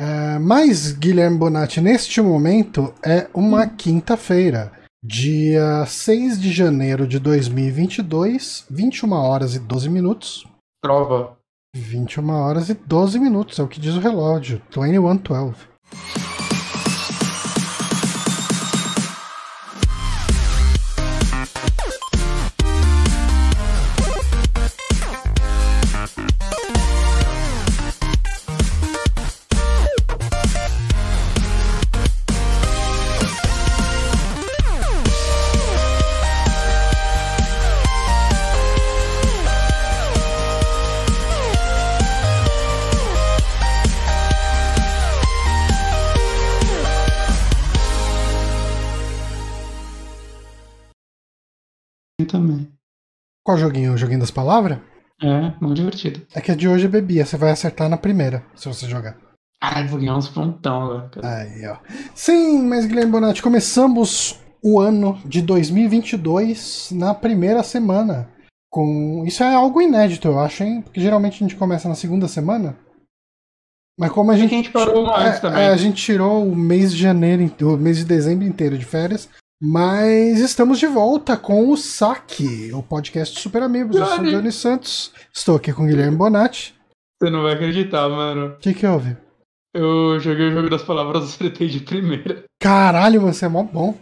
É, mas, Guilherme Bonatti, neste momento é uma hum. quinta-feira, dia 6 de janeiro de 2022, 21 horas e 12 minutos. Prova. 21 horas e 12 minutos, é o que diz o relógio. 2112. Qual joguinho? O joguinho das palavras? É, muito divertido. É que a de hoje é bebia, você vai acertar na primeira, se você jogar. Ai, vou ganhar uns prontão, Aí, ó. Sim, mas Guilherme Bonatti, começamos o ano de 2022 na primeira semana. Com... Isso é algo inédito, eu acho, hein? Porque geralmente a gente começa na segunda semana. Mas como a gente. A gente parou mais é, também. É, a gente tirou o mês de janeiro, o mês de dezembro inteiro de férias. Mas estamos de volta com o Saque, o podcast Super Amigos. Eu sou o Dani Santos, estou aqui com o Guilherme Bonatti. Você não vai acreditar, mano. O que, que houve? Eu joguei o jogo das palavras, acertei de primeira. Caralho, você é mó bom.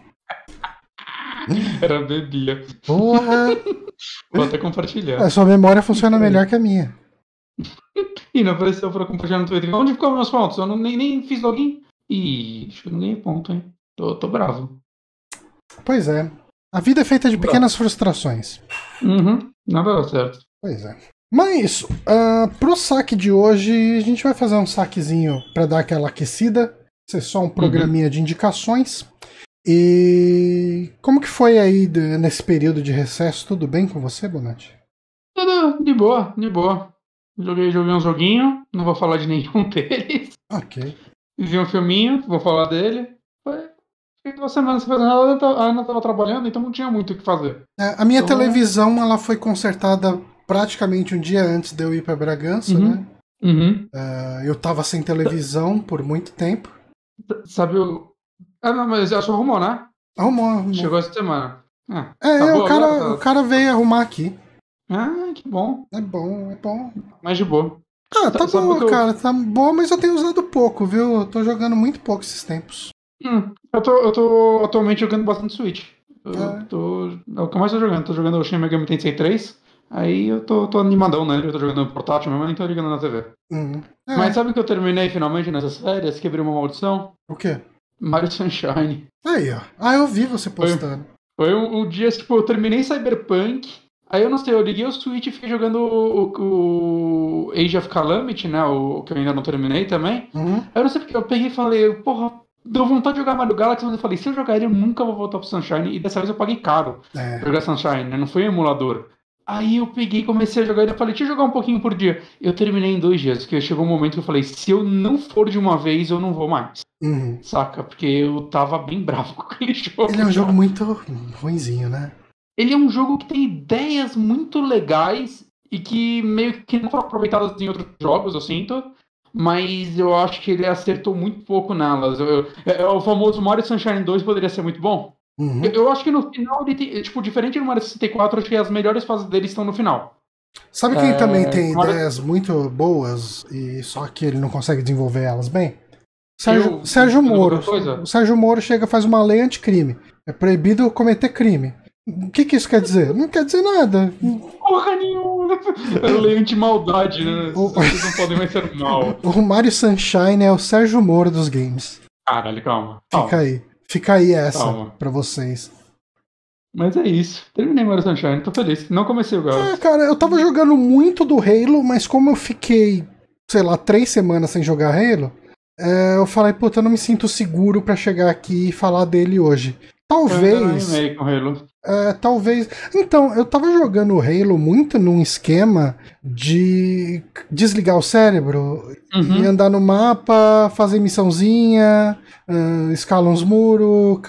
Era bebia. Porra! Vou até compartilhar. A sua memória funciona melhor que a minha. e não apareceu pra compartilhar no Twitter. Onde ficou meus pontos? Eu não, nem, nem fiz login. Ih, acho que não ganhei ponto, hein? Tô, tô bravo. Pois é. A vida é feita de pequenas frustrações. Uhum, nada dá certo. Pois é. Mas, uh, pro saque de hoje, a gente vai fazer um saquezinho para dar aquela aquecida. Ser só um programinha uhum. de indicações. E como que foi aí nesse período de recesso? Tudo bem com você, Bonatti? Tudo de boa, de boa. Joguei, joguei um joguinho, não vou falar de nenhum deles. Ok. Vi um filminho, vou falar dele. Duas semanas sem fazer nada, a Ana estava trabalhando, então não tinha muito o que fazer. É, a minha então... televisão ela foi consertada praticamente um dia antes de eu ir para Bragança, uhum. né? Uhum. Uh, eu tava sem televisão por muito tempo. Sabe o. Ah, não, mas já arrumou, né? Arrumou, arrumou. Chegou essa semana. Ah, é, tá o, cara, agora, tá... o cara veio arrumar aqui. Ah, que bom. É bom, é bom. Mais de boa. Ah, tá, tá bom, cara, tá bom, mas eu tenho usado pouco, viu? Eu tô jogando muito pouco esses tempos. Hum, eu, tô, eu tô atualmente jogando bastante Switch. Eu é. tô, é o que eu mais tô jogando. Tô jogando o Shin Megami Tensei 3. Aí eu tô, tô animadão, né? Eu tô jogando no portátil mesmo, nem tô ligando na TV. Uhum. É. Mas sabe o que eu terminei finalmente nessas férias? Quebrei uma maldição? O quê? Mario Sunshine. Aí, ó. Ah, eu vi você postando. Foi, foi um, um, dia, tipo, eu terminei Cyberpunk. Aí eu não sei, eu liguei o Switch e fiquei jogando o, o, o, Age of Calamity, né? O que eu ainda não terminei também. Uhum. Aí eu não sei porque eu peguei e falei, porra, deu vontade de jogar Mario Galaxy, mas eu falei, se eu jogar ele, eu nunca vou voltar pro Sunshine. E dessa vez eu paguei caro é. pra jogar Sunshine, né? Não foi um emulador. Aí eu peguei, comecei a jogar e eu falei, deixa eu jogar um pouquinho por dia. Eu terminei em dois dias, porque chegou um momento que eu falei, se eu não for de uma vez, eu não vou mais. Uhum. Saca? Porque eu tava bem bravo com aquele jogo. Ele é um jogo muito ruinzinho, né? Ele é um jogo que tem ideias muito legais e que meio que não foram aproveitadas em outros jogos, eu sinto mas eu acho que ele acertou muito pouco nelas. Eu, eu, é, o famoso Mario Sunshine 2 poderia ser muito bom. Uhum. Eu, eu, acho que no final ele tem, tipo, diferente do Mario 64, acho que as melhores fases dele estão no final. Sabe quem é, também tem Mario... ideias muito boas e só que ele não consegue desenvolver elas bem? Sérgio, Sérgio Moro. O Sérgio Moro chega e faz uma lei anticrime. É proibido cometer crime. O que, que isso quer dizer? Não quer dizer nada. Porra nenhuma. É lei anti-maldade, né? O... Vocês não podem mais ser mal. O Mario Sunshine é o Sérgio Moro dos games. Caralho, calma. calma. Fica aí. Fica aí essa calma. pra vocês. Mas é isso. Terminei Mario Sunshine, tô feliz. Não comecei o Galaxy. É, cara, eu tava jogando muito do Halo, mas como eu fiquei, sei lá, três semanas sem jogar Halo, é, eu falei, puta, eu não me sinto seguro para chegar aqui e falar dele hoje. Talvez. Eu com Halo. É, talvez. Então, eu tava jogando o Halo muito num esquema de desligar o cérebro uhum. e andar no mapa, fazer missãozinha, uh, escala uns muros,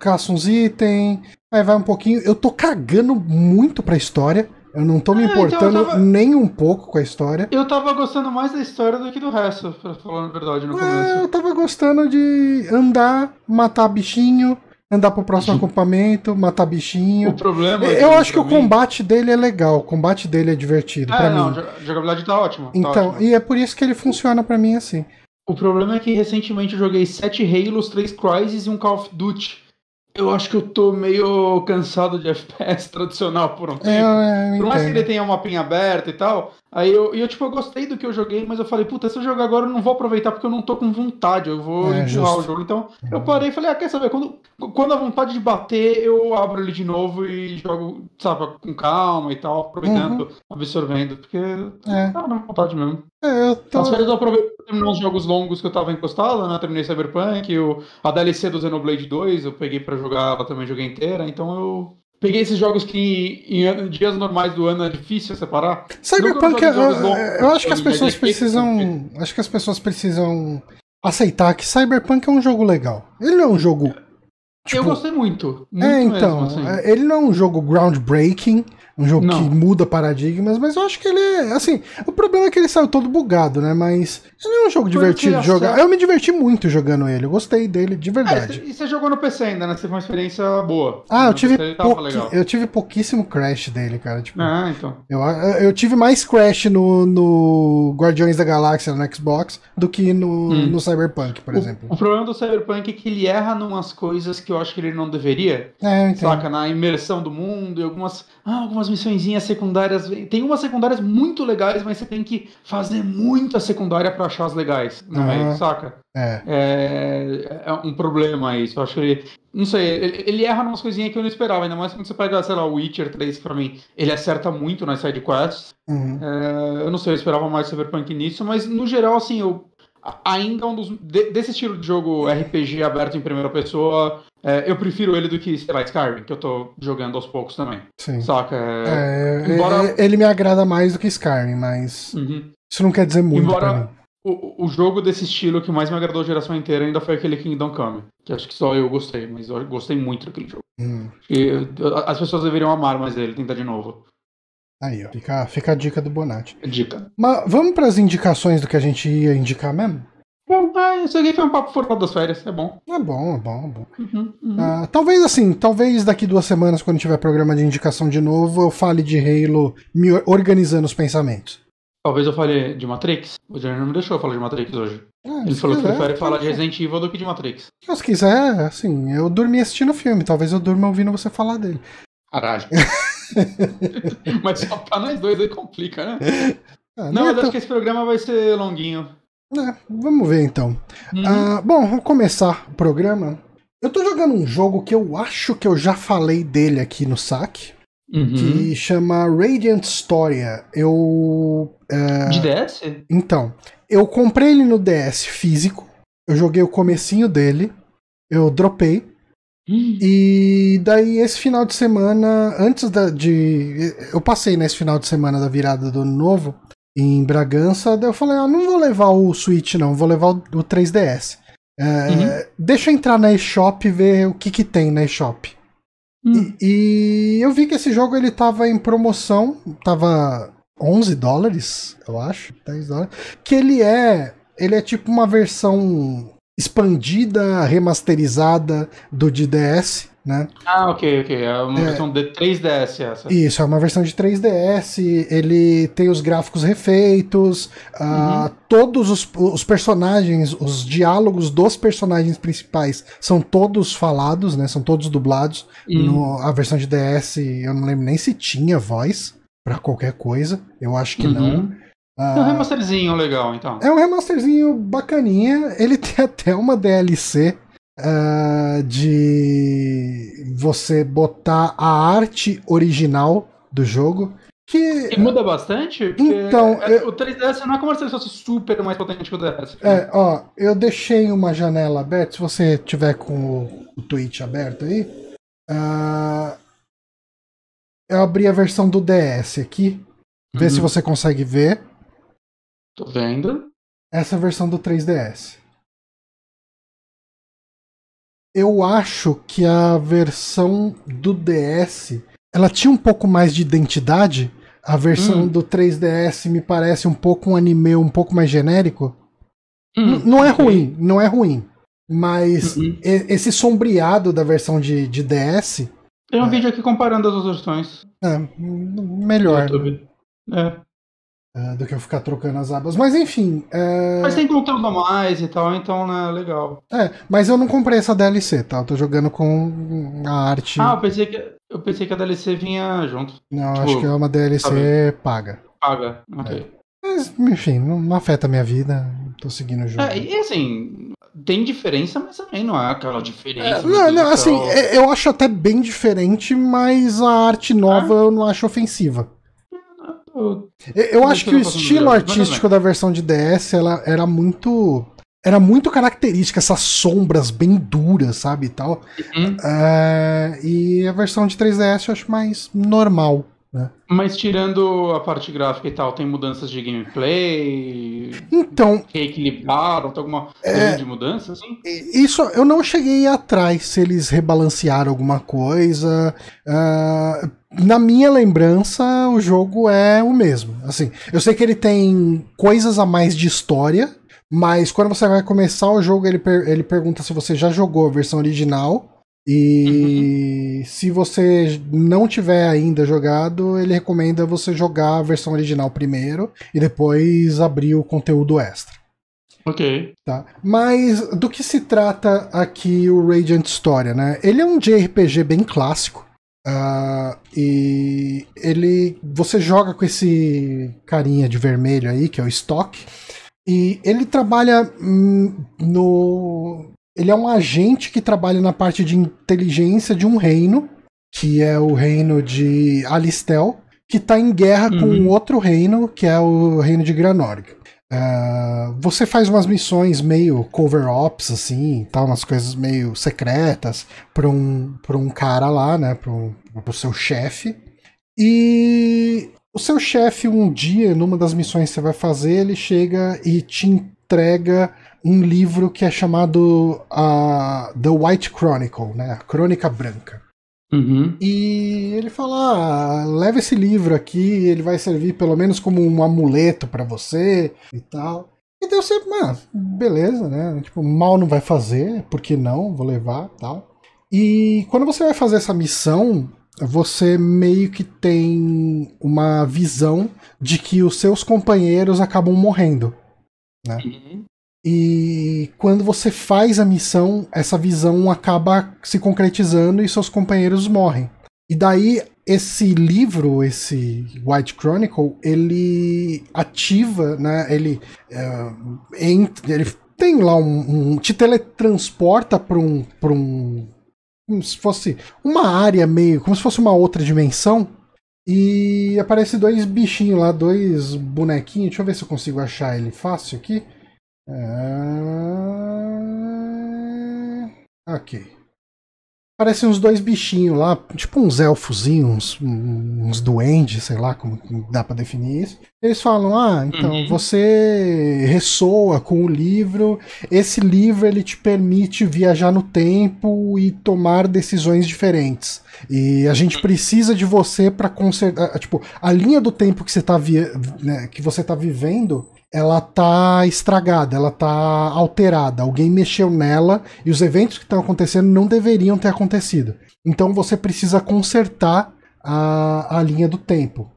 caça uns itens, aí vai um pouquinho. Eu tô cagando muito pra história. Eu não tô me Ah, então importando tava- nem um pouco com a história. Eu tava gostando mais da história do que do resto, pra falar a verdade, no É, começo. eu tava gostando de andar, matar bichinho, andar pro próximo acampamento, matar bichinho. O problema. Eu assim, acho que o mim- combate dele é legal, o combate dele é divertido É, pra não, mim. a jogabilidade tá ótima. tá Então, ótima. e é por isso que ele funciona pra mim assim. O problema é que recentemente eu joguei 7 Halos, 3 Crysis e um Call of Duty. Eu acho que eu tô meio cansado de FPS tradicional por um tempo. É, eu Por mais que ele tenha um mapinha aberto e tal, aí eu, eu, tipo, eu gostei do que eu joguei, mas eu falei, puta, se eu jogar agora eu não vou aproveitar porque eu não tô com vontade, eu vou É, empurrar o jogo. Então, eu parei e falei, ah, quer saber, quando, quando a vontade de bater, eu abro ele de novo e jogo, sabe, com calma e tal, aproveitando, absorvendo, porque Uhum. É. tá na vontade mesmo. É, eu tô. Às vezes eu aproveito pra terminar os jogos longos que eu tava encostado, né? Terminei Cyberpunk, o, a DLC do Xenoblade 2 eu peguei pra jogar, ela também joguei inteira, então eu peguei esses jogos que em dias normais do ano é difícil separar. Cyberpunk, Nunca eu, jogos longos, eu acho que as pessoas precisam. Acho que as pessoas precisam aceitar que Cyberpunk é um jogo legal. Ele não é um jogo. eu Tipo, gostei muito. muito é, então. mesmo, assim. é, Ele não é um jogo groundbreaking, um jogo Não. que muda paradigmas, mas eu acho que ele é. Assim, o problema é que ele saiu todo bugado, né? Mas ele é um jogo Porque divertido de jogar. Eu me diverti muito jogando ele, eu gostei dele de É, verdade. e você jogou no PC ainda, né? Você teve uma experiência boa. Ah, eu No tive, pouqui- eu tive pouquíssimo crash dele, cara. Tipo, Ah, então. eu, eu tive mais crash no, no Guardiões da Galáxia no Xbox do que no, Hum. no Cyberpunk, por O- exemplo. O, problema do Cyberpunk é que ele erra numas coisas que eu acho que ele não deveria. É, eu entendo. Saca, na imersão do mundo e algumas, ah, algumas missõezinhas secundárias. Tem umas secundárias muito legais, mas você tem que fazer muita secundária pra achar as legais no Aham. meio, saca? É. É, é um problema isso. Eu acho que ele. Não sei, ele, ele erra umas coisinhas que eu não esperava, ainda mais quando você pega, sei lá, o Witcher 3, que pra mim ele acerta muito nas side quests. Uhum. É, eu não sei, eu esperava mais Cyberpunk nisso, mas no geral, assim, eu ainda um dos. de- desse estilo de jogo RPG aberto em primeira pessoa, é, eu prefiro ele do que, sei lá, Skyrim, que eu tô jogando aos poucos também. Sim. Saca? É, É, embora- é, Ele me agrada mais do que Skyrim, mas uhum. isso não quer dizer muito Embora- o, o jogo desse estilo que mais me agradou a geração inteira ainda foi aquele Kingdom Come. Que acho que só eu gostei, mas eu gostei muito daquele jogo. Hum. E as pessoas deveriam amar mais ele, tentar de novo. Aí, ó. Fica, fica a dica do Bonatti. Dica. Mas vamos pras indicações do que a gente ia indicar mesmo? Bom, é, isso aqui foi um papo fora das férias, é bom. É bom, é bom, é bom. Uhum, uhum. Ah, talvez assim, talvez daqui duas semanas, quando tiver programa de indicação de novo, eu fale de Halo me or- organizando os pensamentos. Talvez eu fale de Matrix. O Johnny não me deixou falar de Matrix hoje. Ah, Ele falou que quiser, prefere falar de Resident Evil do que de Matrix. Se quiser, assim, eu dormi assistindo o filme, talvez eu durma ouvindo você falar dele. Caralho. mas só pra nós dois aí complica, né? Ah, Não, é mas tão- acho que esse programa vai ser longuinho. é, vamos ver então. Uhum. Ah, bom, vamos começar o programa. Eu tô jogando um jogo que eu acho que eu já falei dele aqui no saque, Uhum. que chama Radiant Storia. Eu. é, De DS? Então, eu comprei ele no DS físico, eu joguei o comecinho dele, eu dropei, e daí esse final de semana, antes da, de. Eu passei nesse final de semana da virada do ano novo em Bragança, daí eu falei, ah, não vou levar o Switch, não, vou levar o, o 3DS. É, Uhum. Deixa eu entrar na eShop e ver o que, que tem na eShop. Hum. E, e eu vi que esse jogo ele tava em promoção, tava 11 dólares, eu acho, 10 dólares, que ele é, ele é tipo uma versão expandida, remasterizada do de DS, né? Ah, ok, ok. É uma É. versão de 3DS essa. Isso, é uma versão de 3DS, ele tem os gráficos refeitos, ah, todos os, os personagens, os diálogos dos personagens principais são todos falados, né? São todos dublados. Hum. No, a versão de DS, eu não lembro nem se tinha voz pra qualquer coisa. Eu acho que não. Uhum. Ah, É um remasterzinho legal, então. é um remasterzinho bacaninha. Ele tem até uma DLC ah, de você botar a arte original do jogo. Que E muda bastante? Então, é- eu- o 3DS não é como se ele fosse super mais potente que o DS. É, ó, eu deixei uma janela aberta. Se você tiver com o, o Twitch aberto aí, ah, eu abri a versão do DS aqui. Vê Uhum. se você consegue ver Tô vendo. essa versão do 3DS. Eu acho que a versão do DS ela tinha um pouco mais de identidade, a versão Hum. do 3DS me parece um pouco um anime um pouco mais genérico. Hum, não é ruim, não é ruim. Mas Uhum. e- esse sombreado da versão de, de DS Tem um vídeo aqui comparando as duas versões é melhor YouTube. É. é, do que eu ficar trocando as abas. Mas enfim, é, Mas tem conteúdo a mais e tal, então, né, legal. é, mas eu não comprei essa DLC, tá? Eu tô jogando com a arte. Ah, eu pensei que, eu pensei que a DLC vinha junto. não, tipo, acho que é uma DLC paga. Paga. Ok. Mas, enfim, não, afeta a minha vida. Tô seguindo o jogo. É, e assim, tem diferença, mas também não é aquela diferença. É, não, não, assim, é- eu acho até bem diferente, mas a arte nova Ah. eu não acho ofensiva. Eu- Eu, acho que o estilo artístico da versão de DS ela era muito. Era muito característica, essas sombras bem duras, sabe? E tal. Uhum. É, e a versão de 3DS eu acho mais normal. Né? Mas tirando a parte gráfica e tal, tem mudanças de gameplay, Então, reequilibraram, tem alguma É. grande mudança, assim? Isso eu não cheguei atrás se eles rebalancearam alguma coisa. Ah, na minha lembrança, o jogo é o mesmo. Assim, eu sei que ele tem coisas a mais de história, mas quando você vai começar o jogo, ele, per- ele pergunta se você já jogou a versão original. E se você não tiver ainda jogado, ele recomenda você jogar a versão original primeiro e depois abrir o conteúdo extra. Ok. Tá. Mas do que se trata aqui o Radiant Story, né? Ele é um JRPG bem clássico. ah, e ele. Você joga com esse carinha de vermelho aí, que é o Stock. E ele trabalha hum, no. Ele é um agente que trabalha na parte de inteligência de um reino, que é o reino de Alistel, que está em guerra com Uhum. outro reino, que é o reino de Granorg. Ah, você faz umas missões meio cover ops, assim, tal, umas coisas meio secretas pra um, pra um cara lá, né, pro, pro seu chefe. E o seu chefe, um dia, numa das missões que você vai fazer, ele chega e te entrega um livro que é chamado ah, The White Chronicle, né, a Crônica Branca. Uhum. E ele fala: ah, leva esse livro aqui, ele vai servir pelo menos como um amuleto pra você e tal. E deu sempre, mano, beleza, né? Tipo, mal não vai fazer, por que não? Vou levar tal. E quando você vai fazer essa missão, você meio que tem uma visão de que os seus companheiros acabam morrendo. Uhum. E quando você faz a missão, essa visão acaba se concretizando e seus companheiros morrem. E daí esse livro, esse White Chronicle, ele ativa, né? Ele, é, ent- ele tem lá um, um- te teletransporta para um, um, como se fosse uma área meio, como se fosse uma outra dimensão. E aparece dois bichinhos lá, dois bonequinhos. Deixa eu ver se eu consigo achar ele fácil aqui. Ah, Ok. Parecem uns dois bichinhos lá, tipo uns elfozinhos, uns, uns duendes, sei lá como dá pra definir isso. Eles falam: Ah, então Uhum. você ressoa com o livro. Esse livro ele te permite viajar no tempo e tomar decisões diferentes. E a gente precisa de você pra consertar. Tipo, a linha do tempo que você tá, vi- né, que você tá vivendo ela tá estragada, ela tá alterada. Alguém mexeu nela e os eventos que estão acontecendo não deveriam ter acontecido. Então você precisa consertar a, a linha do tempo.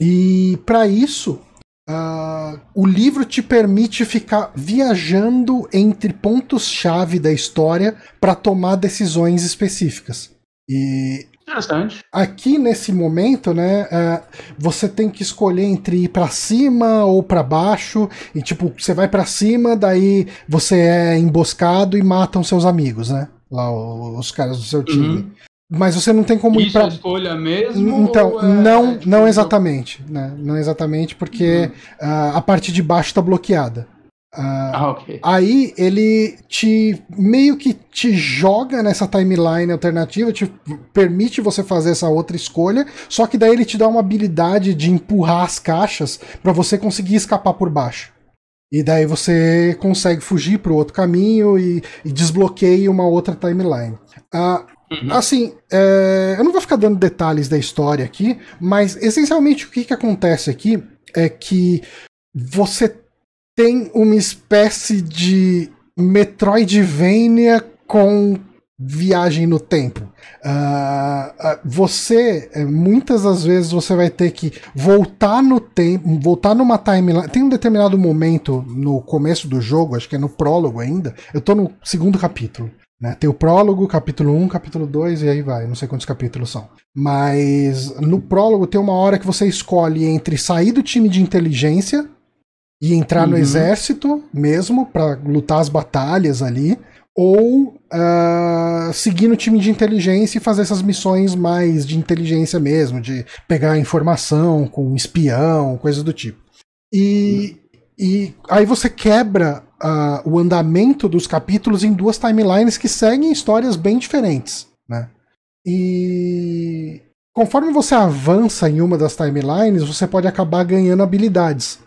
E para isso, ah, o livro te permite ficar viajando entre pontos-chave da história para tomar decisões específicas. E Interessante. aqui nesse momento, né, é, você tem que escolher entre ir pra cima ou pra baixo e tipo você vai pra cima, daí você é emboscado e matam seus amigos, né? Lá os caras do seu time. Uhum. Mas você não tem como ir Isso pra é escolha mesmo? então, é, não, não exatamente, né? Não exatamente porque ah, a parte de baixo tá bloqueada. Ah, Ah. Aí ele te meio que te joga nessa timeline alternativa, te permite você fazer essa outra escolha, só que daí ele te dá uma habilidade de empurrar as caixas pra você conseguir escapar por baixo. E daí você consegue fugir pro outro caminho e, e desbloqueia uma outra timeline. Ah, Uhum. Assim, é, eu não vou ficar dando detalhes da história aqui, mas essencialmente o que, que acontece aqui é que você tem uma espécie de Metroidvania com viagem no tempo. Uh, você, é, muitas das vezes, você vai ter que voltar no tempo, voltar numa timeline. Tem um determinado momento no começo do jogo, acho que é no prólogo ainda. Eu tô no segundo capítulo. Né? Tem o prólogo, capítulo 1, capítulo 2 e aí vai, não sei quantos capítulos são. Mas no prólogo tem uma hora que você escolhe entre sair do time de inteligência e entrar uhum. no exército mesmo para lutar as batalhas ali, ou uh, seguir no time de inteligência e fazer essas missões mais de inteligência mesmo, de pegar informação com espião, coisas do tipo. E, e aí você quebra uh, o andamento dos capítulos em duas timelines que seguem histórias bem diferentes, né? E conforme você avança em uma das timelines, você pode acabar ganhando habilidades.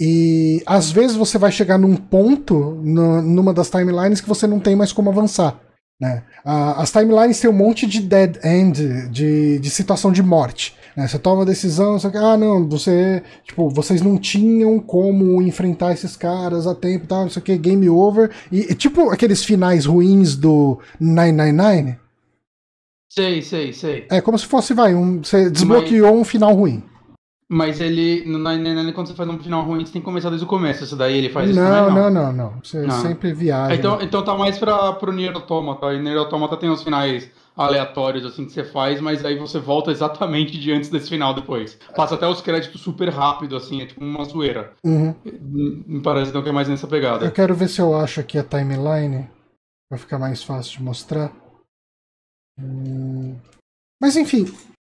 E às vezes você vai chegar num ponto no, numa das timelines que você não tem mais como avançar. Né? as timelines têm um monte de dead end, de, de situação de morte. Né? Você toma uma decisão, você, ah, não, você, tipo, vocês não tinham como enfrentar esses caras a tempo, tal, não sei o que, game over. E, tipo aqueles finais ruins do 999. Sei, sei, sei. É como se fosse, vai, um, você desbloqueou Mas... um final ruim. Mas ele, no Nine quando você faz um final ruim, você tem que começar desde o começo. Isso daí ele faz não, isso também? Não, não, não, não. Você não. sempre viaja. Então, então tá mais pra, pro Nier Automata. E Nier Automata tem os finais aleatórios, assim, que você faz, mas aí você volta exatamente de antes desse final depois. Passa até os créditos super rápido, assim, é tipo uma zoeira. Uhum. Me parece então que é mais nessa pegada. Eu quero ver se eu acho aqui a timeline. Vai ficar mais fácil de mostrar. Hum... Mas enfim,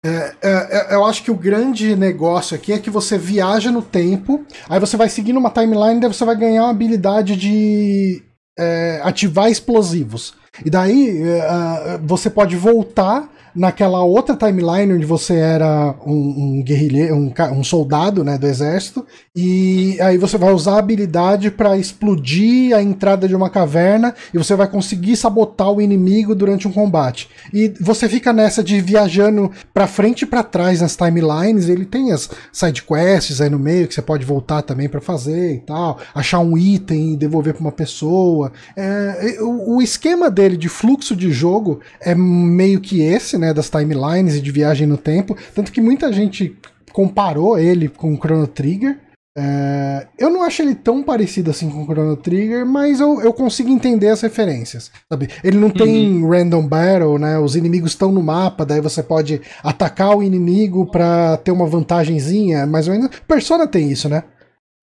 é, é, é, eu acho que o grande negócio aqui é que você viaja no tempo, aí você vai seguindo uma timeline, daí você vai ganhar uma habilidade de é, ativar explosivos. E daí uh, você pode voltar naquela outra timeline onde você era um, um guerrilheiro, um, um, soldado né, do exército, e aí você vai usar a habilidade para explodir a entrada de uma caverna e você vai conseguir sabotar o inimigo durante um combate. E você fica nessa de viajando para frente e para trás nas timelines, ele tem as side quests aí no meio que você pode voltar também para fazer e tal, achar um item e devolver para uma pessoa. É, o, o esquema dele de fluxo de jogo é meio que esse, né, das timelines e de viagem no tempo, tanto que muita gente comparou ele com o Chrono Trigger. É, eu não acho ele tão parecido assim com o Chrono Trigger, mas eu, eu consigo entender as referências. Sabe? Ele não tem uhum. random battle, né? Os inimigos estão no mapa, daí você pode atacar o inimigo para ter uma vantagenzinha, mais ou menos. Persona tem isso, né?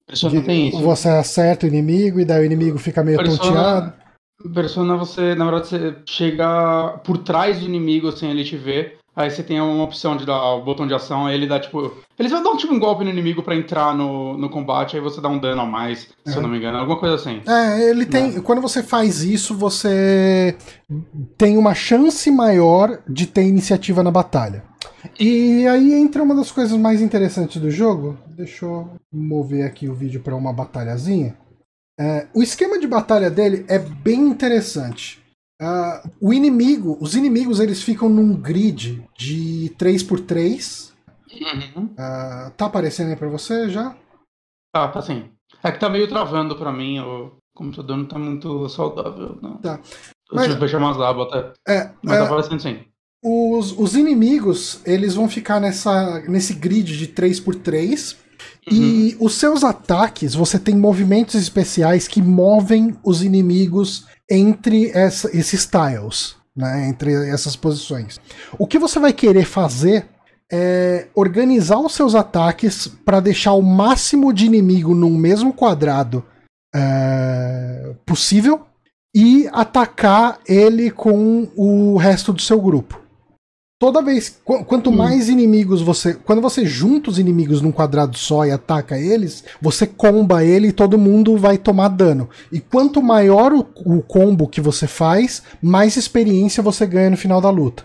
Persona De, tem isso. Você acerta o inimigo e daí o inimigo fica meio Persona... tonteado. Persona, você, na verdade, você chega por trás do inimigo sem ele te ver. Aí você tem uma opção de dar o botão de ação, aí ele dá tipo. Eles vão dar um, tipo um golpe no inimigo para entrar no, no combate, aí você dá um dano a mais, é. se eu não me engano, alguma coisa assim. É, ele tem. Né? Quando você faz isso, você tem uma chance maior de ter iniciativa na batalha. E aí entra uma das coisas mais interessantes do jogo. Deixa eu mover aqui o vídeo para uma batalhazinha. É, o esquema de batalha dele é bem interessante. Uh, o inimigo, os inimigos eles ficam num grid de 3x3. Uhum. Uh, tá aparecendo aí pra você já? Tá, tá sim. É que tá meio travando pra mim, o computador não tá muito saudável. Não. Tá. Mas, eu fechar umas abas até. É, Mas tá é, aparecendo sim. Os, os inimigos, eles vão ficar nessa, nesse grid de 3x3. Uhum. E os seus ataques, você tem movimentos especiais que movem os inimigos entre essa, esses tiles, né, entre essas posições. O que você vai querer fazer é organizar os seus ataques para deixar o máximo de inimigo num mesmo quadrado é, possível e atacar ele com o resto do seu grupo toda vez qu quanto hum. mais inimigos você quando você junta os inimigos num quadrado só e ataca eles você comba ele e todo mundo vai tomar dano e quanto maior o, o combo que você faz mais experiência você ganha no final da luta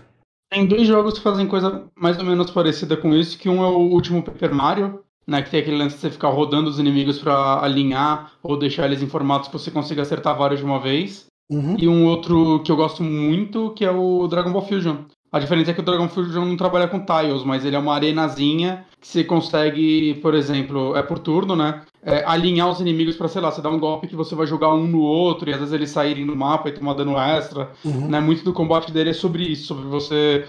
tem dois jogos que fazem coisa mais ou menos parecida com isso que um é o último Paper Mario né, que tem aquele lance de você ficar rodando os inimigos para alinhar ou deixar eles em formatos que você consiga acertar vários de uma vez Uhum. E um outro que eu gosto muito, que é o Dragon Ball Fusion. A diferença é que o Dragon Fusion não trabalha com tiles, mas ele é uma arenazinha que você consegue, por exemplo, é por turno, né? É, alinhar os inimigos para sei lá, você dá um golpe que você vai jogar um no outro e às vezes eles saírem no mapa e tomar dano extra. Uhum. Né? Muito do combate dele é sobre isso, sobre você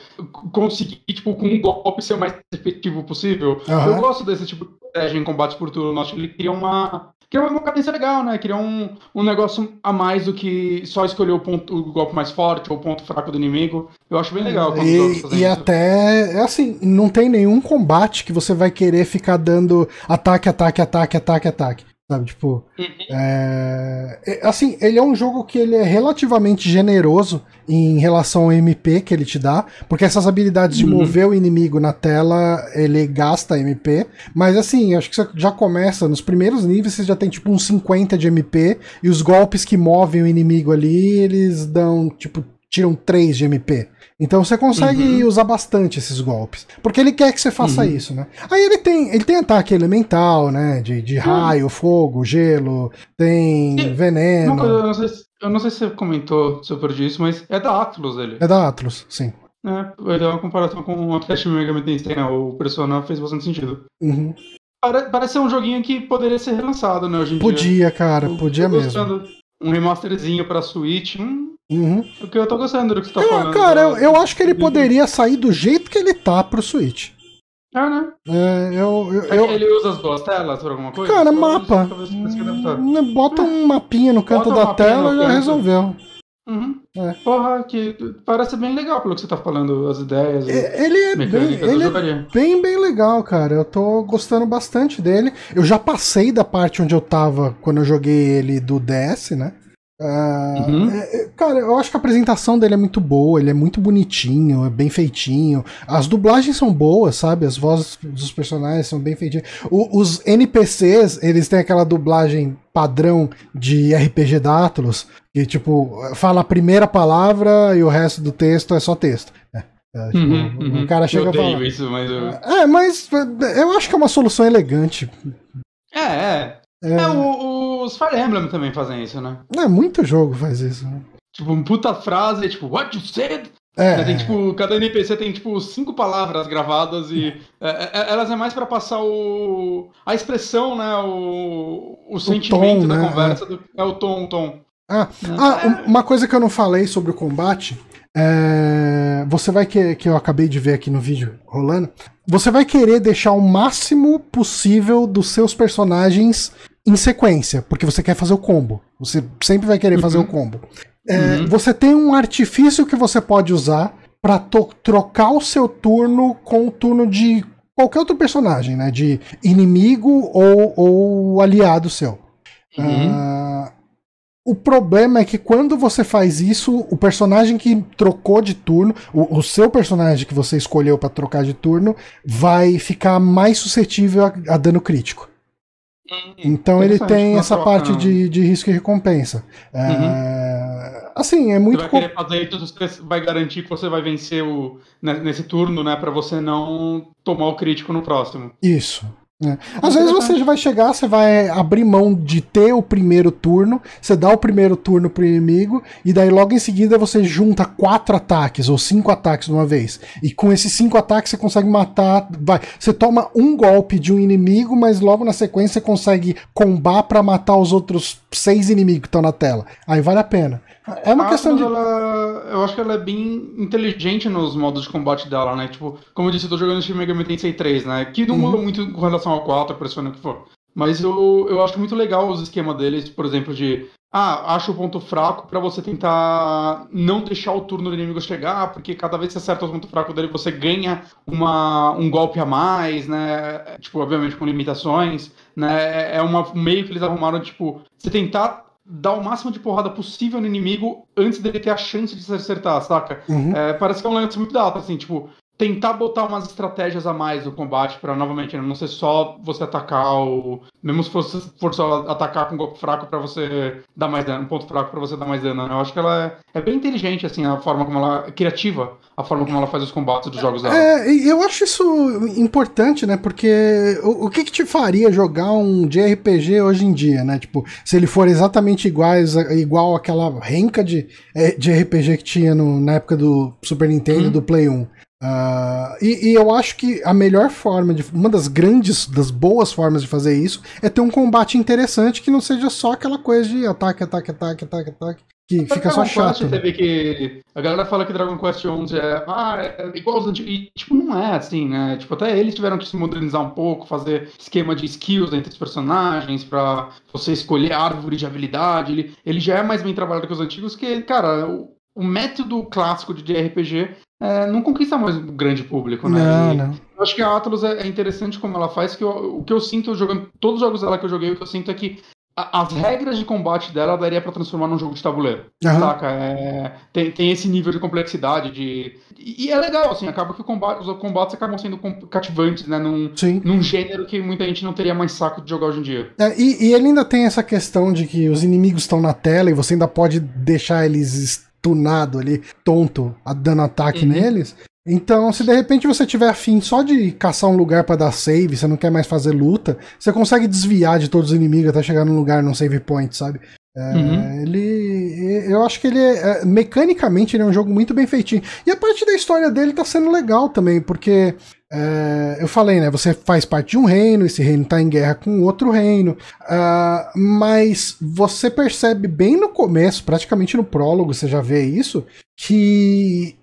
conseguir, tipo, com um golpe ser o mais efetivo possível. Uhum. Eu gosto desse tipo de estratégia em combate por turno. Acho que ele cria uma Criou uma cadência legal, né? Criou um, um negócio a mais do que só escolher o, ponto, o golpe mais forte ou o ponto fraco do inimigo. Eu acho bem legal. Quando e, e até, é assim, não tem nenhum combate que você vai querer ficar dando ataque, ataque, ataque, ataque, ataque. Sabe, tipo. Uhum. É, é, assim, ele é um jogo que ele é relativamente generoso em relação ao MP que ele te dá, porque essas habilidades de uhum. mover o inimigo na tela, ele gasta MP, mas assim, acho que você já começa, nos primeiros níveis você já tem tipo uns 50 de MP, e os golpes que movem o inimigo ali, eles dão, tipo, tiram 3 de MP. Então você consegue uhum. usar bastante esses golpes. Porque ele quer que você faça uhum. isso, né? Aí ele tem, ele tem ataque elemental, né? De, de raio, fogo, gelo, tem Sim. veneno. Não, eu, não sei se, eu não sei se você comentou sobre isso, mas é da Atlas ele. É da Atlas, sim. É, ele é uma comparação com o Atlas Mega Man Tensei, né? O Persona fez bastante sentido. Uhum. Parece ser um joguinho que poderia ser relançado, né, hoje em podia, dia. cara, podia mesmo. Um remasterzinho pra Switch, hum, Uhum. O que eu tô gostando do que você tá eu, falando. Cara, eu, eu, acho que ele poderia sair do jeito que ele tá pro Switch. Ah, né? É, eu, eu, eu... Ele usa as duas telas por alguma coisa? Cara, mapa. Hum, bota um mapinha no canto Bota da tela e já resolveu. Uhum. É. Porra, que parece bem legal pelo que você tá falando, as ideias. É, ele é, bem, ele é bem, bem legal, cara. Eu tô gostando bastante dele. Eu já passei da parte onde eu tava quando eu joguei ele do DS, né? Uh, uhum. é, cara, eu acho que a apresentação dele é muito boa, ele é muito bonitinho, é bem feitinho. As dublagens são boas, sabe? As vozes dos personagens são bem feitinhas. O, os NPCs, eles têm aquela dublagem padrão de RPG da Atlas, que tipo, fala a primeira palavra e o resto do texto é só texto. É, é, tipo, uhum, uhum. O cara chega eu fala. Isso, mas eu... É, mas eu acho que é uma solução elegante. É, é. É, é o, os Fire Emblem também fazem isso, né? É, muito jogo faz isso. Né? Tipo, uma puta frase, tipo, what you said? É. Tem, tipo, cada NPC tem, tipo, cinco palavras gravadas e é, é, é elas é mais para passar o... a expressão, né? O, o, o sentimento tom, da né? conversa. Do, é o tom, o tom. Ah, né? ah, uma coisa que eu não falei sobre o combate é, você vai querer, que eu acabei de ver aqui no vídeo rolando, você vai querer deixar o máximo possível dos seus personagens em sequência, porque você quer fazer o combo. Você sempre vai querer uhum. fazer o combo. É, uhum. Você tem um artifício que você pode usar para trocar o seu turno com o turno de qualquer outro personagem, né? De inimigo ou, ou aliado seu. Uhum. Uh, o problema é que quando você faz isso, o personagem que trocou de turno, o, o seu personagem que você escolheu para trocar de turno, vai ficar mais suscetível a, a dano crítico. Então ele tem essa troca, parte de, de risco e recompensa. É, uhum. Assim, é muito. Você vai querer fazer isso, você vai garantir que você vai vencer o, nesse turno, né? para você não tomar o crítico no próximo. Isso. É. Às vezes você já vai chegar, você vai abrir mão de ter o primeiro turno, você dá o primeiro turno pro inimigo, e daí logo em seguida você junta quatro ataques ou cinco ataques de uma vez. E com esses cinco ataques você consegue matar. Vai, você toma um golpe de um inimigo, mas logo na sequência você consegue combar para matar os outros seis inimigos que estão na tela. Aí vale a pena. É uma a questão de. Ela, eu acho que ela é bem inteligente nos modos de combate dela, né? Tipo, como eu disse, eu tô jogando Shin Megami Tensei 3, né? Que não uhum. muda muito com relação ao 4, pressiona o que for. Mas eu, eu acho muito legal os esquemas deles, por exemplo, de. Ah, acha o ponto fraco para você tentar não deixar o turno do inimigo chegar, porque cada vez que você acerta o ponto fraco dele, você ganha uma, um golpe a mais, né? Tipo, obviamente com limitações, né? É uma, um meio que eles arrumaram, tipo, você tentar dar o máximo de porrada possível no inimigo antes dele ter a chance de se acertar, saca? Uhum. É, parece que é um lance muito dado, assim, tipo, tentar botar umas estratégias a mais no combate para novamente não ser só você atacar o mesmo se fosse for só atacar com um golpe fraco para você dar mais dano, um ponto fraco para você dar mais dano. Né? Eu acho que ela é, é, bem inteligente assim a forma como ela é criativa, a forma como ela faz os combates dos jogos dela. É, eu acho isso importante, né? Porque o, o que, que te faria jogar um JRPG hoje em dia, né? Tipo, se ele for exatamente iguais, igual aquela renca de, é, de RPG que tinha no, na época do Super Nintendo, hum. do Play 1. Uh, e, e, eu acho que a melhor forma, de, uma das grandes, das boas formas de fazer isso é ter um combate interessante que não seja só aquela coisa de ataque, ataque, ataque, ataque, ataque, que fica só chato. Quest, né? Você vê que a galera fala que Dragon Quest 11 é, ah, é igual aos antigos, e tipo, não é assim, né? Tipo, até eles tiveram que se modernizar um pouco, fazer esquema de skills entre os personagens para você escolher árvore de habilidade, ele, ele já é mais bem trabalhado que os antigos, que, cara, o, o método clássico de RPG é, não conquista mais o grande público, né? Não, não. Eu acho que a Atlas é, é, interessante como ela faz, que eu, o que eu sinto jogando todos os jogos dela que eu joguei, o que eu sinto é que a, as regras de combate dela daria para transformar num jogo de tabuleiro, uhum. saca? É, tem, tem esse nível de complexidade, de... E, é legal, assim, acaba que combate, os combates acabam sendo cativantes, né? Num, Sim. num gênero que muita gente não teria mais saco de jogar hoje em dia. É, e, e ele ainda tem essa questão de que os inimigos estão na tela e você ainda pode deixar eles tunado ali, tonto, dando ataque uhum. neles. Então, se de repente você tiver afim só de caçar um lugar para dar save, você não quer mais fazer luta, você consegue desviar de todos os inimigos até chegar num lugar num save point, sabe? É, uhum. Ele. Eu acho que ele é, é. Mecanicamente, ele é um jogo muito bem feitinho. E a parte da história dele tá sendo legal também, porque é, eu falei, né? Você faz parte de um reino, esse reino está em guerra com outro reino, uh, mas você percebe bem no começo, praticamente no prólogo, você já vê isso, que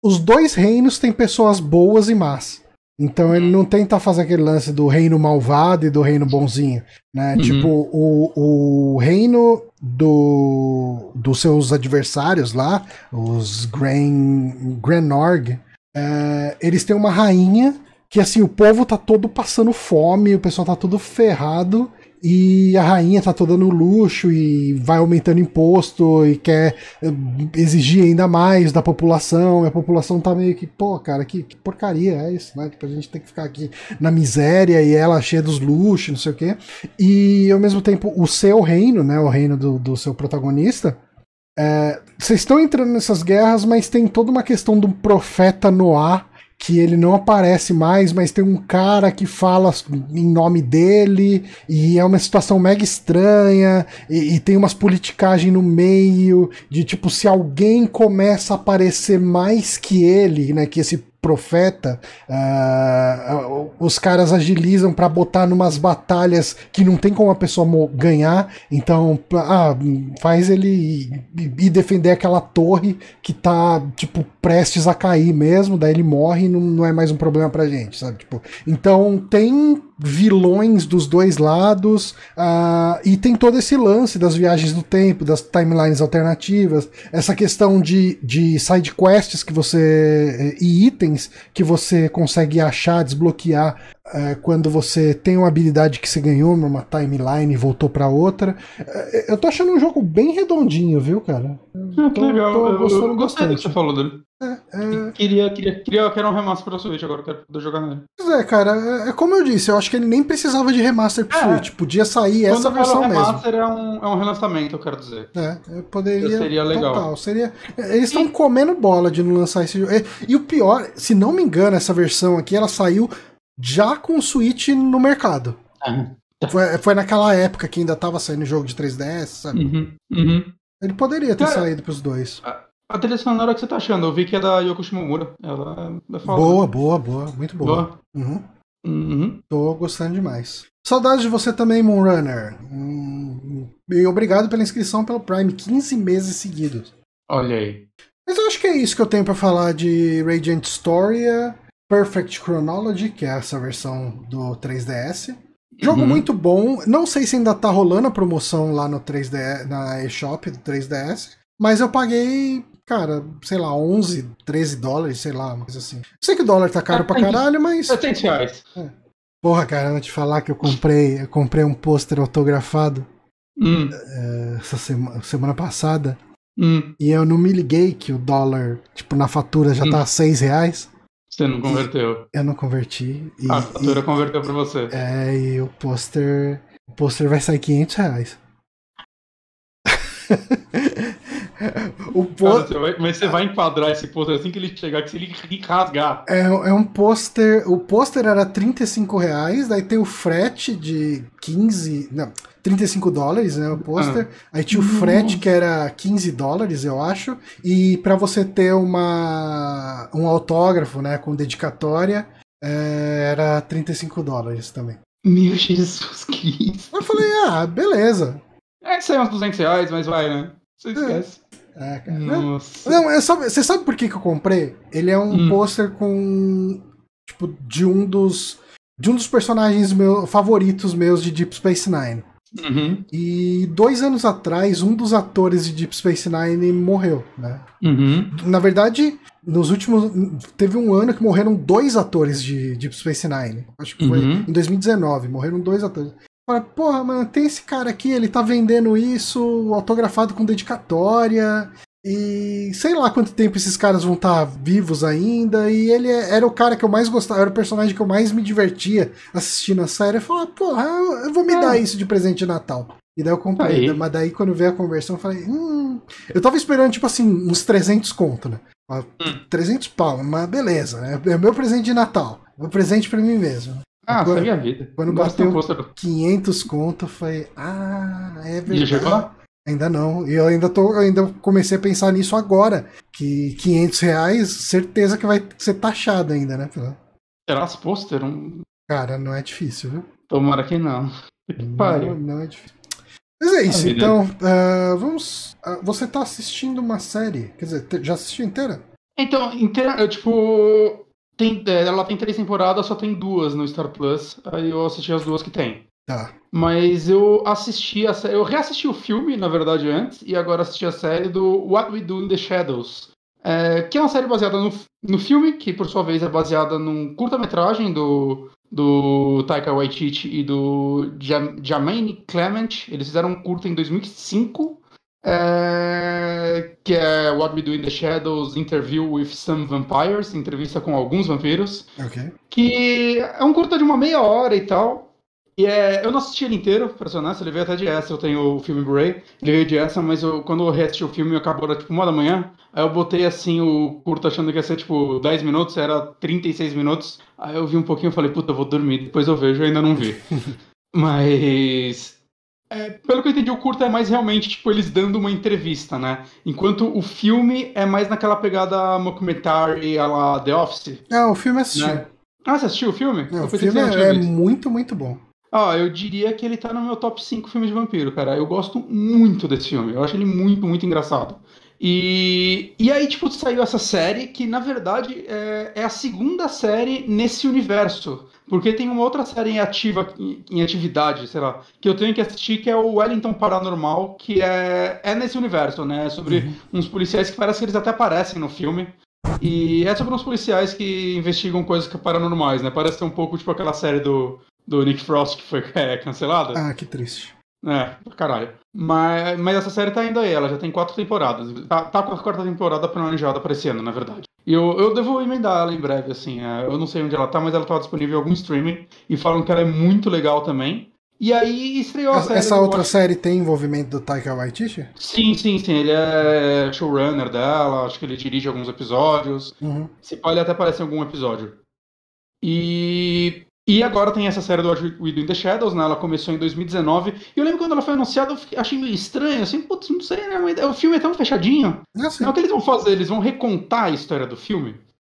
os dois reinos têm pessoas boas e más. Então ele não tenta fazer aquele lance do reino malvado e do reino bonzinho, né? Uhum. Tipo, o, o reino do, dos seus adversários lá, os Gran, Granorg, é, eles têm uma rainha que assim, o povo tá todo passando fome, o pessoal tá todo ferrado. E a rainha tá toda no luxo e vai aumentando imposto e quer eh, exigir ainda mais da população. E a população tá meio que, pô, cara, que, que porcaria é isso, né? Tipo, a gente tem que ficar aqui na miséria e ela cheia dos luxos, não sei o quê. E ao mesmo tempo, o seu reino, né? O reino do, do seu protagonista, é, vocês estão entrando nessas guerras, mas tem toda uma questão do profeta Noah que ele não aparece mais, mas tem um cara que fala em nome dele, e é uma situação mega estranha, e, e tem umas politicagens no meio, de tipo, se alguém começa a aparecer mais que ele, né, que esse profeta, uh, os caras agilizam para botar numas batalhas que não tem como a pessoa ganhar, então ah, faz ele ir defender aquela torre que tá tipo prestes a cair mesmo, daí ele morre e não, não é mais um problema pra gente, sabe? Tipo, então tem vilões dos dois lados uh, e tem todo esse lance das viagens do tempo, das timelines alternativas, essa questão de, de side quests que você e itens que você consegue achar, desbloquear uh, quando você tem uma habilidade que você ganhou numa timeline e voltou para outra. Uh, eu tô achando um jogo bem redondinho, viu, cara? Ah, que legal. Tô gostando eu, gostei do que você falou dele. É, é... Queria, queria, queria, quero um remaster pra Switch agora, quero poder jogar nele. Pois é, cara, é, é, como eu disse, eu acho que ele nem precisava de remaster pro é. Switch, podia sair Quando essa versão mesmo. remaster é um, é um relançamento, eu quero dizer. É, eu poderia. seria legal. Total, seria, eles estão e... comendo bola de não lançar esse jogo. E o pior, se não me engano, essa versão aqui, ela saiu já com o Switch no mercado. Foi, foi naquela época que ainda tava saindo jogo de 3DS, sabe? Uhum. Uhum. Ele poderia ter Cara, saído pros dois. A trilha sonora que você tá achando, eu vi que é da Yoko Shimomura. Ela é foda. Boa, boa, boa. Muito boa. boa. Uhum. Uhum. Tô gostando demais. Saudades de você também, Moonrunner. Hum, e obrigado pela inscrição pelo Prime. 15 meses seguidos. Olha aí. Mas eu acho que é isso que eu tenho para falar de Radiant Storia, Perfect Chronology, que é essa versão do 3DS. Jogo uhum. muito bom. Não sei se ainda tá rolando a promoção lá no 3D, na eShop do 3DS. Mas eu paguei cara, sei lá, 11, 13 dólares, sei lá, uma coisa assim. Sei que o dólar tá caro pra caralho, mas. 700 reais. É. Porra, cara, eu vou te falar que eu comprei, eu comprei um pôster autografado hum. é, essa semana, semana passada. Hum. E eu não me liguei que o dólar, tipo, na fatura já hum. tá a 6 reais. Você não converteu. Eu não converti. E, a assinatura converteu pra você. É, e o pôster. O pôster vai sair 500 reais. o pôster. Mas você vai enquadrar esse pôster assim que ele chegar, que se ele rasgar. É, é um pôster. O pôster era 35 reais, daí tem o frete de 15. Não, 35 dólares, né? O pôster. Ah. Aí tinha o frete que era 15 dólares, eu acho. E para você ter uma um autógrafo, né, com dedicatória, é, era 35 dólares também. Meu Jesus Cristo. Eu falei, ah, beleza. É saiu uns 200 reais, mas vai, né? Você esquece. É, cara. Nossa. Não, só, você sabe por que, que eu comprei? Ele é um hum. pôster com. Tipo, de um dos. De um dos personagens meu, favoritos meus de Deep Space Nine. Uhum. E dois anos atrás, um dos atores de Deep Space Nine morreu, né? Uhum. Na verdade, nos últimos. Teve um ano que morreram dois atores de Deep Space Nine. Acho que foi uhum. em 2019. Morreram dois atores. Fala, porra, mano, tem esse cara aqui, ele tá vendendo isso autografado com dedicatória. E sei lá quanto tempo esses caras vão estar tá vivos ainda. E ele é, era o cara que eu mais gostava, era o personagem que eu mais me divertia assistindo a série. Eu falei, porra, eu vou me é. dar isso de presente de Natal. E daí eu comprei. Aí. Mas daí quando veio a conversão, eu falei, hum. Eu tava esperando, tipo assim, uns 300 conto, né? Hum. 300 pau, mas beleza, né? É meu presente de Natal. Meu presente para mim mesmo. Ah, quando, a vida. Quando bateu 500 conto, foi. Ah, é verdade. Já chegou? Ainda não. E eu ainda tô, ainda comecei a pensar nisso agora. Que 500 reais, certeza que vai ser taxado ainda, né? Será as pôster? Um... Cara, não é difícil, viu? Tomara que não. Não, não é difícil. Mas é isso, então. Uh, vamos. Uh, você tá assistindo uma série? Quer dizer, já assistiu inteira? Então, inteira. Eu, tipo. Tem, é, ela tem três temporadas, só tem duas no Star Plus. Aí eu assisti as duas que tem. Tá. Mas eu assisti a série. Eu reassisti o filme, na verdade, antes, e agora assisti a série do What We Do in the Shadows. É, que é uma série baseada no, no filme, que por sua vez é baseada num curta-metragem do, do Taika Waititi e do Jamaine Clement. Eles fizeram um curta em 2005 é, que é What We Do in the Shadows Interview with Some Vampires, entrevista com alguns vampiros. Okay. Que é um curta de uma meia hora e tal. E é, eu não assisti ele inteiro, pra ser honesto, ele veio até de essa, eu tenho o filme Blu-ray, ele veio de essa, mas eu, quando eu reassisti o filme, acabou, era tipo uma da manhã, aí eu botei assim o curto achando que ia ser tipo 10 minutos, era 36 minutos, aí eu vi um pouquinho e falei, puta, eu vou dormir, depois eu vejo, eu ainda não vi. mas é, pelo que eu entendi, o curta é mais realmente, tipo, eles dando uma entrevista, né? Enquanto o filme é mais naquela pegada mockumentary, a la The Office. Ah, o filme assistiu. Né? Ah, você assistiu o filme? Não, o filme é, é muito, muito bom. Ah, eu diria que ele tá no meu top 5 filmes de vampiro, cara. Eu gosto muito desse filme. Eu acho ele muito, muito engraçado. E, e aí, tipo, saiu essa série que, na verdade, é, é, a segunda série nesse universo. Porque tem uma outra série em ativa, em, em, atividade, sei lá, que eu tenho que assistir, que é o Wellington Paranormal, que é, é nesse universo, né? É sobre uhum. uns policiais que parece que eles até aparecem no filme. E é sobre uns policiais que investigam coisas paranormais, né? Parece ser um pouco tipo aquela série do, do Nick Frost que foi é, cancelada. Ah, que triste. É, caralho. Mas, mas essa série tá indo aí, ela já tem quatro temporadas. Tá, tá com a quarta temporada planejada pra esse ano, na verdade. E eu, eu devo emendar ela em breve, assim. É, eu não sei onde ela tá, mas ela tá disponível em algum streaming. E falam que ela é muito legal também. E aí estreou a série. Essa outra série tem envolvimento do Taika Waititi? Sim, sim, sim. Ele é showrunner dela, acho que ele dirige alguns episódios. Uhum. Se pode até aparecer em algum episódio. E e agora tem essa série do We Do in the Shadows, né? Ela começou em 2019. E eu lembro quando ela foi anunciada, eu achei meio estranho, assim, putz, não sei, né? O filme é tão fechadinho. É, assim. é o que eles vão fazer? Eles vão recontar a história do filme?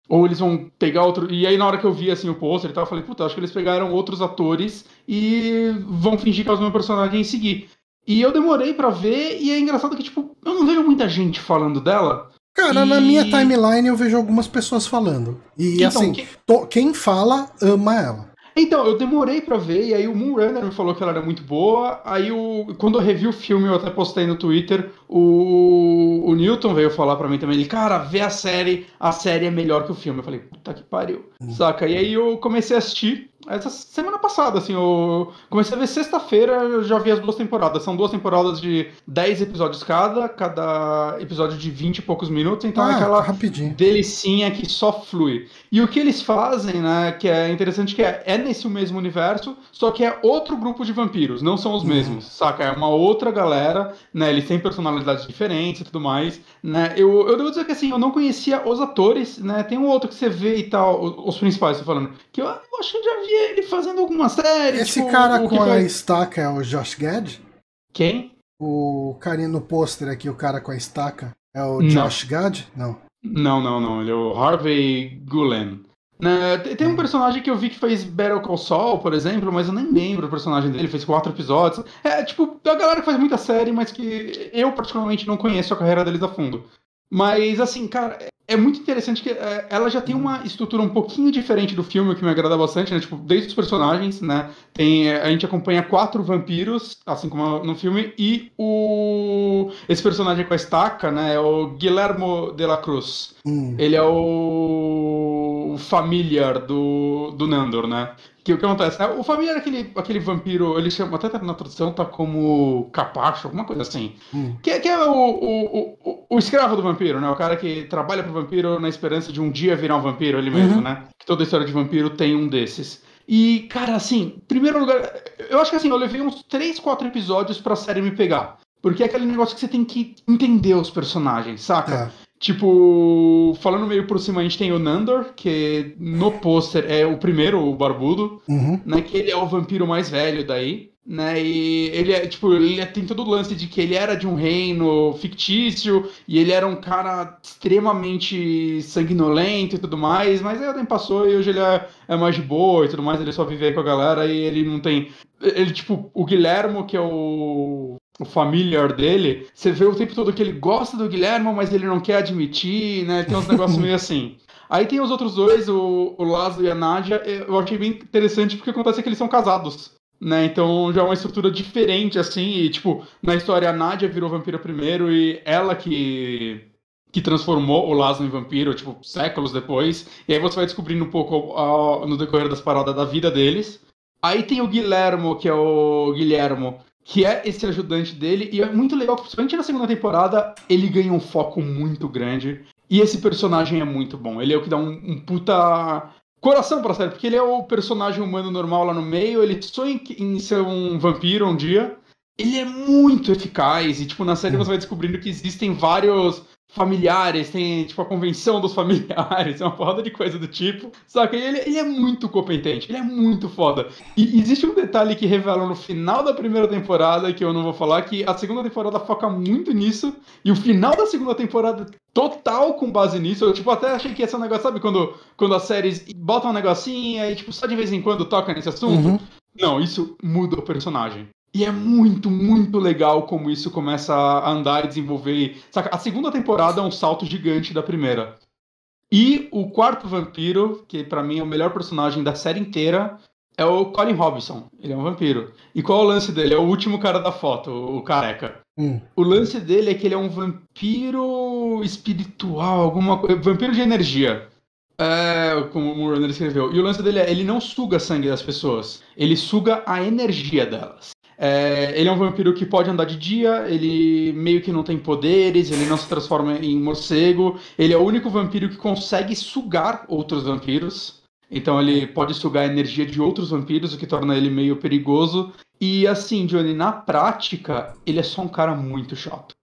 Ou eles vão pegar outro. E aí, na hora que eu vi assim, o pôster e tal, eu falei, puta, acho que eles pegaram outros atores e vão fingir que é o mesmo personagem e seguir. E eu demorei para ver, e é engraçado que, tipo, eu não vejo muita gente falando dela. Cara, e... na minha timeline eu vejo algumas pessoas falando. E então, assim, quem... To... quem fala ama ela. Então, eu demorei para ver, e aí o Moonrunner me falou que ela era muito boa. Aí, o, quando eu revi o filme, eu até postei no Twitter, o, o Newton veio falar para mim também. Ele, cara, vê a série, a série é melhor que o filme. Eu falei, puta que pariu. Hum. Saca? E aí eu comecei a assistir. Essa semana passada, assim, eu comecei a ver sexta-feira, eu já vi as duas temporadas. São duas temporadas de 10 episódios cada, cada episódio de 20 e poucos minutos, então é Ah, aquela rapidinho. delicinha que só flui. E o que eles fazem, né, que é interessante que é, é nesse mesmo universo, só que é outro grupo de vampiros, não são os Uhum. mesmos, saca? É uma outra galera, né, eles têm personalidades diferentes e tudo mais, né? Eu, eu devo dizer que assim, eu não conhecia os atores, né? Tem um outro que você vê e tal, os, os principais, tô falando, que eu, eu acho que eu já vi ele fazendo alguma série. Esse tipo, cara com a estaca é o Josh Gad? Quem? O carinha no pôster aqui, o cara com a estaca, é o Não. Josh Gad? Não. Não, não, não. Ele é o Harvey Gulen. Né, tem- um personagem que eu vi que fez Battle Call Saul, por exemplo, mas eu nem lembro o personagem dele, fez quatro episódios. É, tipo, a galera que faz muita série, mas que eu particularmente não conheço a carreira deles a fundo. Mas, assim, cara, é- é muito interessante que é, ela já tem uma estrutura um pouquinho diferente do filme, que me agrada bastante, né? Tipo, desde os personagens, né? Tem, a gente acompanha quatro vampiros, assim como no filme, e o... Esse personagem com a estaca, né? É o Guillermo de la Cruz. Hum. Ele é o, o familiar do, do Nandor, né? Que o que acontece? né? O familiar é aquele, aquele vampiro, ele chama, até na tradução tá como capacho, alguma coisa assim. Hum. Que, que é o, o, o, o escravo do vampiro, né? O cara que trabalha pro vampiro na esperança de um dia virar um vampiro ele mesmo, Uhum. né? Que toda história de vampiro tem um desses. E, cara, assim, primeiro lugar, eu acho que assim, eu levei uns 3, 4 episódios pra série me pegar. Porque é aquele negócio que você tem que entender os personagens, saca? Tá. Tipo, falando meio por cima, a gente tem o Nandor, que no pôster é o primeiro, o barbudo, Uhum. né? Que ele é o vampiro mais velho daí, né? E ele é, tipo, ele é- tem todo o lance de que ele era de um reino fictício e ele era um cara extremamente sanguinolento e tudo mais, mas aí o tempo passou e hoje ele é, é mais de boa e tudo mais, ele só vive aí com a galera e ele não tem. Ele, tipo, o Guilhermo, que é o o familiar dele, você vê o tempo todo que ele gosta do Guilherme, mas ele não quer admitir, né? Tem uns negócios meio assim. Aí tem os outros dois, o, o Laszlo e a Nádia, eu achei bem interessante porque acontece que eles são casados. Né, então já é uma estrutura diferente, assim, e tipo, na história a Nádia virou vampira primeiro e ela que que transformou o Laszlo em vampiro, tipo, séculos depois. E aí você vai descobrindo um pouco no decorrer das paradas da vida deles. Aí tem o Guilhermo, que é o Guilhermo, que é esse ajudante dele, e é muito legal, principalmente na segunda temporada, ele ganha um foco muito grande. E esse personagem é muito bom. Ele é o que dá um, um puta coração pra série, porque ele é o personagem humano normal lá no meio, ele sonha em, em ser um vampiro um dia. Ele é muito eficaz, e tipo, na série você vai descobrindo que existem vários familiares, tem tipo a convenção dos familiares, é uma porrada de coisa do tipo. Saca? E ele, ele é muito competente, ele é muito foda. E existe um detalhe que revela no final da primeira temporada, que eu não vou falar, que a segunda temporada foca muito nisso, e o final da segunda temporada total com base nisso. Eu tipo, até achei que esse é um negócio, sabe, quando, quando as séries botam um negocinho e tipo, só de vez em quando toca nesse assunto? Uhum. Não, isso muda o personagem. E é muito, muito legal como isso começa a andar e desenvolver. Saca? A segunda temporada é um salto gigante da primeira. E o quarto vampiro, que pra mim é o melhor personagem da série inteira, é o Colin Robinson. Ele é um vampiro. E qual é o lance dele? É o último cara da foto, o careca. Hum. O lance dele é que ele é um vampiro espiritual, alguma coisa. Vampiro de energia. É, como o Murano escreveu. E o lance dele é, ele não suga sangue das pessoas. Ele suga a energia delas. É, ele é um vampiro que pode andar de dia, ele meio que não tem poderes, ele não se transforma em morcego. Ele é o único vampiro que consegue sugar outros vampiros. Então ele pode sugar a energia de outros vampiros, o que torna ele meio perigoso. E assim, Johnny, na prática, ele é só um cara muito chato.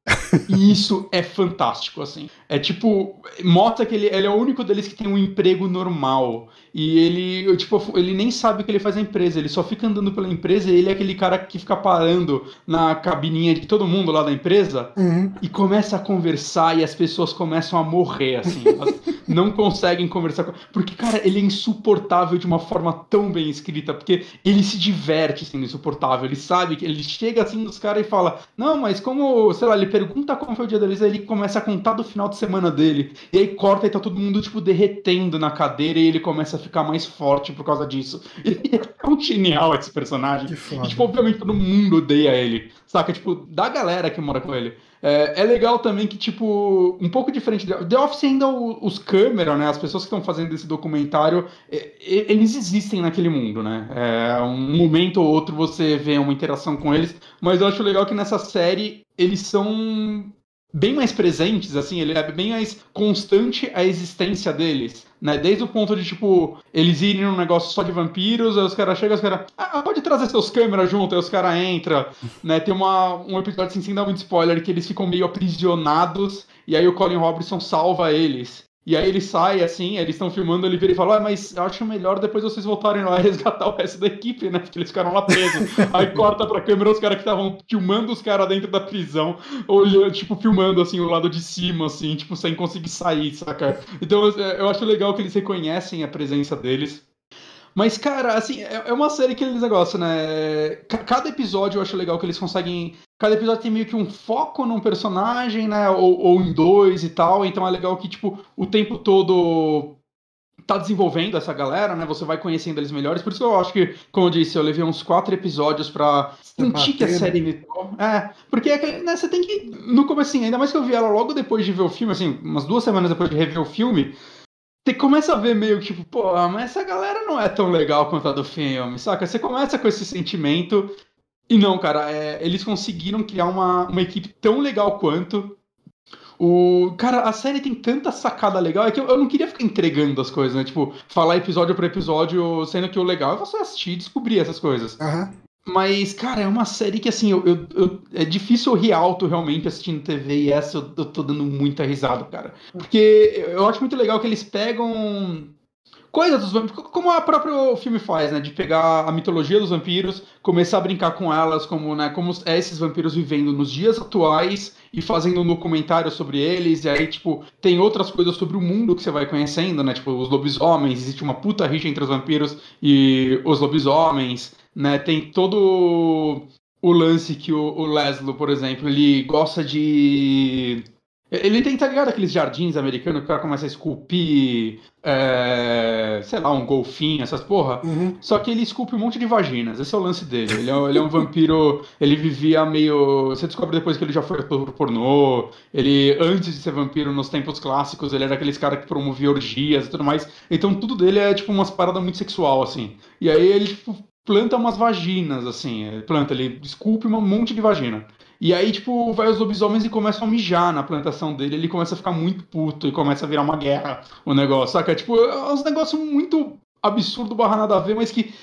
E isso é fantástico, assim. É tipo, mostra que ele, ele é o único deles que tem um emprego normal. E ele, tipo, ele nem sabe o que ele faz na empresa, ele só fica andando pela empresa e ele é aquele cara que fica parando na cabininha de todo mundo lá da empresa Uhum. e começa a conversar e as pessoas começam a morrer, assim. Elas não conseguem conversar com... Porque, cara, ele é insuportável de uma forma tão bem escrita, porque ele se diverte sendo insuportável. Ele sabe que ele chega assim nos caras e fala: Não, mas como, sei lá, ele pergunta como foi o dia deles, aí ele começa a contar do final de semana dele. E aí corta e tá todo mundo, tipo, derretendo na cadeira e ele começa a ficar mais forte por causa disso. E é tão genial esse personagem. Que E, foda. tipo, obviamente todo mundo odeia ele. Saca? Tipo, da galera que mora com ele. É, é, legal também que, tipo, um pouco diferente. The Office ainda os câmeras, né? As pessoas que estão fazendo esse documentário, eles existem naquele mundo, né? É, um momento ou outro você vê uma interação com eles, mas eu acho legal que nessa série eles são bem mais presentes, assim, ele é bem mais constante a existência deles, né? Desde o ponto de, tipo, eles irem num negócio só de vampiros, aí os caras chegam, os caras, ah, pode trazer seus câmeras junto, aí os caras entram, né? Tem uma, um episódio, assim, sem dar muito spoiler, que eles ficam meio aprisionados, e aí o Colin Robertson salva eles. E aí ele sai assim, eles estão filmando, ele vira e fala: ah, mas acho melhor depois vocês voltarem lá e resgatar o resto da equipe, né? Porque eles ficaram lá presos. aí corta pra câmera os caras que estavam filmando os caras dentro da prisão, olhando, tipo, filmando assim o lado de cima, assim, tipo, sem conseguir sair, saca? Então eu acho legal que eles reconhecem a presença deles. Mas, cara, assim, é, é uma série que eles negócio, né? Cada episódio eu acho legal que eles conseguem. Cada episódio tem meio que um foco num personagem, né? Ou, ou em dois e tal. Então é legal que, tipo, o tempo todo tá desenvolvendo essa galera, né? Você vai conhecendo eles melhores. Por isso que eu acho que, como eu disse, eu levei uns quatro episódios pra sentir que a série me. É, porque é né, você tem que. No começo, ainda mais que eu vi ela logo depois de ver o filme, assim, umas duas semanas depois de rever o filme. Você começa a ver meio tipo, pô, mas essa galera não é tão legal quanto a do filme, saca? Você começa com esse sentimento. E não, cara, é, eles conseguiram criar uma, uma equipe tão legal quanto. O, cara, a série tem tanta sacada legal, é que eu, eu não queria ficar entregando as coisas, né? Tipo, falar episódio por episódio, sendo que o legal é você assistir e descobrir essas coisas. Uhum. Mas, cara, é uma série que, assim, eu, eu, eu, é difícil eu rir alto realmente assistindo TV e essa eu, eu tô dando muita risada, cara. Porque eu acho muito legal que eles pegam coisas dos vampiros, como a próprio filme faz, né? De pegar a mitologia dos vampiros, começar a brincar com elas, como, né, como é esses vampiros vivendo nos dias atuais e fazendo um documentário sobre eles, e aí, tipo, tem outras coisas sobre o mundo que você vai conhecendo, né? Tipo, os lobisomens, existe uma puta rixa entre os vampiros e os lobisomens né? Tem todo o lance que o, o Leslie, por exemplo, ele gosta de. Ele tem, tá ligado, aqueles jardins americanos que o cara começa a esculpir, é, sei lá, um golfinho, essas porra. Uhum. Só que ele esculpe um monte de vaginas, esse é o lance dele. Ele é, ele é um vampiro, ele vivia meio. Você descobre depois que ele já foi ator pornô. Ele, antes de ser vampiro, nos tempos clássicos, ele era aqueles cara que promovia orgias e tudo mais. Então tudo dele é, tipo, umas paradas muito sexual, assim. E aí ele, tipo, planta umas vaginas, assim. É, planta, ele esculpe um monte de vagina. E aí, tipo, vai os lobisomens e começam a mijar na plantação dele. Ele começa a ficar muito puto e começa a virar uma guerra o negócio, saca? Tipo, é negócios muito absurdo, barra nada a ver, mas que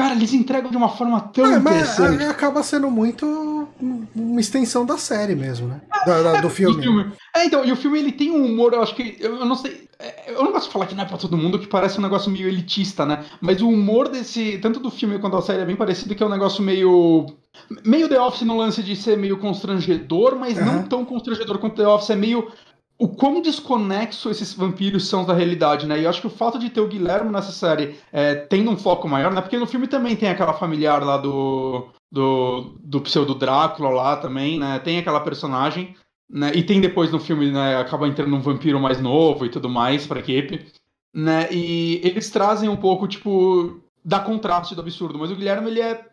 Cara, eles entregam de uma forma tão é, interessante. Mas acaba sendo muito uma extensão da série mesmo, né? Da, da, do, filme. do, filme. É, então, e o filme ele tem um humor, eu acho que. Eu, eu, não sei. É, eu não gosto de falar que não é pra todo mundo, que parece um negócio meio elitista, né? Mas o humor desse. Tanto do filme quanto da série é bem parecido, que é um negócio meio. Meio The Office no lance de ser meio constrangedor, mas uhum. não tão constrangedor quanto The Office. É meio o quão desconexo esses vampiros são da realidade, né? E eu acho que o fato de ter o Guilherme nessa série é, tendo um foco maior, né? Porque no filme também tem aquela familiar lá do, do, do pseudo Drácula lá também, né? Tem aquela personagem, né? E tem depois no filme, né? Acaba entrando um vampiro mais novo e tudo mais pra equipe, né? E eles trazem um pouco, tipo, da contraste do absurdo. Mas o Guilherme, ele é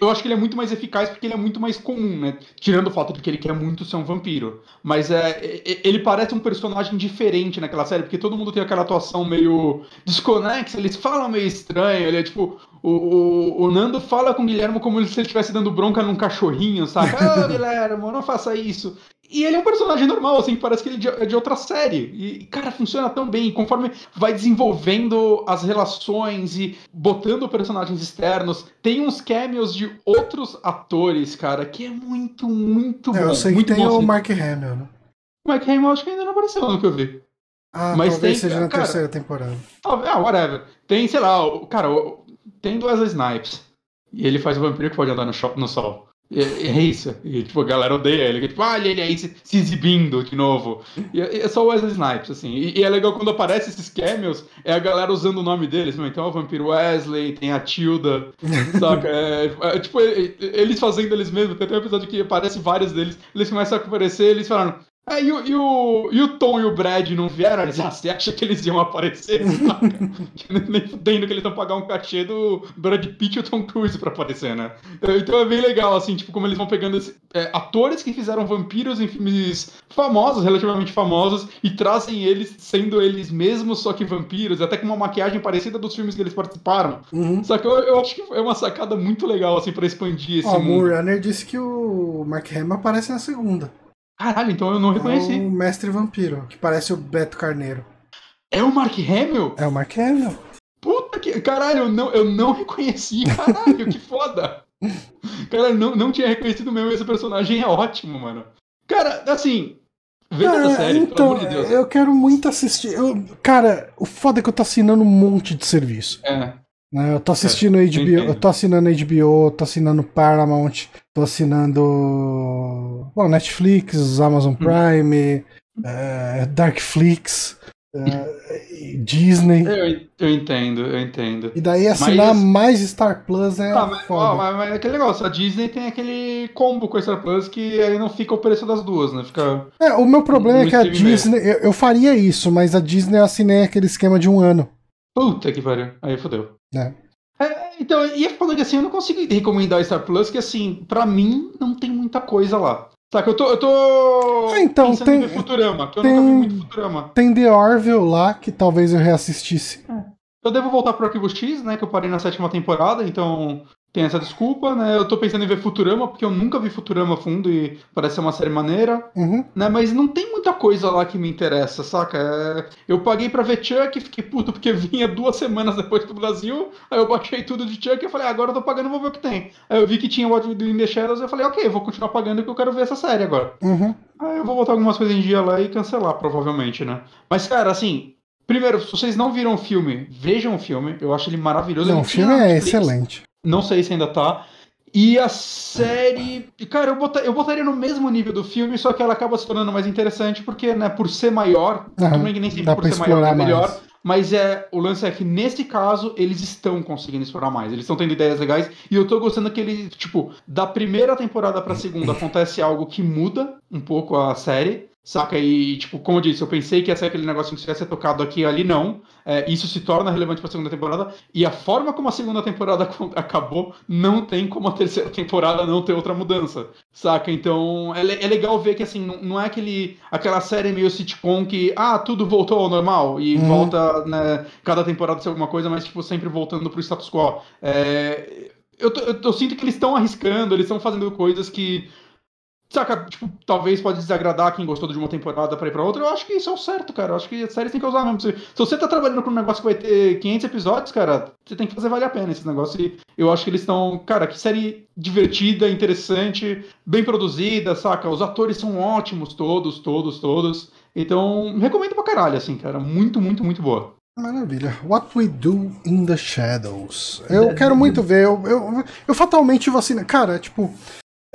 eu acho que ele é muito mais eficaz porque ele é muito mais comum, né? Tirando o fato de que ele quer muito ser um vampiro. Mas é, ele parece um personagem diferente naquela série, porque todo mundo tem aquela atuação meio desconexa, eles falam meio estranho, ele é tipo. O, o, o Nando fala com o Guilherme como se ele estivesse dando bronca num cachorrinho, saca? Ah, Guilherme, não faça isso. E ele é um personagem normal, assim, parece que ele é de outra série. E, cara, funciona tão bem. Conforme vai desenvolvendo as relações e botando personagens externos, tem uns cameos de outros atores, cara, que é muito, muito bom. É, eu sei muito que tem bom, o assim. Mark Hamill, né? O Mark Hamill acho que ainda não apareceu no que eu vi. Ah, Mas talvez tem, seja na cara, terceira temporada. Ah, whatever. Tem, sei lá, cara, tem do Wesley Snipes. E ele faz o vampiro que pode andar no, no sol. É, é, isso. E, tipo, a galera odeia ele. Tipo, ah, ele, aí se, se, exibindo de novo. E é, é só o Wesley Snipes, assim. E, e, é legal quando aparece esses cameos, é a galera usando o nome deles. Então é o Vampiro Wesley, tem a Tilda, saca? É, é, tipo, eles fazendo eles mesmos. Tem até um episódio que aparece vários deles, eles começam a aparecer eles falaram, É, e, o, e, o, e o Tom e o Brad não vieram? Eles, ah, você acha que eles iam aparecer? Nem fudendo que eles vão pagar um cachê do Brad Pitt e o Tom Cruise pra aparecer, né? Então é bem legal, assim, tipo, como eles vão pegando é, atores que fizeram vampiros em filmes famosos, relativamente famosos, e trazem eles sendo eles mesmos, só que vampiros, até com uma maquiagem parecida dos filmes que eles participaram. Uhum. Só que eu, eu acho que é uma sacada muito legal, assim, pra expandir esse Ó, o mundo. Moonrunner disse que o Mark Hamill aparece na segunda. Caralho, então eu não É reconheci. o Mestre Vampiro, que parece o Beto Carneiro. É o Mark Hamill? É o Mark Hamill. Puta que. Caralho, eu não, eu não reconheci. Caralho, que foda. Caralho, não, não tinha reconhecido mesmo. Esse personagem é ótimo, mano. Cara, assim. Veja Cara, essa série, então, pelo amor de Deus. eu quero muito assistir. Eu- cara, o foda é que eu tô assinando um monte de serviço. É. né? Eu tô assistindo HBO, entendo. eu tô assinando HBO, tô assinando Paramount, tô assinando bom, Netflix, Amazon Hum. Prime, eh, Darkflix, eh, e Disney. Eu, eu entendo, eu entendo. E daí assinar Mas- mais Star Plus é Ah, mas, foda. ó, mas, mas é aquele negócio, a Disney tem aquele combo com a Star Plus que aí não fica o preço das duas, né? Fica. É, o meu problema é que a Disney. Eu, eu faria isso, mas a Disney eu assinei aquele esquema de um ano. Puta que pariu. Aí fodeu. É. É, então, e falando que assim, eu não consigo recomendar Star Plus, que assim, pra mim não tem muita coisa lá. Saca, eu tô. Eu tô Ah, então, pensando tem- em Futurama, que eu tem- nunca vi muito Futurama. Tem The Orville lá, que talvez eu reassistisse. Eu devo voltar pro Arquivo X, né? Que eu parei na sétima temporada, então tem essa desculpa, né? Eu tô pensando em ver Futurama, porque eu nunca vi Futurama a fundo e parece ser uma série maneira, Uhum. né? Mas não tem muita coisa lá que me interessa, saca? É, Eu paguei pra ver Chuck e fiquei puto porque vinha duas semanas depois pro Brasil, aí eu baixei tudo de Chuck e falei, ah, agora eu tô pagando, vou ver o que tem. Aí eu vi que tinha o What We Do in the Shadows e eu falei, ok, vou continuar pagando porque eu quero ver essa série agora. Uhum. Aí eu vou botar algumas coisas em dia lá e cancelar, provavelmente, né? Mas, cara, assim, primeiro, se vocês não viram o filme, vejam o filme. Eu acho ele maravilhoso. Não, o filme é excelente. Não sei se ainda tá. E a série. Cara, eu, bota- eu botaria no mesmo nível do filme, só que ela acaba se tornando mais interessante, porque, né, por ser maior, que nem sempre por ser maior é melhor. mais. Mas é, o lance é que nesse caso eles estão conseguindo explorar mais, eles estão tendo ideias legais e eu tô gostando que ele, tipo, da primeira temporada pra segunda acontece algo que muda um pouco a série, saca? E, tipo, como eu disse, eu pensei que ia ser aquele negócio que ser tocado aqui e ali, não. É, isso se torna relevante pra segunda temporada e a forma como a segunda temporada acabou não tem como a terceira temporada não ter outra mudança, saca? Então é, é legal ver que, assim, não, não é aquele, aquela série meio sitcom que, ah, tudo voltou ao normal e Uhum. volta, né, cada temporada ser alguma coisa, mas, tipo, sempre voltando pro status quo. É, eu, eu, eu sinto que eles estão arriscando, eles estão fazendo coisas que. Saca, tipo, talvez pode desagradar quem gostou de uma temporada pra ir pra outra. Eu acho que isso é o certo, cara. Eu acho que a série tem que usar mesmo. Se, se você tá trabalhando com um negócio que vai ter 500 episódios, cara, você tem que fazer valer a pena esse negócio. E eu acho que eles estão. Cara, que série divertida, interessante, bem produzida, saca? Os atores são ótimos, todos, todos, todos. Então, recomendo pra caralho, assim, cara. Muito, muito, muito boa. Maravilha. What We Do in the Shadows. Eu quero muito ver. Eu, eu, eu fatalmente vou assinar. Cara, tipo.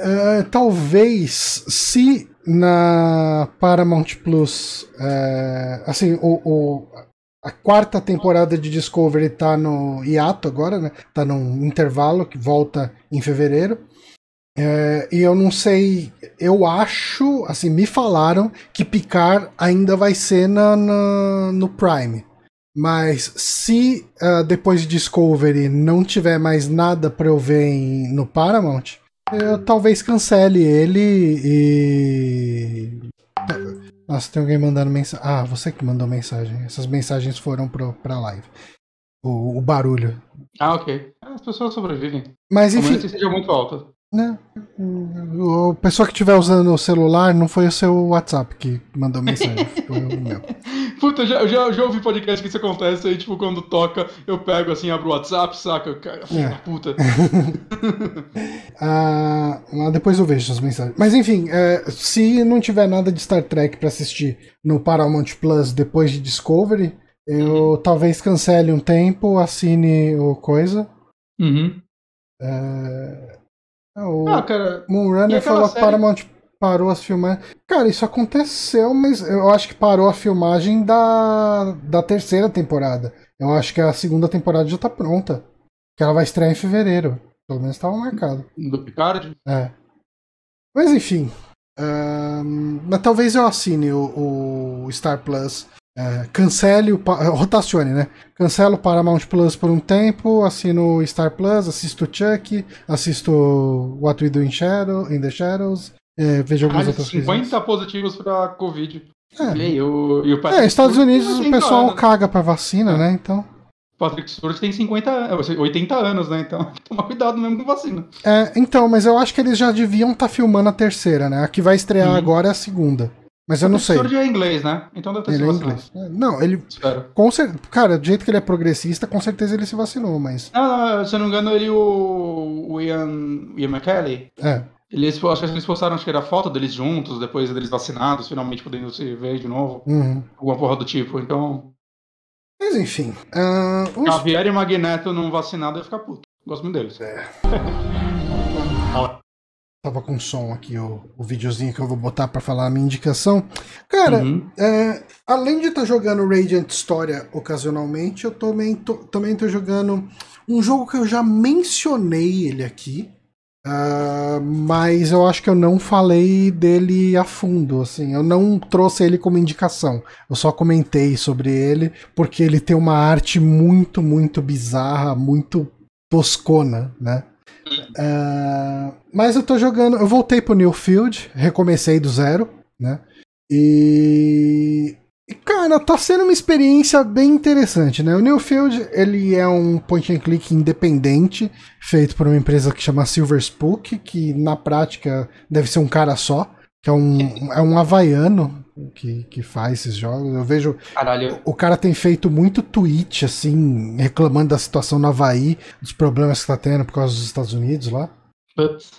É, talvez se na Paramount Plus. é, assim, o, o- a quarta temporada de Discovery tá no hiato agora, né? Tá num intervalo que volta em fevereiro. É, e eu não sei, eu acho, assim, me falaram que Picard ainda vai ser na, na- no Prime. Mas se depois de Discovery não tiver mais nada pra eu ver em- no Paramount, eu talvez cancele ele e. Nossa, tem alguém mandando mensagem. Ah, você que mandou mensagem. Essas mensagens foram pro, pra live. O, o barulho. Ah, ok. As pessoas sobrevivem. Mas enfim, seja muito alta. Né? O- A pessoa que estiver usando o celular não foi o seu WhatsApp que mandou mensagem, foi o meu. Puta, já, já, já ouvi podcast que isso acontece aí, tipo, quando toca, eu pego assim, abro o WhatsApp, saca? Cara, É. puta. Ah, lá depois eu vejo as mensagens. Mas enfim, é, se não tiver nada de Star Trek pra assistir no Paramount Plus depois de Discovery, eu talvez cancele um tempo, assine o coisa. Uhum. É, o Ah, cara, Moonrunner falou que série- Paramount parou as filmagens. Cara, isso aconteceu, mas eu acho que parou a filmagem da, da terceira temporada. Eu acho que a segunda temporada já tá pronta. Que ela vai estrear em fevereiro. Pelo menos estava marcado. do Picard. É. Mas enfim, Um, mas talvez eu assine o, o Star Plus. É, cancele o. Rotacione, né? Cancelo o Paramount Plus por um tempo, assino o Star Plus, assisto o Chuck, assisto What We Do in, Shadow, in the Shadows, é, vejo algumas outras 50 coisas. 50 positivos pra Covid. É. E, o, e o É, Estados Unidos o pessoal 80 anos. caga pra vacina, É. né? Então. Patrick Stewart tem 50, 80 anos, né? Então, toma cuidado mesmo com vacina. É, então, mas eu acho que eles já deviam estar filmando a terceira, né? A que vai estrear Uhum. agora é a segunda. Mas eu não sei. O é inglês, né? Então deve ter Ele é vacinado. inglês. É, Não, ele. Espero. Com cer... Cara, do jeito que ele é progressista, com certeza ele se vacinou, mas. Não, não, se eu não me engano, ele e o, o Ian, Ian McKellen, É. eles, acho que eles postaram, acho que era foto deles juntos, depois deles vacinados, finalmente podendo se ver de novo, Uhum. alguma porra do tipo. Então, Mas enfim. ah, os- Javier e Magneto não vacinado, ia ficar puto. Gosto muito deles. Tava com som aqui, o, o videozinho que eu vou botar pra falar a minha indicação. Cara, Uhum. é, além de estar jogando Radiant História ocasionalmente, eu também tô, também tô jogando um jogo que eu já mencionei ele aqui. ah, mas eu acho que eu não falei dele a fundo, assim, eu não trouxe ele como indicação. Eu só comentei sobre ele porque ele tem uma arte muito, muito bizarra, muito toscona, né? Ah, mas eu tô jogando. Eu voltei pro Newfield, recomecei do zero, né? E. e, Cara, tá sendo uma experiência bem interessante, né? O Newfield, ele é um point and click independente, feito por uma empresa que chama Silver Spook, que na prática deve ser um cara só, que é um, é um havaiano que, que faz esses jogos. Eu vejo Caralho. o cara tem feito muito tweet, assim, reclamando da situação no Havaí, dos problemas que tá tendo por causa dos Estados Unidos lá. Putz.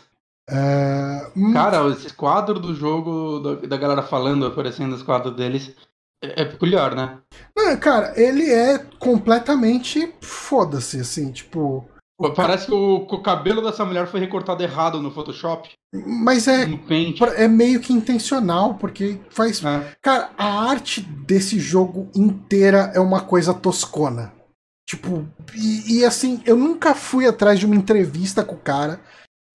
É, hum, Cara, esse quadro do jogo, da, da galera falando, aparecendo os quadros deles, é, é peculiar, né? não, cara, ele é completamente foda-se, assim, tipo. Parece que o, que o cabelo dessa mulher foi recortado errado no Photoshop, Mas é, é meio que intencional, porque faz. É. Cara, a arte desse jogo inteira é uma coisa toscona. Tipo, e, e assim, eu nunca fui atrás de uma entrevista com o cara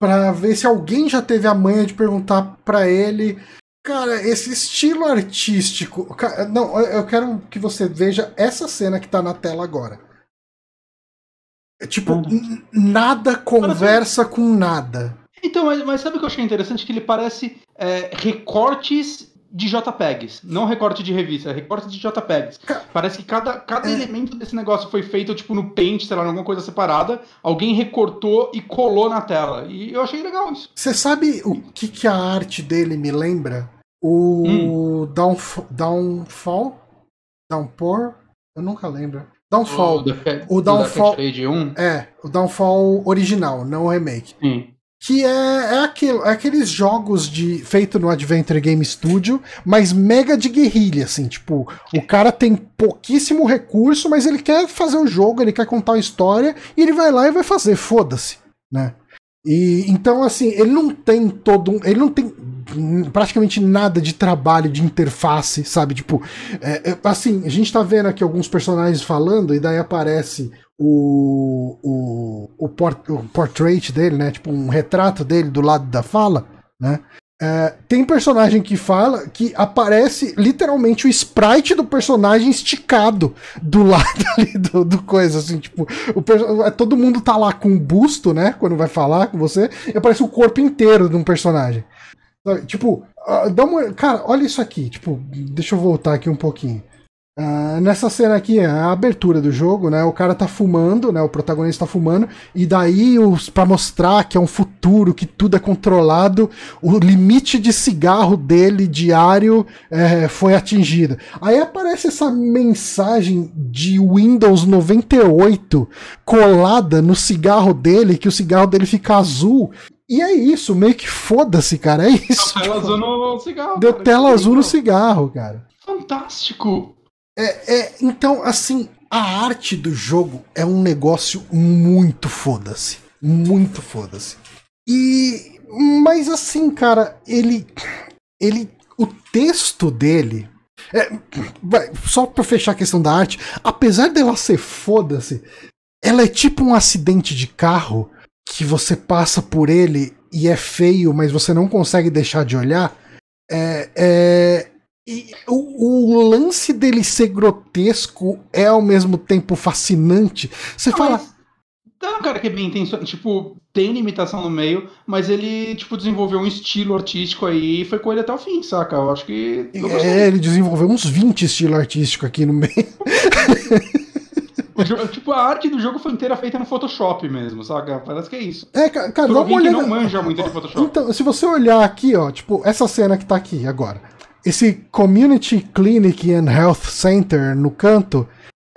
pra ver se alguém já teve a manha de perguntar pra ele. Cara, esse estilo artístico. ca- Não, eu eu quero que você veja essa cena que tá na tela agora. É Tipo, n- nada conversa com nada. Então, mas, mas sabe o que eu achei interessante? Que ele parece é, recortes de JPEGs. Não recorte de revista, é recorte de JPEGs. Ca- Parece que cada, cada É. elemento desse negócio foi feito, tipo, no Paint, sei lá, em alguma coisa separada. Alguém recortou e colou na tela. E eu achei legal isso. Você sabe o que, que a arte dele me lembra? O Downf Downfall? Downpour? Eu nunca lembro. Downfall. O, O Downfall- Age 1. É, o Downfall original, não o remake. Sim. Que é, é, aquilo, é aqueles jogos de feito no Adventure Game Studio, mas mega de guerrilha, assim, tipo, o cara tem pouquíssimo recurso, mas ele quer fazer o jogo, ele quer contar uma história, e ele vai lá e vai fazer, foda-se, né? E então, assim, ele não tem todo um. Ele não tem praticamente nada de trabalho de interface, sabe? Tipo, é, é, assim, a gente tá vendo aqui alguns personagens falando, e daí aparece o, o, o, port, o portrait dele, né? Tipo, um retrato dele do lado da fala, né? É, tem personagem que fala que aparece literalmente o sprite do personagem esticado do lado ali do, do coisa, assim, tipo, o, é, todo mundo tá lá com o busto, né? Quando vai falar com você, e aparece o corpo inteiro de um personagem. Tipo, ah, dá uma. Cara, olha isso aqui, tipo, deixa eu voltar aqui um pouquinho. Ah, nessa cena aqui a abertura do jogo, né? O cara tá fumando, né? O protagonista tá fumando, e daí os para mostrar que é um futuro, que tudo é controlado, o limite de cigarro dele diário é, foi atingido. Aí aparece essa mensagem de Windows 98 colada no cigarro dele, que o cigarro dele fica azul. E é isso, meio que foda-se, cara. É isso. Tela tipo, azul no cigarro. deu cara. tela azul no cigarro, cara. Fantástico. É, é, então, assim, a arte do jogo é um negócio muito foda-se. Muito foda-se. E. Mas assim, cara, ele. Ele. O texto dele. é, só pra fechar a questão da arte, apesar dela ser foda-se, ela é tipo um acidente de carro que você passa por ele e é feio, mas você não consegue deixar de olhar. É, é, e o, o, lance dele ser grotesco é ao mesmo tempo fascinante. Você fala. Mas... Tá um cara que é bem intenso, tipo, tem limitação no meio, mas ele, tipo, desenvolveu um estilo artístico aí e foi com ele até o fim, saca? Eu acho que. é, ele desenvolveu uns 20 estilos artísticos aqui no meio. tipo, a arte do jogo foi inteira feita no Photoshop mesmo, saca? Parece que é isso. É, cara, dá uma olhada. não manja muito de Photoshop. Então, se você olhar aqui, ó, tipo, essa cena que tá aqui agora. Esse Community Clinic and Health Center no canto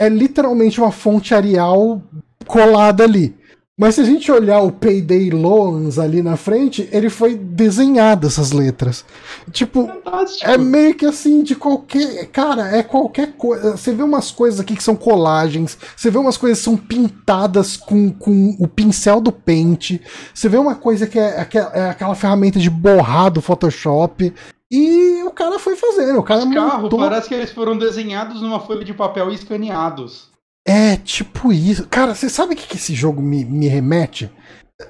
é literalmente uma fonte Arial colada ali. Mas se a gente olhar o Payday Loans ali na frente, ele foi desenhado essas letras. Tipo, Fantástico. é meio que assim, de qualquer. Cara, é qualquer coisa. Você vê umas coisas aqui que são colagens, você vê umas coisas que são pintadas com, com o pincel do pente, você vê uma coisa que é, é aquela ferramenta de borrar do Photoshop. E o cara foi fazendo. O cara Os carros, parece que eles foram desenhados numa folha de papel e escaneados. É, tipo isso. Cara, você sabe o que, que esse jogo me, me remete?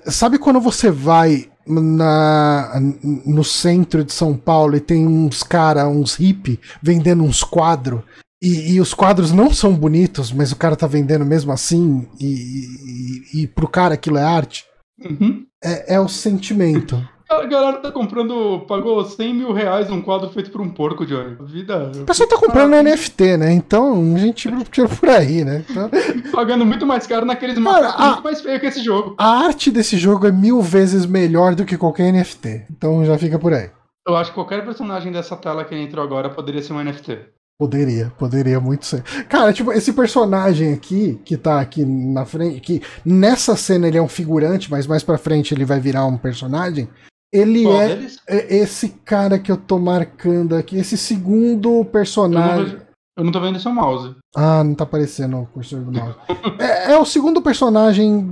Sabe quando você vai na, no centro de São Paulo e tem uns cara, uns hippie, vendendo uns quadros e, e, os quadros não são bonitos, mas o cara tá vendendo mesmo assim, e, e, e pro cara aquilo é arte? Uhum. É, é o sentimento. A galera tá comprando, pagou 100 mil reais num quadro feito por um porco, Johnny. Vida. O pessoal tá comprando ah, NFT, né? Então a gente tira por aí, né? Então... Pagando muito mais caro naqueles Cara, a... muito mais feio que esse jogo. A arte desse jogo é mil vezes melhor do que qualquer NFT. Então já fica por aí. Eu acho que qualquer personagem dessa tela que entrou agora poderia ser um NFT. Poderia, poderia muito ser. Cara, tipo, esse personagem aqui, que tá aqui na frente, que nessa cena ele é um figurante, mas mais pra frente ele vai virar um personagem. Ele é, é, esse cara que eu tô marcando aqui, esse segundo personagem. Eu não, eu não tô vendo seu mouse. Ah, não tá aparecendo o cursor do mouse. é, é, o segundo personagem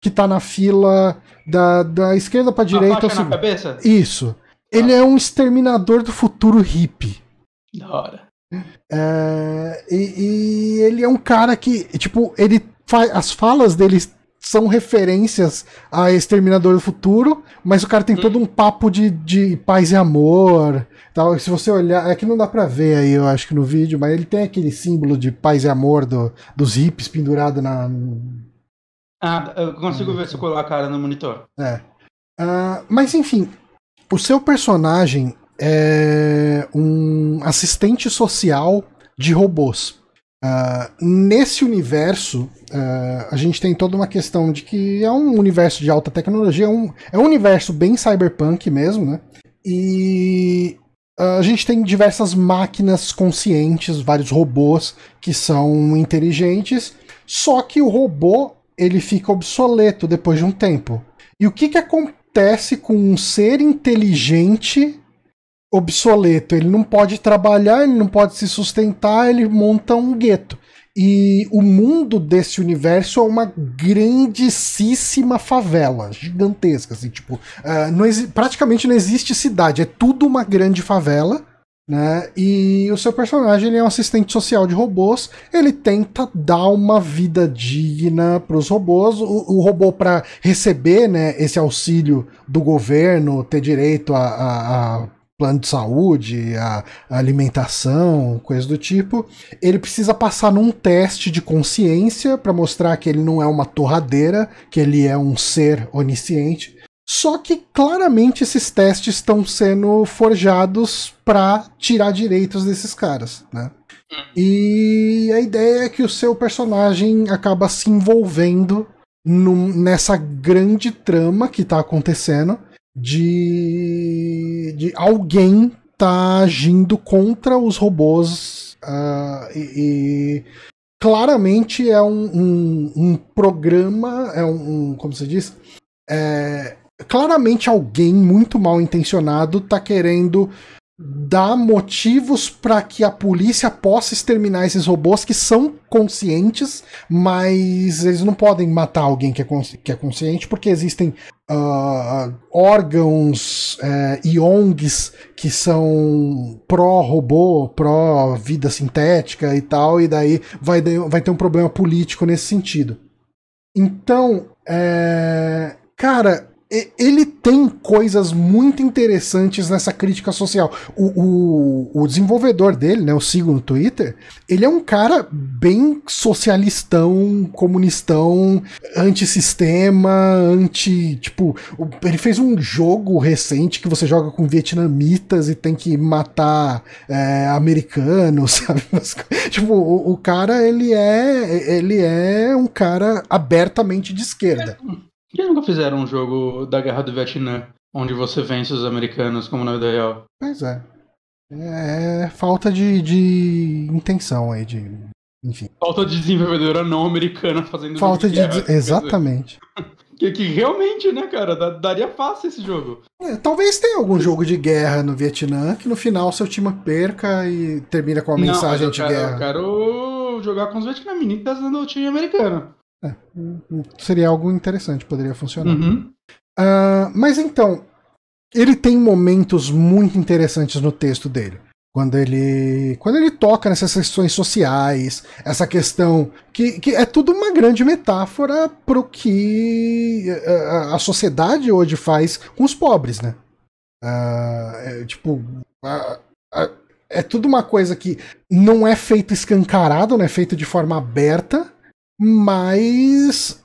que tá na fila da, da esquerda pra direita. A na cabeça? Isso. Ele é um exterminador do futuro hippie. Da hora. É, e, e, ele é um cara que, tipo, ele faz. As falas dele são referências a Exterminador do Futuro, mas o cara tem hum. todo um papo de, de paz e amor. Tal. Se você olhar, é que não dá pra ver aí, eu acho que no vídeo, mas ele tem aquele símbolo de paz e amor do, dos hips pendurado na. Ah, eu consigo ver se eu colar a cara no monitor. É. Uh, mas enfim, o seu personagem é um assistente social de robôs. Uh, nesse universo, uh, a gente tem toda uma questão de que é um universo de alta tecnologia, é um, é um universo bem cyberpunk mesmo, né? E uh, a gente tem diversas máquinas conscientes, vários robôs que são inteligentes, só que o robô ele fica obsoleto depois de um tempo. E o que, que acontece com um ser inteligente obsoleto. Ele não pode trabalhar, ele não pode se sustentar, ele monta um gueto. E o mundo desse universo é uma grandíssima favela, gigantesca, assim, tipo, uh, não praticamente não existe cidade, é tudo uma grande favela, né? E o seu personagem ele é um assistente social de robôs, ele tenta dar uma vida digna para os robôs, o, o robô para receber, né, esse auxílio do governo, ter direito a, a, a plano de saúde, a, a alimentação, coisa do tipo, ele precisa passar num teste de consciência para mostrar que ele não é uma torradeira, que ele é um ser onisciente. Só que claramente esses testes estão sendo forjados para tirar direitos desses caras, né? E a ideia é que o seu personagem acaba se envolvendo num, nessa grande trama que está acontecendo de, de alguém tá agindo contra os robôs uh, e, e, claramente é um, um, um, programa, é um, um como se diz, é, claramente alguém muito mal intencionado tá querendo dá motivos para que a polícia possa exterminar esses robôs que são conscientes, mas eles não podem matar alguém que é, é consciente porque existem uh, órgãos uh, e ONGs que são pró-robô, pró-vida sintética e tal, e daí vai, vai ter um problema político nesse sentido. Então, é, cara, ele tem coisas muito interessantes nessa crítica social. O, o, o, desenvolvedor dele, né, eu sigo no Twitter, ele é um cara bem socialistão, comunistão, antissistema, anti. Tipo, ele fez um jogo recente que você joga com vietnamitas e tem que matar é, americanos, sabe? tipo, o, o cara, ele é, ele é um cara abertamente de esquerda. Por que nunca fizeram um jogo da Guerra do Vietnã, onde você vence os americanos como na vida real? Pois é. É falta de, de intenção aí, de. Enfim. Falta de desenvolvedora não americana fazendo Falta de. Guerra, exatamente. Que, que, realmente, né, cara, daria fácil esse jogo. É, talvez tenha algum jogo de guerra no Vietnã que no final seu time perca e termina com não, mensagem de guerra. Eu quero jogar com os vietnamitas no time americano. É, seria algo interessante, poderia funcionar. Uhum. Uh, mas então, ele tem momentos muito interessantes no texto dele. Quando ele, quando ele toca nessas questões sociais, essa questão que, que é tudo uma grande metáfora para o que a, a, sociedade hoje faz com os pobres, né? Uh, é, tipo, é tudo uma coisa que não é feito escancarado, não é feito de forma aberta, mas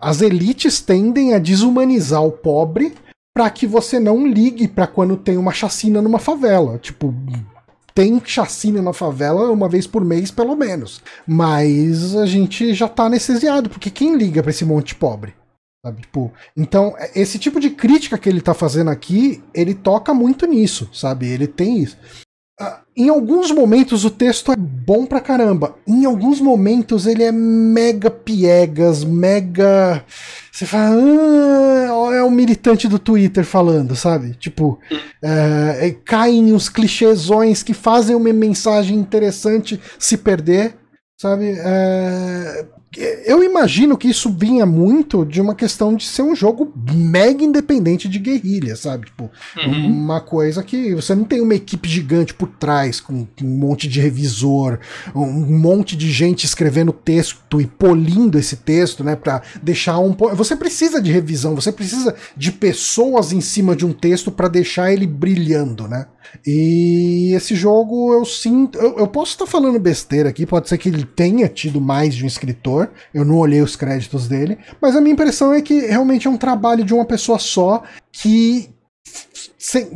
as elites tendem a desumanizar o pobre para que você não ligue para quando tem uma chacina numa favela. Tipo, tem chacina na favela uma vez por mês, pelo menos. Mas a gente já tá anestesiado, porque quem liga para esse monte pobre? Sabe? Tipo, então, esse tipo de crítica que ele tá fazendo aqui, ele toca muito nisso, sabe? Ele tem isso. Uh, em alguns momentos o texto é bom pra caramba. Em alguns momentos ele é mega piegas, mega. Você fala, ah, é o militante do Twitter falando, sabe? Tipo, é, caem os clichêsões que fazem uma mensagem interessante se perder, sabe? É, eu imagino que isso vinha muito de uma questão de ser um jogo mega independente de guerrilha, sabe? Tipo, uhum. uma coisa que você não tem uma equipe gigante por trás, com um monte de revisor, um monte de gente escrevendo texto e polindo esse texto, né? Pra deixar um. Você precisa de revisão, você precisa de pessoas em cima de um texto para deixar ele brilhando, né? E esse jogo eu sinto. Eu, eu posso estar falando besteira aqui, pode ser que ele tenha tido mais de um escritor. Eu não olhei os créditos dele, mas a minha impressão é que realmente é um trabalho de uma pessoa só que.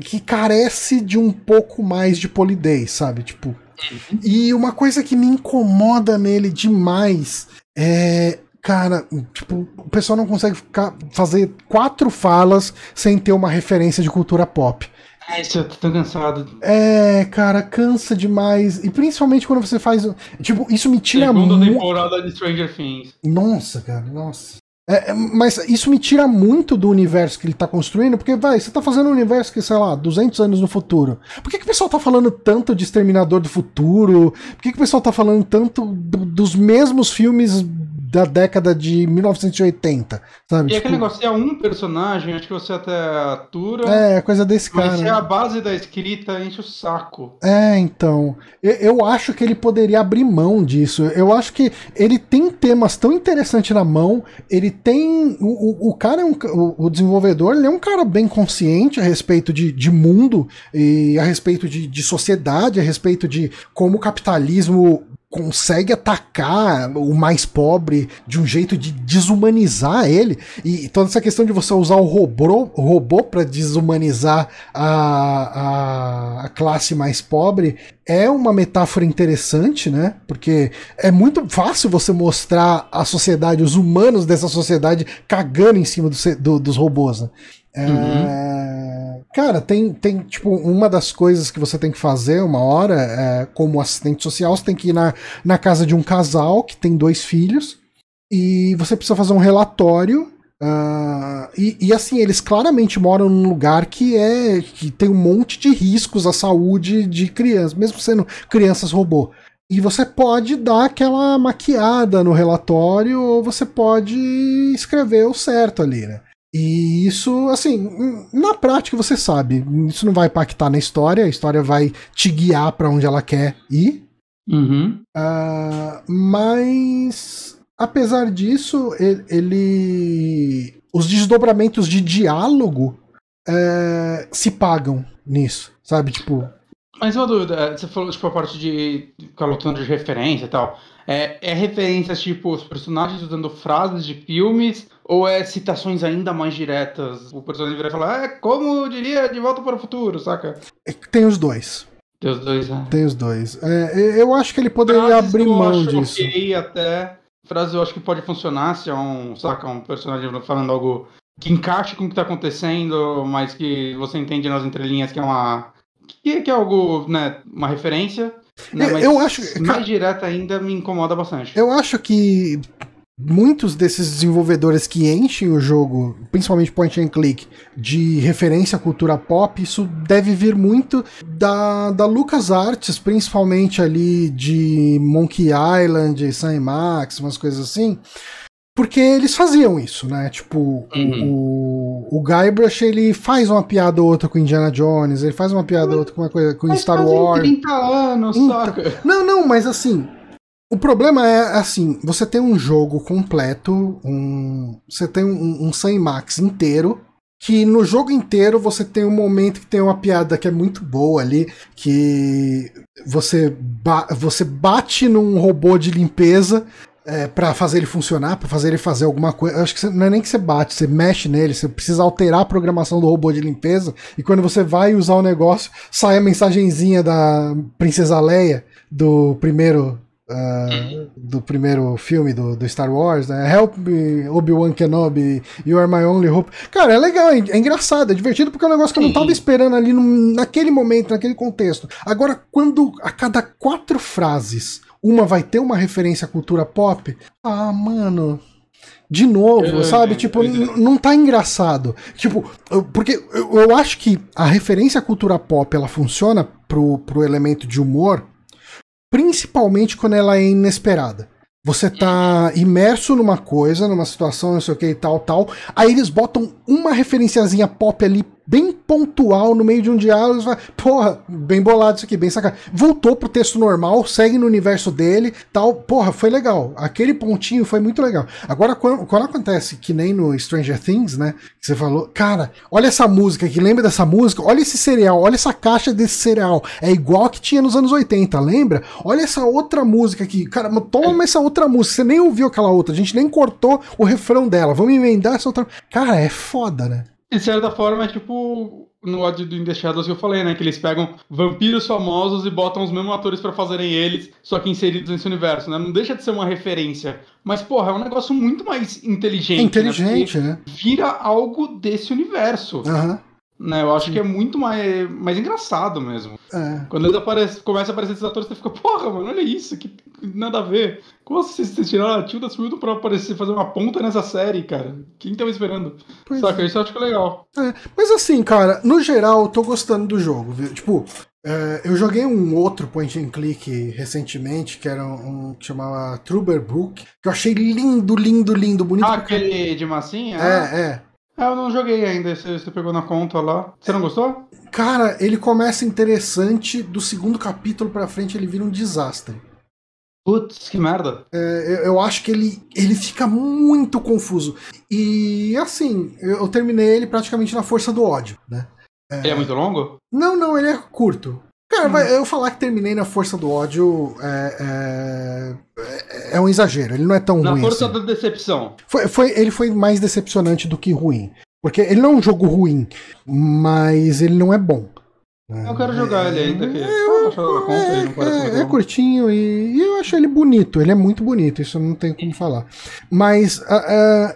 que carece de um pouco mais de polidez, sabe? Tipo. Uhum. E uma coisa que me incomoda nele demais é cara, tipo, o pessoal não consegue ficar, fazer quatro falas sem ter uma referência de cultura pop. É, isso, eu tô cansado. É, cara, cansa demais. E principalmente quando você faz. Tipo, isso me tira muito. Segunda temporada de Stranger Things. Nossa, cara, nossa. É, é, mas isso me tira muito do universo que ele tá construindo, porque, vai, você tá fazendo um universo que, sei lá, 200 anos no futuro. Por que, que o pessoal tá falando tanto de Exterminador do Futuro? Por que, que o pessoal tá falando tanto do, dos mesmos filmes da década de 1980, sabe? E tipo... aquele negócio, é um personagem, acho que você até atura. É, coisa desse cara. Mas é a base da escrita, enche o saco. É, então. Eu, eu, acho que ele poderia abrir mão disso. Eu acho que ele tem temas tão interessantes na mão, ele tem. O, o cara é um. O, o desenvolvedor, ele é um cara bem consciente a respeito de, de mundo e a respeito de, de sociedade, a respeito de como o capitalismo consegue atacar o mais pobre de um jeito de desumanizar ele. E toda essa questão de você usar o robô, robô para desumanizar a, a, a, classe mais pobre é uma metáfora interessante, né? Porque é muito fácil você mostrar a sociedade, os humanos dessa sociedade cagando em cima do, do, dos robôs, né? É... Cara, tem, tem, tipo, uma das coisas que você tem que fazer uma hora, é, como assistente social, você tem que ir na, na casa de um casal que tem dois filhos e você precisa fazer um relatório. Uh, e, e, assim, eles claramente moram num lugar que é que tem um monte de riscos à saúde de crianças, mesmo sendo crianças robô. E você pode dar aquela maquiada no relatório ou você pode escrever o certo ali, né? E isso, assim, na prática você sabe, isso não vai impactar na história, a história vai te guiar para onde ela quer ir. Uhum. Uh, mas, apesar disso, ele, os desdobramentos de diálogo é, se pagam nisso, sabe? Tipo. Mas uma dúvida, é, você falou tipo, a parte de colocando de referência e tal. É, é referências tipo os personagens usando frases de filmes ou é citações ainda mais diretas? O personagem virar e falar, é como diria De Volta para o Futuro, saca? É tem os dois. Tem os dois, né? Tem os dois. É, eu acho que ele poderia Frases abrir mão disso. Ok, até. Frase eu acho que pode funcionar se é um, saca, um personagem falando algo que encaixe com o que está acontecendo, mas que você entende nas entrelinhas que é uma. que, que é algo, né, uma referência. Né, eu, eu acho. Mais direta ainda me incomoda bastante. Eu acho que muitos desses desenvolvedores que enchem o jogo, principalmente point and click, de referência à cultura pop, isso deve vir muito da, da LucasArts, principalmente ali de Monkey Island, Sam Max, umas coisas assim. Porque eles faziam isso, né? Tipo, uhum. o, o Guybrush, ele faz uma piada ou outra com Indiana Jones, ele faz uma piada ou outra com, uma coisa, com Star Wars. 30 anos, então, saca? Não, não, mas assim, o problema é assim, você tem um jogo completo, um, você tem um, um Max inteiro, que no jogo inteiro você tem um momento que tem uma piada que é muito boa ali, que você, ba você bate num robô de limpeza é, para fazer ele funcionar, para fazer ele fazer alguma coisa. Acho que você, não é nem que você bate, você mexe nele, você precisa alterar a programação do robô de limpeza, e quando você vai usar o negócio, sai a mensagenzinha da Princesa Leia do primeiro Uh, do primeiro filme do, do, Star Wars, né? Help me, Obi-Wan Kenobi, You are my only hope. Cara, é legal, é, é engraçado, é divertido porque é um negócio que eu não tava esperando ali no, naquele momento, naquele contexto. Agora, quando a cada quatro frases uma vai ter uma referência à cultura pop, ah, mano, de novo, é, sabe? Tipo, não tá engraçado. Tipo, porque eu, eu, acho que a referência à cultura pop ela funciona pro, pro elemento de humor principalmente quando ela é inesperada. Você tá imerso numa coisa, numa situação, não sei o que e tal, tal. Aí eles botam uma referenciazinha pop ali bem pontual no meio de um diálogo. Você fala, Porra, bem bolado isso aqui, bem sacado. Voltou pro texto normal, segue no universo dele, tal. Porra, foi legal. Aquele pontinho foi muito legal. Agora, quando, quando acontece que nem no Stranger Things, né? Que você falou, cara, olha essa música aqui, lembra dessa música? Olha esse cereal, olha essa caixa desse cereal. É igual que tinha nos anos 80, lembra? Olha essa outra música aqui. Cara, toma essa outra música. Você nem ouviu aquela outra, a gente nem cortou o refrão dela. Vamos emendar essa outra. Cara, é foda, né? De certa forma, é tipo no ódio do In The Shadows que eu falei, né? Que eles pegam vampiros famosos e botam os mesmos atores para fazerem eles, só que inseridos nesse universo, né? Não deixa de ser uma referência. Mas, porra, é um negócio muito mais inteligente. É inteligente, né? né? Vira algo desse universo. Aham. Uhum. Né, eu acho que é muito mais, mais engraçado mesmo. É. Quando eles aparecem, começa a aparecer esses atores, você fica, porra, mano, olha isso, que nada a ver. Como assim vocês tiraram a Tilda Swinton pra aparecer, fazer uma ponta nessa série, cara? Quem tava esperando? Pois Saca, é. isso eu acho que é legal. É. Mas assim, cara, no geral, eu tô gostando do jogo, viu? Tipo, é, eu joguei um outro point and click recentemente, que era um, que chamava Truber Brook, que eu achei lindo, lindo, lindo, bonito. Ah, aquele de massinha? É, é. Ah, eu não joguei ainda, você, você pegou na conta lá. Você não gostou? Cara, ele começa interessante, do segundo capítulo pra frente ele vira um desastre. Putz, que merda. É, eu, eu, acho que ele, ele fica muito confuso. E assim, eu, terminei ele praticamente na força do ódio, né? É... Ele é muito longo? Não, não, ele é curto. Cara, hum. eu falar que terminei na força do ódio é, é, é, um exagero. Ele não é tão na ruim. Na força assim. da decepção. Foi, foi, ele foi mais decepcionante do que ruim. Porque ele não é um jogo ruim, mas ele não é bom. Eu quero jogar ele ainda. Que... É, é, é, curtinho e, e, eu acho ele bonito. Ele é muito bonito, isso não tem como falar. Mas uh,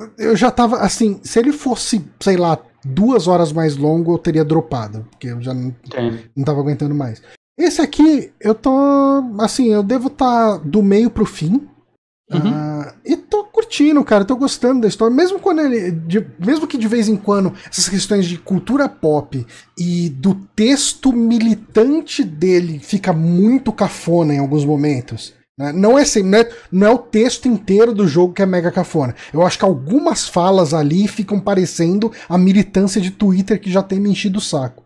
uh, eu já tava assim, se ele fosse, sei lá, duas horas mais longo, eu teria dropado, porque eu já não, não tava aguentando mais. Esse aqui, eu tô. Assim, eu devo estar tá do meio pro fim. Uhum. Uh, e tô curtindo, cara, tô gostando da história. Mesmo quando ele. De, mesmo que de vez em quando essas questões de cultura pop e do texto militante dele fica muito cafona em alguns momentos. Né? Não é, assim, não, é, não é o texto inteiro do jogo que é mega cafona. Eu acho que algumas falas ali ficam parecendo a militância de Twitter que já tem me enchido o saco.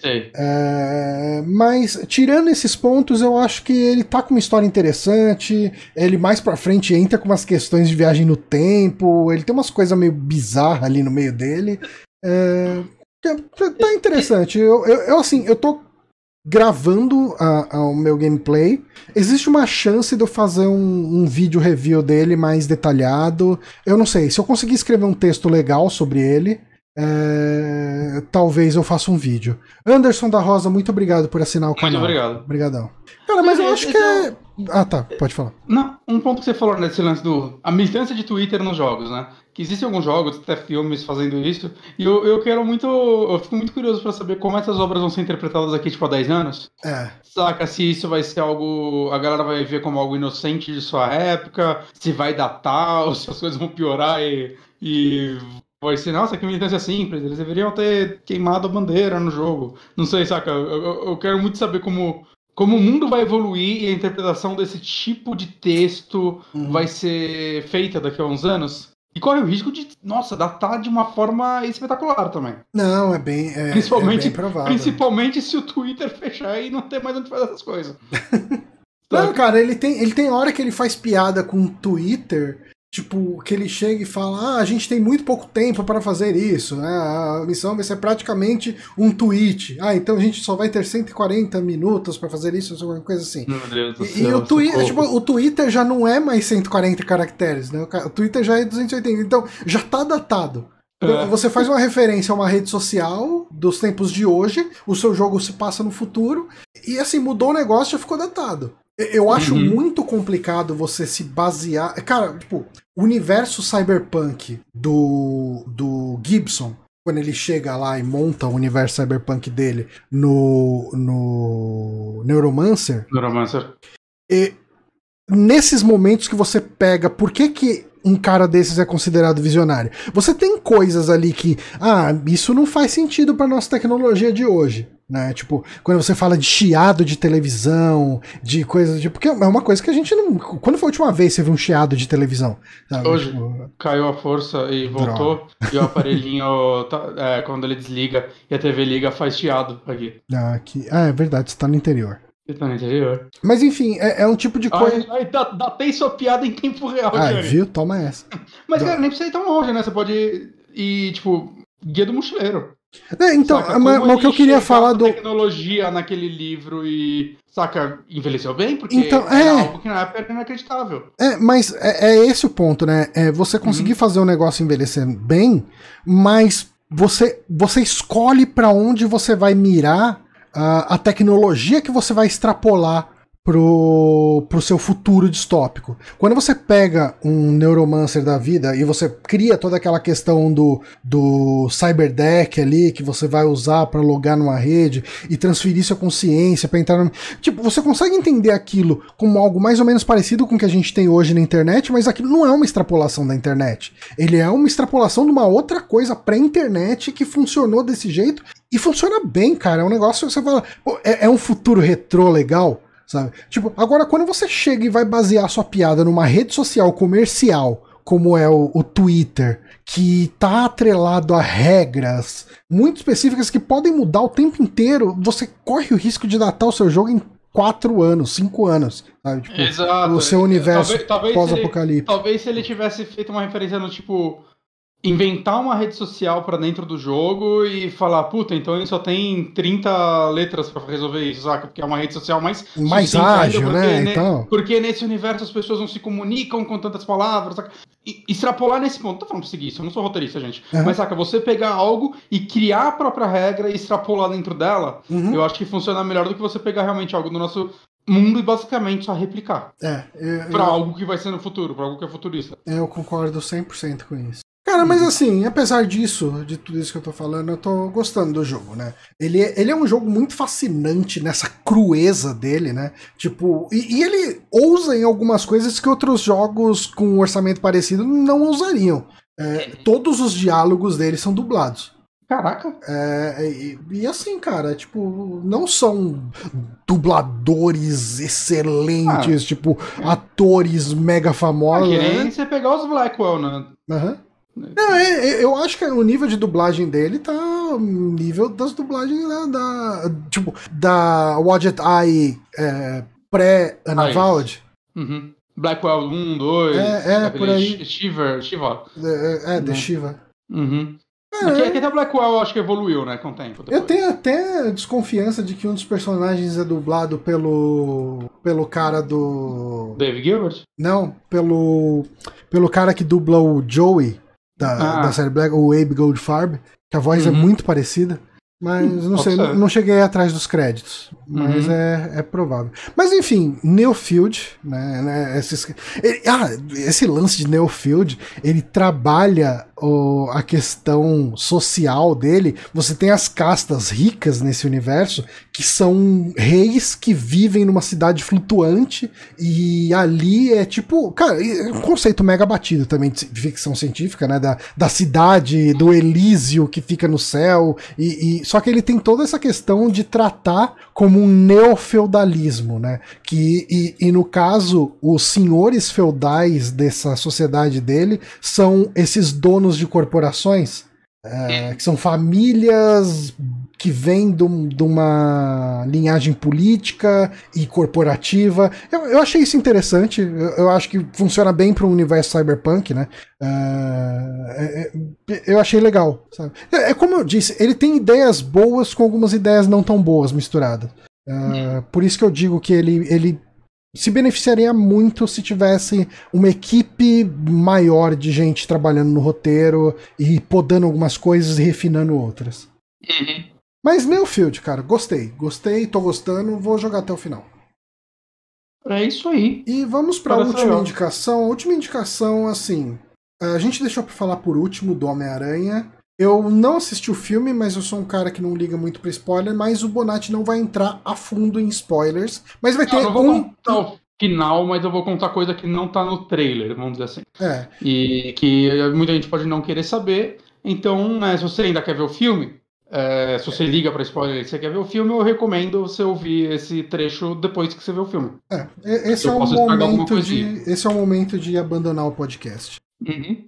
Sei. É, mas, tirando esses pontos, eu acho que ele tá com uma história interessante. Ele mais pra frente entra com umas questões de viagem no tempo. Ele tem umas coisas meio bizarras ali no meio dele. É, tá interessante. Eu, eu, eu, assim, eu tô gravando a, a, o meu gameplay. Existe uma chance de eu fazer um, um, vídeo review dele mais detalhado. Eu não sei, se eu conseguir escrever um texto legal sobre ele, é, talvez eu faça um vídeo. Anderson da Rosa, muito obrigado por assinar o canal. Muito obrigado. Obrigadão. Cara, mas eu acho que é. Ah, tá, pode falar. Não, um ponto que você falou nesse lance do. A militância de Twitter nos jogos, né? Que existem alguns jogos, até filmes fazendo isso. E eu, eu quero muito. Eu fico muito curioso para saber como essas obras vão ser interpretadas aqui, tipo, há 10 anos. É. Saca se isso vai ser algo. A galera vai ver como algo inocente de sua época, se vai datar, ou se as coisas vão piorar e. e vai ser, nossa, que militância simples, eles deveriam ter queimado a bandeira no jogo. Não sei, saca? Eu, eu, eu quero muito saber como, como o mundo vai evoluir e a interpretação desse tipo de texto uhum. vai ser feita daqui a uns anos. E corre o risco de, nossa, datar de uma forma espetacular também. Não, é bem, é, principalmente, é bem provável. Principalmente se o Twitter fechar e não ter mais onde fazer essas coisas. não, cara, ele tem, ele tem hora que ele faz piada com o Twitter Tipo, que ele chega e fala: Ah, a gente tem muito pouco tempo para fazer isso, né? A missão vai ser praticamente um tweet. Ah, então a gente só vai ter 140 minutos para fazer isso, alguma coisa assim. Meu Deus do e, céu, e o, Twitter, tipo, o Twitter já não é mais 140 caracteres, né? O Twitter já é 280, então já tá datado. É. Você faz uma referência a uma rede social dos tempos de hoje, o seu jogo se passa no futuro, e assim, mudou o negócio, já ficou datado. Eu acho uhum. muito complicado você se basear. Cara, tipo, o universo cyberpunk do, do Gibson, quando ele chega lá e monta o universo cyberpunk dele no, no Neuromancer. Neuromancer. E nesses momentos que você pega, por que, que um cara desses é considerado visionário? Você tem coisas ali que, ah, isso não faz sentido para nossa tecnologia de hoje. Né? Tipo, quando você fala de chiado de televisão, de coisas tipo. Porque é uma coisa que a gente não. Quando foi a última vez que você viu um chiado de televisão? Sabe? Hoje tipo... caiu a força e voltou. Droga. E o aparelhinho, tá, é, quando ele desliga e a TV liga, faz chiado aqui. Ah, aqui. ah é verdade, você tá no interior. Você tá no interior. Mas enfim, é, é um tipo de coisa. Ai, ai datei sua piada em tempo real, Ah, viu? Toma essa. Mas, cara, nem precisa ir tão longe, né? Você pode ir, tipo, guia do mochileiro. É, então, saca, mas, mas o que eu queria falar do. tecnologia naquele livro e. Saca, envelheceu bem? Porque então, é algo que na época era inacreditável. É, mas é, é esse o ponto, né? É você conseguir uhum. fazer um negócio envelhecer bem, mas você, você escolhe para onde você vai mirar a, a tecnologia que você vai extrapolar pro, pro seu futuro distópico. Quando você pega um Neuromancer da vida e você cria toda aquela questão do, do Cyberdeck ali, que você vai usar para logar numa rede e transferir sua consciência para entrar no... Tipo, você consegue entender aquilo como algo mais ou menos parecido com o que a gente tem hoje na internet, mas aquilo não é uma extrapolação da internet. Ele é uma extrapolação de uma outra coisa pré-internet que funcionou desse jeito e funciona bem, cara. É um negócio que você fala, é, é um futuro retrô legal sabe? Tipo, agora quando você chega e vai basear sua piada numa rede social comercial, como é o, o Twitter, que tá atrelado a regras muito específicas que podem mudar o tempo inteiro, você corre o risco de datar o seu jogo em quatro anos, cinco anos, sabe? Tipo, Exato. O seu universo pós-apocalipse. Talvez se ele tivesse feito uma referência no tipo inventar uma rede social para dentro do jogo e falar, puta, então ele só tem 30 letras para resolver isso, saca? Porque é uma rede social mais mais ágil, porque, né? Então... Porque nesse universo as pessoas não se comunicam com tantas palavras, saca? E, extrapolar nesse ponto, tô falando pra seguir isso, eu não sou roteirista, gente. Uhum. Mas saca, você pegar algo e criar a própria regra e extrapolar dentro dela, uhum. eu acho que funciona melhor do que você pegar realmente algo do nosso mundo e basicamente só replicar. É, eu, pra eu... algo que vai ser no futuro, pra algo que é futurista. Eu concordo 100% com isso. Cara, mas assim, apesar disso, de tudo isso que eu tô falando, eu tô gostando do jogo, né? Ele, é, ele é um jogo muito fascinante nessa crueza dele, né? Tipo, e, e ele ousa em algumas coisas que outros jogos com um orçamento parecido não ousariam. É, todos os diálogos dele são dublados. Caraca. É, e, e, assim, cara, tipo, não são dubladores excelentes, ah, tipo, é. atores mega famosos. Ah, que nem né? você pegar os Blackwell, né? Aham. Uhum. Não, é, é, eu acho que o nível de dublagem dele tá nível das dublagens da, da tipo, da Wadget Eye é, pré-Anavald. Uhum. Blackwell 1, 2. É, é por aí. Shiver, Shiva. É, é The Shiva. Uhum. É. Aqui, aqui até Blackwell acho que evoluiu, né, com o tempo. Depois. Eu tenho até desconfiança de que um dos personagens é dublado pelo. pelo cara do. David Gilbert? Não, pelo. pelo cara que dubla o Joey da, ah. da série Black, o Abe Goldfarb, que a voz é uhum. é muito parecida. Mas não sei, não, não cheguei atrás dos créditos. Mas uhum. é, é provável. Mas enfim, Neofield, né? né esses, ele, ah, esse lance de Neofield, ele trabalha o, a questão social dele. Você tem as castas ricas nesse universo, que são reis que vivem numa cidade flutuante, e ali é tipo. Cara, é um conceito mega batido também de ficção científica, né? Da, da cidade, do Elísio que fica no céu, e, e só que ele tem toda essa questão de tratar como um neofeudalismo, né? Que, e, e no caso, os senhores feudais dessa sociedade dele são esses donos de corporações, é, que são famílias que vêm de, uma linhagem política e corporativa. Eu, eu achei isso interessante. Eu, eu acho que funciona bem para o universo cyberpunk, né? Uh, eu achei legal. Sabe? É, é, como eu disse, ele tem ideias boas com algumas ideias não tão boas misturadas. Uh, por isso que eu digo que ele, ele se beneficiaria muito se tivesse uma equipe maior de gente trabalhando no roteiro e podando algumas coisas e refinando outras. Uhum. Mas Neofield, cara, gostei. Gostei, tô gostando, vou jogar até o final. É isso aí. E vamos para a última indicação. A última indicação, assim. A gente deixou para falar por último do Homem-Aranha. Eu não assisti o filme, mas eu sou um cara que não liga muito para spoiler, mas o Bonatti não vai entrar a fundo em spoilers. Mas vai ter eu não um. Contar o final, mas eu vou contar coisa que não tá no trailer, vamos dizer assim. É. E que muita gente pode não querer saber. Então, né, se você ainda quer ver o filme, é, se você liga para spoiler e você quer ver o filme, eu recomendo você ouvir esse trecho depois que você vê o filme. É, esse é o momento de esse é o momento de abandonar o podcast. Uhum.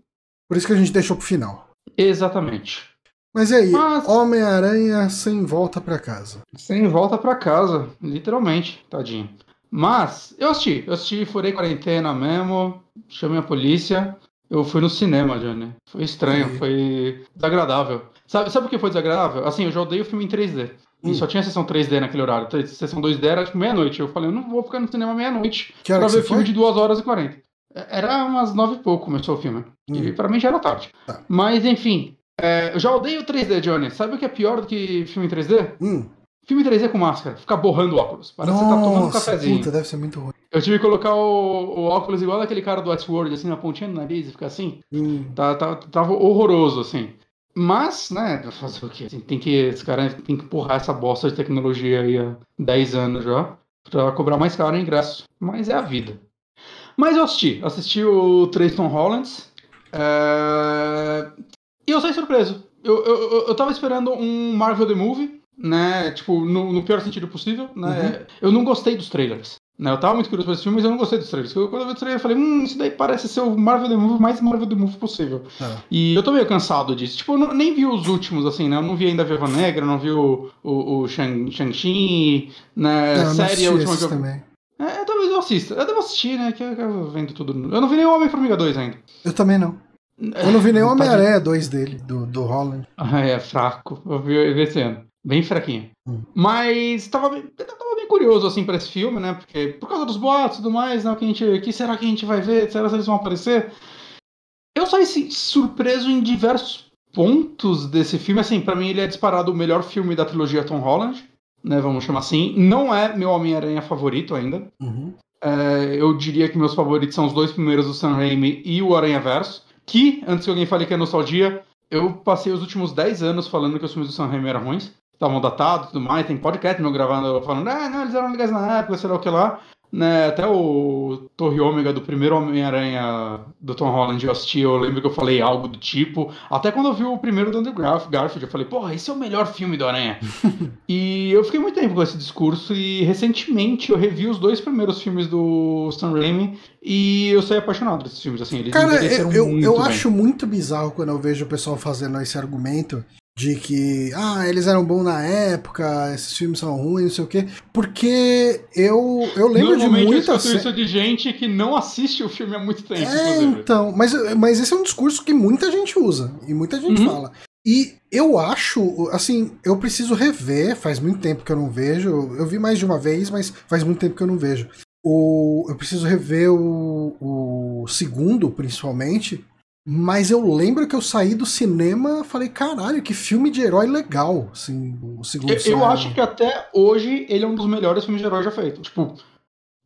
Por isso que a gente deixou pro final. Exatamente. Mas e aí, Mas... Homem-Aranha sem volta para casa. Sem volta para casa, literalmente, tadinho. Mas eu assisti, eu assisti, furei quarentena mesmo, chamei a polícia. Eu fui no cinema, Johnny. Foi estranho, Sim. foi desagradável. Sabe, sabe por que foi desagradável? Assim, eu já odeio o filme em 3D. E hum. só tinha sessão 3D naquele horário. Sessão 2D era tipo meia-noite. Eu falei, eu não vou ficar no cinema meia-noite pra ver filme foi? de 2 horas e 40. Era umas 9 e pouco começou o filme. Hum. E pra mim já era tarde. Tá. Mas enfim, é, eu já odeio 3D, Johnny. Sabe o que é pior do que filme em 3D? Hum. Filme 3D com máscara, ficar borrando óculos. Parece Nossa, que você tá tomando um cafezinho. Puta, deve ser muito ruim. Eu tive que colocar o, o óculos igual daquele cara do Westworld, assim, na pontinha do nariz e ficar assim. Hum. Tá, tá, tava horroroso, assim. Mas, né, fazer o quê? Assim, tem que, esse cara tem que empurrar essa bosta de tecnologia aí há 10 anos já, pra cobrar mais caro o ingresso. Mas é a vida. Mas eu assisti. Assisti o Tristan Hollands. É... E eu saí surpreso. Eu, eu, eu, eu tava esperando um Marvel The Movie né? Tipo, no, no pior sentido possível, né? Uhum. Eu não gostei dos trailers. Né, eu tava muito curioso pra esse filme, mas eu não gostei dos trailers. quando eu vi o trailer, eu falei, hum, isso daí parece ser o Marvel The Movie mais Marvel The Movie possível. É. E eu tô meio cansado disso. Tipo, eu não, nem vi os últimos, assim, né? Eu não vi ainda a Viva Negra, não vi o, o, o Shang-Chi, né? Não, série, a última que eu... também. É, talvez eu assista. Eu devo assistir, né? Que eu, eu vendo tudo. Eu não vi nem o Homem-Formiga 2 ainda. Eu também não. Eu não vi nem o Homem-Aranha 2 dele, do, do Holland. Ah, é fraco. Eu vi esse ano. Bem fraquinho. Hum. Mas tava, tava bem curioso, assim, pra esse filme, né? Porque por causa dos boatos e tudo mais, né? O que, a gente, que será que a gente vai ver? Será que eles vão aparecer? Eu saí assim, surpreso em diversos pontos desse filme. Assim, para mim ele é disparado o melhor filme da trilogia Tom Holland, né? Vamos chamar assim. Não é meu Homem-Aranha favorito ainda. Uhum. É, eu diria que meus favoritos são os dois primeiros do Sam Raimi e o Aranha Verso. Que, antes que alguém fale que é nostalgia, eu passei os últimos 10 anos falando que os filmes do Sam Raimi eram ruins estavam datados e tudo mais. Tem podcast meu gravando falando, ah, não, eles eram legais na época, sei lá o que lá. né, até o Torre Ômega do primeiro Homem-Aranha do Tom Holland eu assisti, eu lembro que eu falei algo do tipo. Até quando eu vi o primeiro do Andrew Garfield, eu falei, porra, esse é o melhor filme do Aranha. e eu fiquei muito tempo com esse discurso e recentemente eu revi os dois primeiros filmes do Sam Raimi e eu saí apaixonado desses filmes, assim, eles Cara, eu, eu, eu acho muito bizarro quando eu vejo o pessoal fazendo esse argumento de que ah, eles eram bons na época, esses filmes são ruins, não sei o quê, porque eu eu lembro de muita eu isso de gente que não assiste o filme há muito tempo, é, então, mas mas esse é um discurso que muita gente usa e muita gente uhum. fala. E eu acho, assim, eu preciso rever, faz muito tempo que eu não vejo, eu vi mais de uma vez, mas faz muito tempo que eu não vejo. O, eu preciso rever o, o segundo, principalmente, mas eu lembro que eu saí do cinema falei, caralho, que filme de herói legal, assim, o segundo Eu, eu acho que até hoje ele é um dos melhores filmes de herói já feito. Tipo,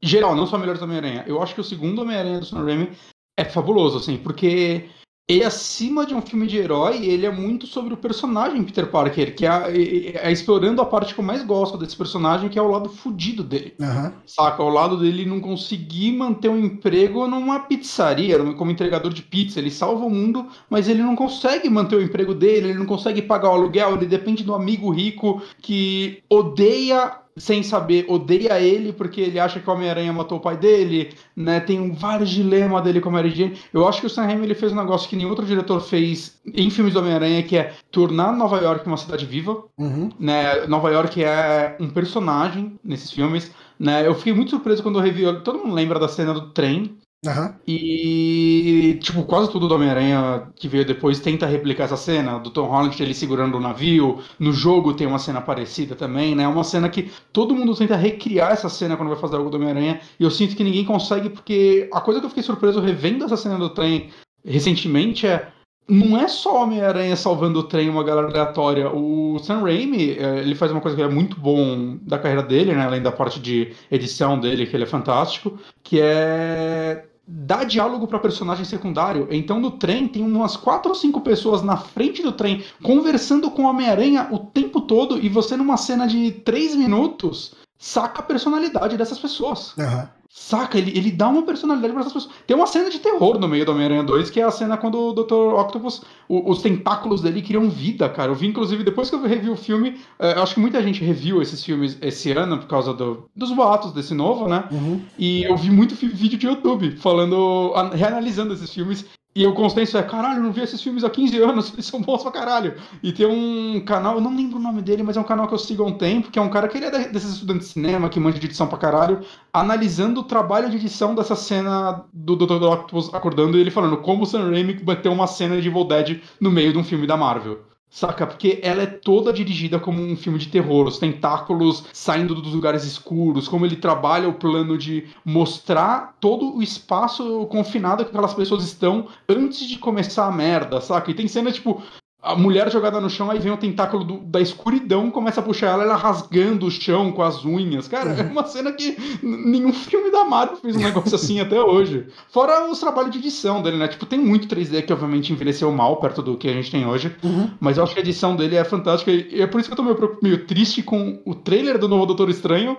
geral, não só melhores Homem-Aranha. Eu acho que o segundo Homem-Aranha do Sam Raimi é fabuloso, assim, porque ele, acima de um filme de herói, ele é muito sobre o personagem Peter Parker, que é, é, é, explorando a parte que eu mais gosto desse personagem, que é o lado fudido dele. Uhum. Saca? O lado dele não conseguir manter um emprego numa pizzaria, como entregador de pizza. Ele salva o mundo, mas ele não consegue manter o emprego dele, ele não consegue pagar o aluguel, ele depende do amigo rico que odeia sem saber, odeia ele porque ele acha que o Homem-Aranha matou o pai dele, né? Tem vários dilemas dele com a Mary Jane. Eu acho que o Sam Raimi ele fez um negócio que nenhum outro diretor fez em filmes do Homem-Aranha, que é tornar Nova York uma cidade viva, uhum. né? Nova York é um personagem nesses filmes, né? Eu fiquei muito surpreso quando eu revi, todo mundo lembra da cena do trem, Uhum. E, tipo, quase tudo do Homem-Aranha que veio depois tenta replicar essa cena, do Tom Holland ele segurando o navio. No jogo tem uma cena parecida também, né? É uma cena que todo mundo tenta recriar essa cena quando vai fazer algo do Homem-Aranha. E eu sinto que ninguém consegue, porque a coisa que eu fiquei surpreso revendo essa cena do trem recentemente é não é só Homem-Aranha salvando o trem uma galera aleatória. O Sam Raimi, é, ele faz uma coisa que é muito bom da carreira dele, né? Além da parte de edição dele, que ele é fantástico, que é dar diálogo para personagem secundário. Então no trem tem umas quatro ou cinco pessoas na frente do trem conversando com o Homem-Aranha o tempo todo e você numa cena de três minutos saca a personalidade dessas pessoas. Uhum. Saca? Ele, ele dá uma personalidade para essas pessoas. Tem uma cena de terror no meio do Homem-Aranha 2, que é a cena quando o Dr. Octopus, o, os tentáculos dele criam vida, cara. Eu vi, inclusive, depois que eu revi o filme, é, acho que muita gente reviu esses filmes esse ano por causa do, dos boatos desse novo, né? Uhum. E eu vi muito vídeo de YouTube falando, reanalisando esses filmes. E o consenso é, caralho, não vi esses filmes há 15 anos, eles são bons pra caralho. E tem um canal, eu não lembro o nome dele, mas é um canal que eu sigo há um tempo, que é um cara que ele é desses estudantes de cinema, que manja de edição pra caralho, analisando o trabalho de edição dessa cena do Dr. Octopus acordando e ele falando como o Sam Raimi bateu uma cena de Evil Dead no meio de um filme da Marvel. Saca? Porque ela é toda dirigida como um filme de terror, os tentáculos saindo dos lugares escuros, como ele trabalha o plano de mostrar todo o espaço confinado que aquelas pessoas estão antes de começar a merda, saca? E tem cena, tipo, a mulher jogada no chão, aí vem o tentáculo do, da escuridão, começa a puxar ela, ela rasgando o chão com as unhas. Cara, é uma cena que nenhum filme da Marvel fez um negócio assim até hoje. Fora os trabalhos de edição dele, né? Tipo, tem muito 3D que obviamente envelheceu mal perto do que a gente tem hoje, uhum. mas eu acho que a edição dele é fantástica e é por isso que eu tô meio, meio triste com o trailer do novo Doutor Estranho.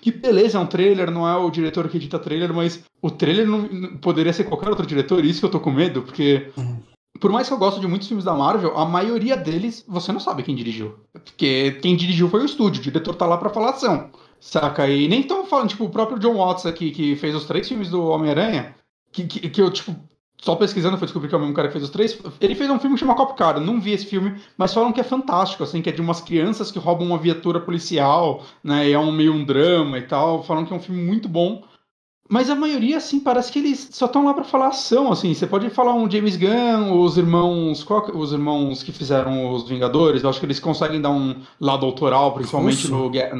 Que beleza, é um trailer, não é o diretor que edita trailer, mas o trailer não, poderia ser qualquer outro diretor, e isso que eu tô com medo, porque uhum por mais que eu goste de muitos filmes da Marvel, a maioria deles você não sabe quem dirigiu. Porque quem dirigiu foi o estúdio, o diretor tá lá pra falar ação. Saca? E nem tão falando, tipo, o próprio John Watts aqui, que fez os três filmes do Homem-Aranha, que, que, que, eu, tipo, só pesquisando foi descobrir que é o mesmo cara que fez os três. Ele fez um filme que chama Cop Car, não vi esse filme, mas falam que é fantástico, assim, que é de umas crianças que roubam uma viatura policial, né? E é um meio um drama e tal. Falam que é um filme muito bom. Mas a maioria, assim, parece que eles só estão lá para falar ação, assim. Você pode falar um James Gunn, os irmãos, os irmãos que fizeram os Vingadores, eu acho que eles conseguem dar um lado autoral, principalmente no, no é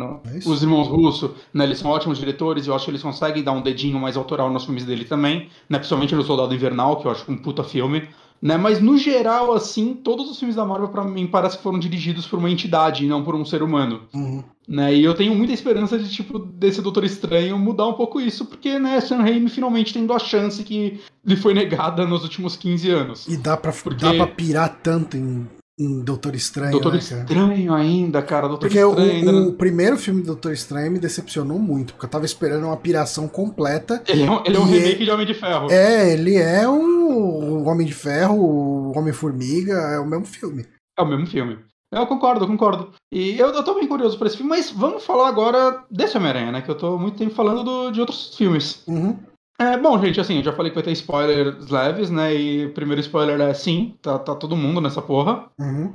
os irmãos Russo, né? Eles são ótimos diretores, eu acho que eles conseguem dar um dedinho mais autoral nos filmes dele também, né? Principalmente no Soldado Invernal, que eu acho um puta filme. Né? Mas no geral, assim, todos os filmes da Marvel, para mim, parece que foram dirigidos por uma entidade e não por um ser humano. Uhum. Né? E eu tenho muita esperança de, tipo, desse Doutor Estranho mudar um pouco isso, porque, né, Sam Raimi finalmente tendo a chance que lhe foi negada nos últimos 15 anos. E dá pra, porque... dá pra pirar tanto em em Doutor Estranho. Doutor né, cara? Estranho ainda, cara. Doutor Porque o, Estranho ainda. o primeiro filme do Doutor Estranho me decepcionou muito, porque eu tava esperando uma piração completa. Ele é um, ele é um remake de Homem de Ferro. É, ele é o, o Homem de Ferro, o Homem-Formiga, é o mesmo filme. É o mesmo filme. Eu concordo, eu concordo. E eu, eu tô bem curioso por esse filme, mas vamos falar agora desse Homem-Aranha, né? Que eu tô muito tempo falando do- de outros filmes. Uhum. É, bom, gente, assim, eu já falei que vai ter spoilers leves, né? E o primeiro spoiler é sim, tá, tá todo mundo nessa porra. Uhum.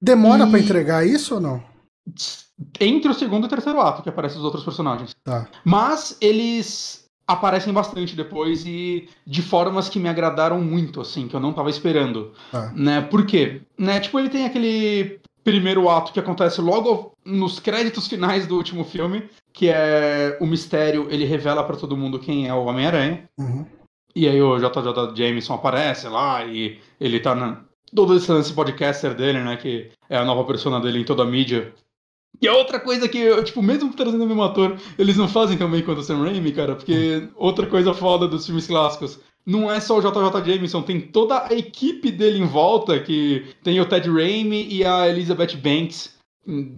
Demora E- pra entregar isso ou não? Entre o segundo e o terceiro ato, que aparecem os outros personagens. Tá. Mas eles aparecem bastante depois e de formas que me agradaram muito, assim, que eu não tava esperando. Tá. Né? Por quê? Né? Tipo, ele tem aquele primeiro ato que acontece logo nos créditos finais do último filme, que é o mistério, ele revela pra todo mundo quem é o Homem-Aranha. Uhum. E aí o JJ Jameson aparece lá e ele tá na. Todo esse lance podcaster dele, né? Que é a nova persona dele em toda a mídia. E é outra coisa que, eu, tipo, mesmo trazendo o mesmo ator, eles não fazem tão bem quanto o Sam Raimi, cara, porque outra coisa foda dos filmes clássicos. Não é só o JJ Jameson, tem toda a equipe dele em volta, que tem o Ted Raimi e a Elizabeth Banks,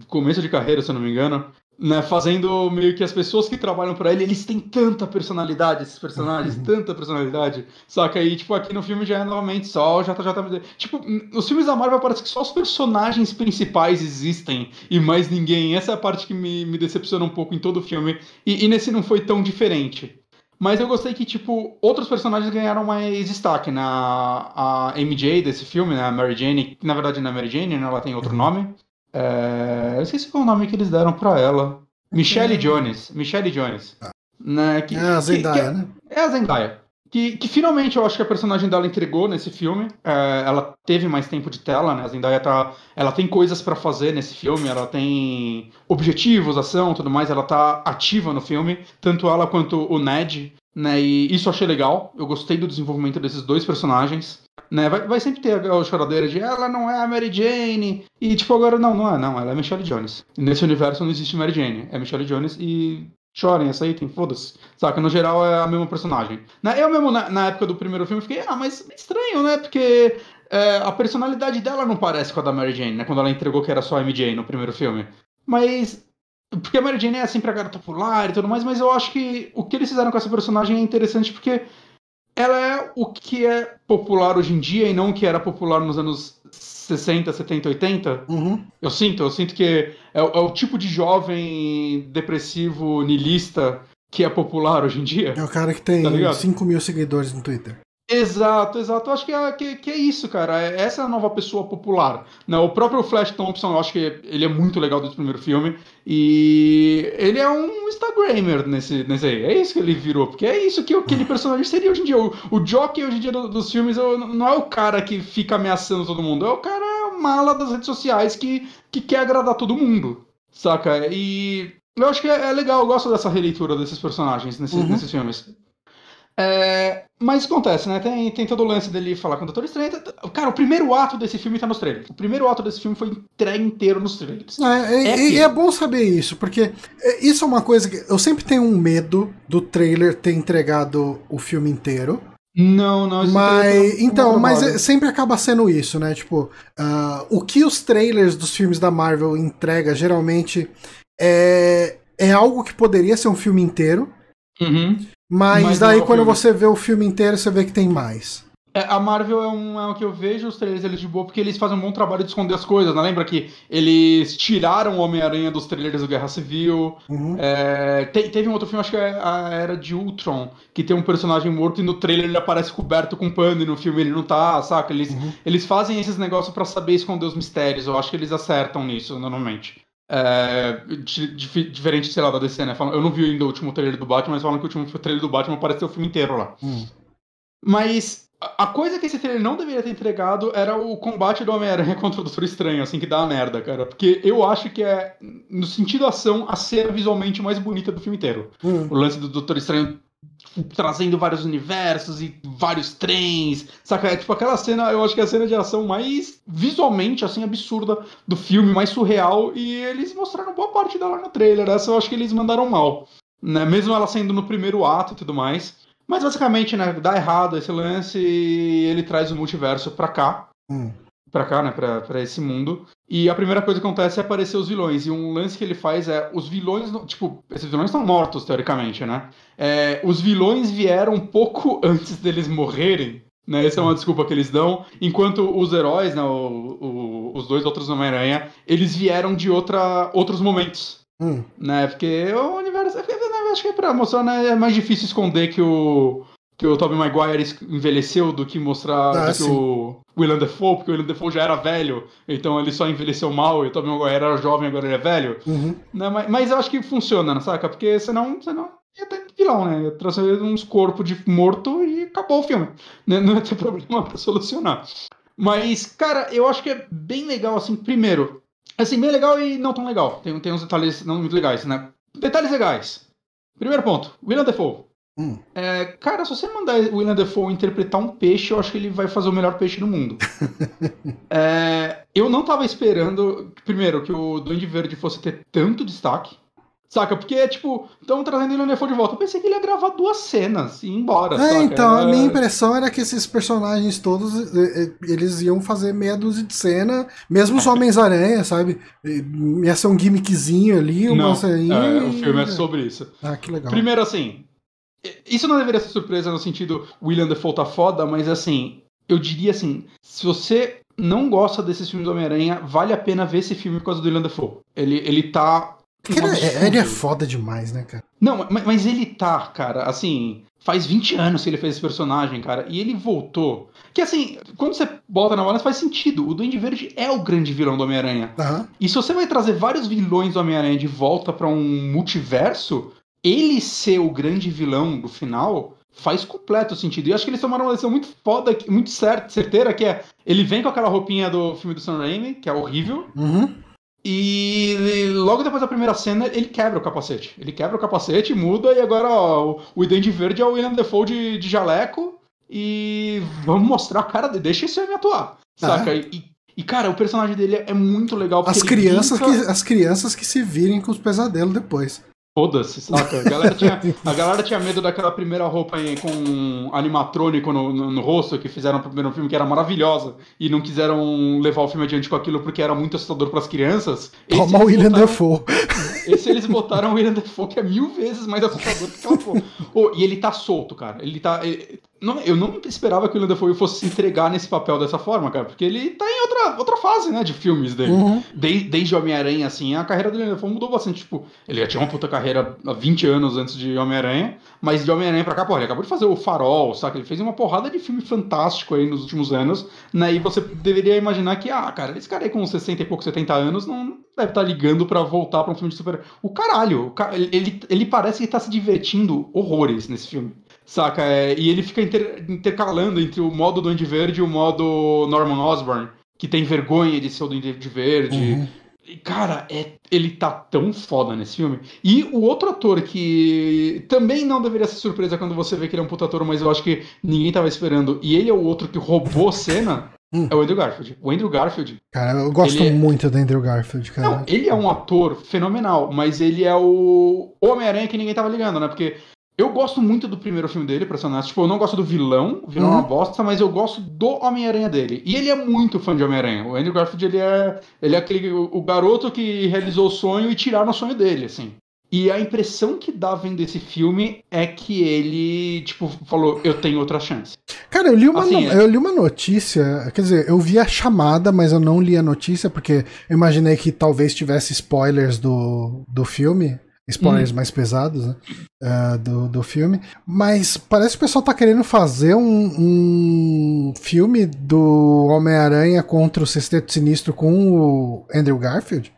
começo de carreira, se eu não me engano, né, fazendo meio que as pessoas que trabalham pra ele, eles têm tanta personalidade, esses personagens, tanta personalidade, saca? aí tipo, aqui no filme já é novamente só o JJ... Tipo, nos filmes da Marvel parece que só os personagens principais existem e mais ninguém. Essa é a parte que me, me decepciona um pouco em todo o filme, e, e nesse não foi tão diferente. Mas eu gostei que, tipo, outros personagens ganharam mais destaque. Na a MJ desse filme, né, a Mary Jane, que na verdade não é Mary Jane, né, ela tem outro nome. É, eu esqueci qual é o nome que eles deram pra ela. Michelle Jones. Michelle Jones. Né, que, É a que- Zendaya, que- né? é a Zendaya. Que, que finalmente eu acho que a personagem dela entregou nesse filme. É, ela teve mais tempo de tela, né? A Zendaya tá. Ela tem coisas pra fazer nesse filme, ela tem objetivos, ação tudo mais, ela tá ativa no filme. Tanto ela quanto o Ned. Né, e isso eu achei legal. Eu gostei do desenvolvimento desses dois personagens. Né, vai, vai sempre ter a choradeira de ela não é a Mary Jane. E tipo, agora não, não é, não. Ela é Michelle Jones. Nesse universo não existe Mary Jane. É Michelle Jones e chorem, aceitem, foda-se. Saca? No geral é a mesma personagem. Eu mesmo, na, na época do primeiro filme, fiquei, ah, mas estranho, né? Porque é, a personalidade dela não parece com a da Mary Jane, né? Quando ela entregou que era só a MJ no primeiro filme. Mas. Porque a Mary Jane é sempre a garota popular e tudo mais, mas eu acho que o que eles fizeram com essa personagem é interessante porque ela é o que é popular hoje em dia e não o que era popular nos anos 60, 70, 80. Uhum. Eu sinto, eu sinto que é, o- é o tipo de jovem depressivo, niilista que é popular hoje em dia. É o cara que tem Tá ligado? 5 mil seguidores no Twitter. Exato, exato. Eu acho que é, que, que é isso, cara. É- Essa é a nova pessoa popular. Né? O próprio Flash Thompson, eu acho que ele é muito legal desse primeiro filme. E ele é um Instagrammer nesse, nesse aí. É isso que ele virou. Porque é isso que aquele personagem seria hoje em dia. O, o Jockey hoje em dia do- dos filmes não é o cara que fica ameaçando todo mundo. É o cara mala das redes sociais que, que quer agradar todo mundo. Saca? E eu acho que é, é legal. Eu gosto dessa releitura desses personagens nesses, Uhum. nesses filmes. É, mas acontece, né? Tem, tem todo o lance dele falar com o Doutor Estranho. Cara, o primeiro ato desse filme tá nos trailers. O primeiro ato desse filme foi entregue inteiro nos trailers. É, é- É e- e é bom saber isso, porque é, isso é uma coisa que eu sempre tenho um medo do trailer ter entregado o filme inteiro. Não, não. Mas tá então, mas é- sempre acaba sendo isso, né? Tipo, ah, o que os trailers dos filmes da Marvel entrega geralmente é, é algo que poderia ser um filme inteiro, Uhum. Mas, Mas daí é quando filme. você vê o filme inteiro, você vê que tem mais. É, a Marvel é um, é um que eu vejo os trailers eles de boa porque eles fazem um bom trabalho de esconder as coisas, né? Lembra que eles tiraram o Homem-Aranha dos trailers do Guerra Civil. Uhum. É, te- teve um outro filme, acho que é a Era de Ultron, que tem um personagem morto e no trailer ele aparece coberto com pano e no filme ele não tá, saca? Eles, Uhum. eles fazem esses negócios pra saber esconder os mistérios. Eu acho que eles acertam nisso, normalmente. É, di- dif- diferente, sei lá, da DC, né? Falam- Eu não vi ainda o último trailer do Batman, mas falam que o último trailer do Batman apareceu o filme inteiro lá. Hum. Mas a a coisa que esse trailer não deveria ter entregado era o combate do Homem-Aranha contra o Doutor Estranho, assim, que dá a merda, cara. Porque eu acho que é, no sentido ação, a cena visualmente mais bonita do filme inteiro. Hum. O lance do Doutor Estranho trazendo vários universos e vários trens, saca? É tipo aquela cena, eu acho que é a cena de ação mais visualmente, assim, absurda do filme, mais surreal, e eles mostraram boa parte dela no trailer. Essa eu acho que eles mandaram mal, né? Mesmo ela sendo no primeiro ato e tudo mais. Mas basicamente, né, dá errado esse lance e ele traz o multiverso pra cá. Hum. pra cá, né, pra, pra esse mundo. E a primeira coisa que acontece é aparecer os vilões. E um lance que ele faz é, os vilões, tipo, esses vilões estão mortos, teoricamente, né? É, os vilões vieram um pouco antes deles morrerem, né? Essa é uma desculpa que eles dão. Enquanto os heróis, né, o, o, os dois outros Homem-Aranha, eles vieram de outra, outros momentos. Hum. Né? Porque o universo. Acho que é pra mostrar, né? É mais difícil esconder que o. Que o Tobey Maguire envelheceu do que mostrar Ah, do que o Willem Dafoe, porque o Willem Dafoe já era velho, então ele só envelheceu mal, e o Tobey Maguire era jovem, agora ele é velho. Uhum. Né? Mas, mas eu acho que funciona, saca? Porque senão, senão ia ter vilão, né? Ia trazer uns corpos de morto e acabou o filme. Né? Não ia ter problema pra solucionar. Mas, cara, eu acho que é bem legal, assim, primeiro. Assim, bem legal e não tão legal. Tem, tem uns detalhes não muito legais, né? Detalhes legais. Primeiro ponto, William Defoe. Hum. É, cara, se você mandar o William Defoe interpretar um peixe, eu acho que ele vai fazer o melhor peixe do mundo. É, eu não tava esperando, primeiro, que o Duende Verde fosse ter tanto destaque. Saca? Porque, tipo, estão trazendo o William Defoe de volta. Eu pensei que ele ia gravar duas cenas e ir embora. É, saca? então, a minha impressão era que esses personagens todos, eles iam fazer meia dúzia de cena, mesmo os Homens-Aranha, sabe? Ia ser um gimmickzinho ali, uma Não, é, o e- filme é sobre isso. Ah, que legal. Primeiro, assim, isso não deveria ser surpresa no sentido William Defoe tá foda, mas assim, eu diria assim, se você não gosta desses filmes do Homem-Aranha, vale a pena ver esse filme por causa do William Defoe. Ele, ele tá. Um ele, é- ele é foda demais, né, cara? Não, mas, mas ele tá, cara, assim, faz 20 anos que ele fez esse personagem, cara, e ele voltou. Que assim, quando você bota na balança faz sentido. O Duende Verde é o grande vilão do Homem-Aranha. Aham. E se você vai trazer vários vilões do Homem-Aranha de volta pra um multiverso, ele ser o grande vilão do final faz completo sentido. E eu acho que eles tomaram uma decisão muito foda, muito certa, certeira, que é ele vem com aquela roupinha do filme do Sam Raimi, que é horrível, Uhum. e logo depois da primeira cena ele quebra o capacete. Ele quebra o capacete, muda, e agora ó, o- Duende Verde é o William Defoe de, de jaleco, e vamos mostrar a cara dele, deixa esse homem atuar, saca? E, e, cara, o personagem dele é muito legal. As crianças, brinca- que, as crianças que se virem com os pesadelos depois. Foda-se, saca? A galera, tinha, a galera tinha medo daquela primeira roupa com animatrônico no, no, no rosto que fizeram no primeiro filme, que era maravilhosa, e não quiseram levar o filme adiante com aquilo porque era muito assustador pras crianças. Esse Toma o William botaram- Defoe. Esse eles botaram o William Defoe, que é mil vezes mais assustador que aquela porra. Ô, e ele tá solto, cara. Ele tá. ele- não, eu não esperava que o William Defoe fosse se entregar nesse papel dessa forma, cara, porque ele tá em outra, outra fase, né, de filmes dele. Uhum. Desde, desde Homem-Aranha, assim, a carreira do William Dafoe mudou bastante. Tipo, ele já tinha uma puta carreira há 20 anos antes de Homem-Aranha, mas de Homem-Aranha pra cá, pô, ele acabou de fazer o Farol, saca? Ele fez uma porrada de filme fantástico aí nos últimos anos, né? E você deveria imaginar que, ah, cara, esse cara aí com 60 e pouco, 70 anos não deve estar ligando pra voltar pra um filme de super O caralho, o ca- ele, ele, ele parece que tá se divertindo horrores nesse filme. Saca? É, e ele fica inter- intercalando entre o modo Duende Verde e o modo Norman Osborn, que tem vergonha de ser o Duende Verde. Uhum. E, Cara, é, ele tá tão foda nesse filme. E o outro ator que também não deveria ser surpresa quando você vê que ele é um puta ator, mas eu acho que ninguém tava esperando, e ele é o outro que roubou cena, Hum. é o Andrew Garfield. O Andrew Garfield, Cara, eu gosto é- muito do Andrew Garfield, cara. não, ele é um ator fenomenal, mas ele é o Homem-Aranha que ninguém tava ligando, né? Porque eu gosto muito do primeiro filme dele, pra ser honesto. Tipo, eu não gosto do vilão, o vilão é Uhum. uma bosta, mas eu gosto do Homem-Aranha dele. E ele é muito fã de Homem-Aranha. O Andrew Garfield, ele é, ele é aquele, o, o garoto que realizou o sonho e tiraram o sonho dele, assim. E a impressão que dá vendo esse filme é que ele, tipo, falou, eu tenho outra chance. Cara, eu li, uma, Assim, no- é- eu li uma notícia, quer dizer, eu vi a chamada, mas eu não li a notícia, porque eu imaginei que talvez tivesse spoilers do, do filme, spoilers Hum. mais pesados, né, ah, do, do filme, mas parece que o pessoal tá querendo fazer um, um filme do Homem-Aranha contra o Sexteto Sinistro com o Andrew Garfield.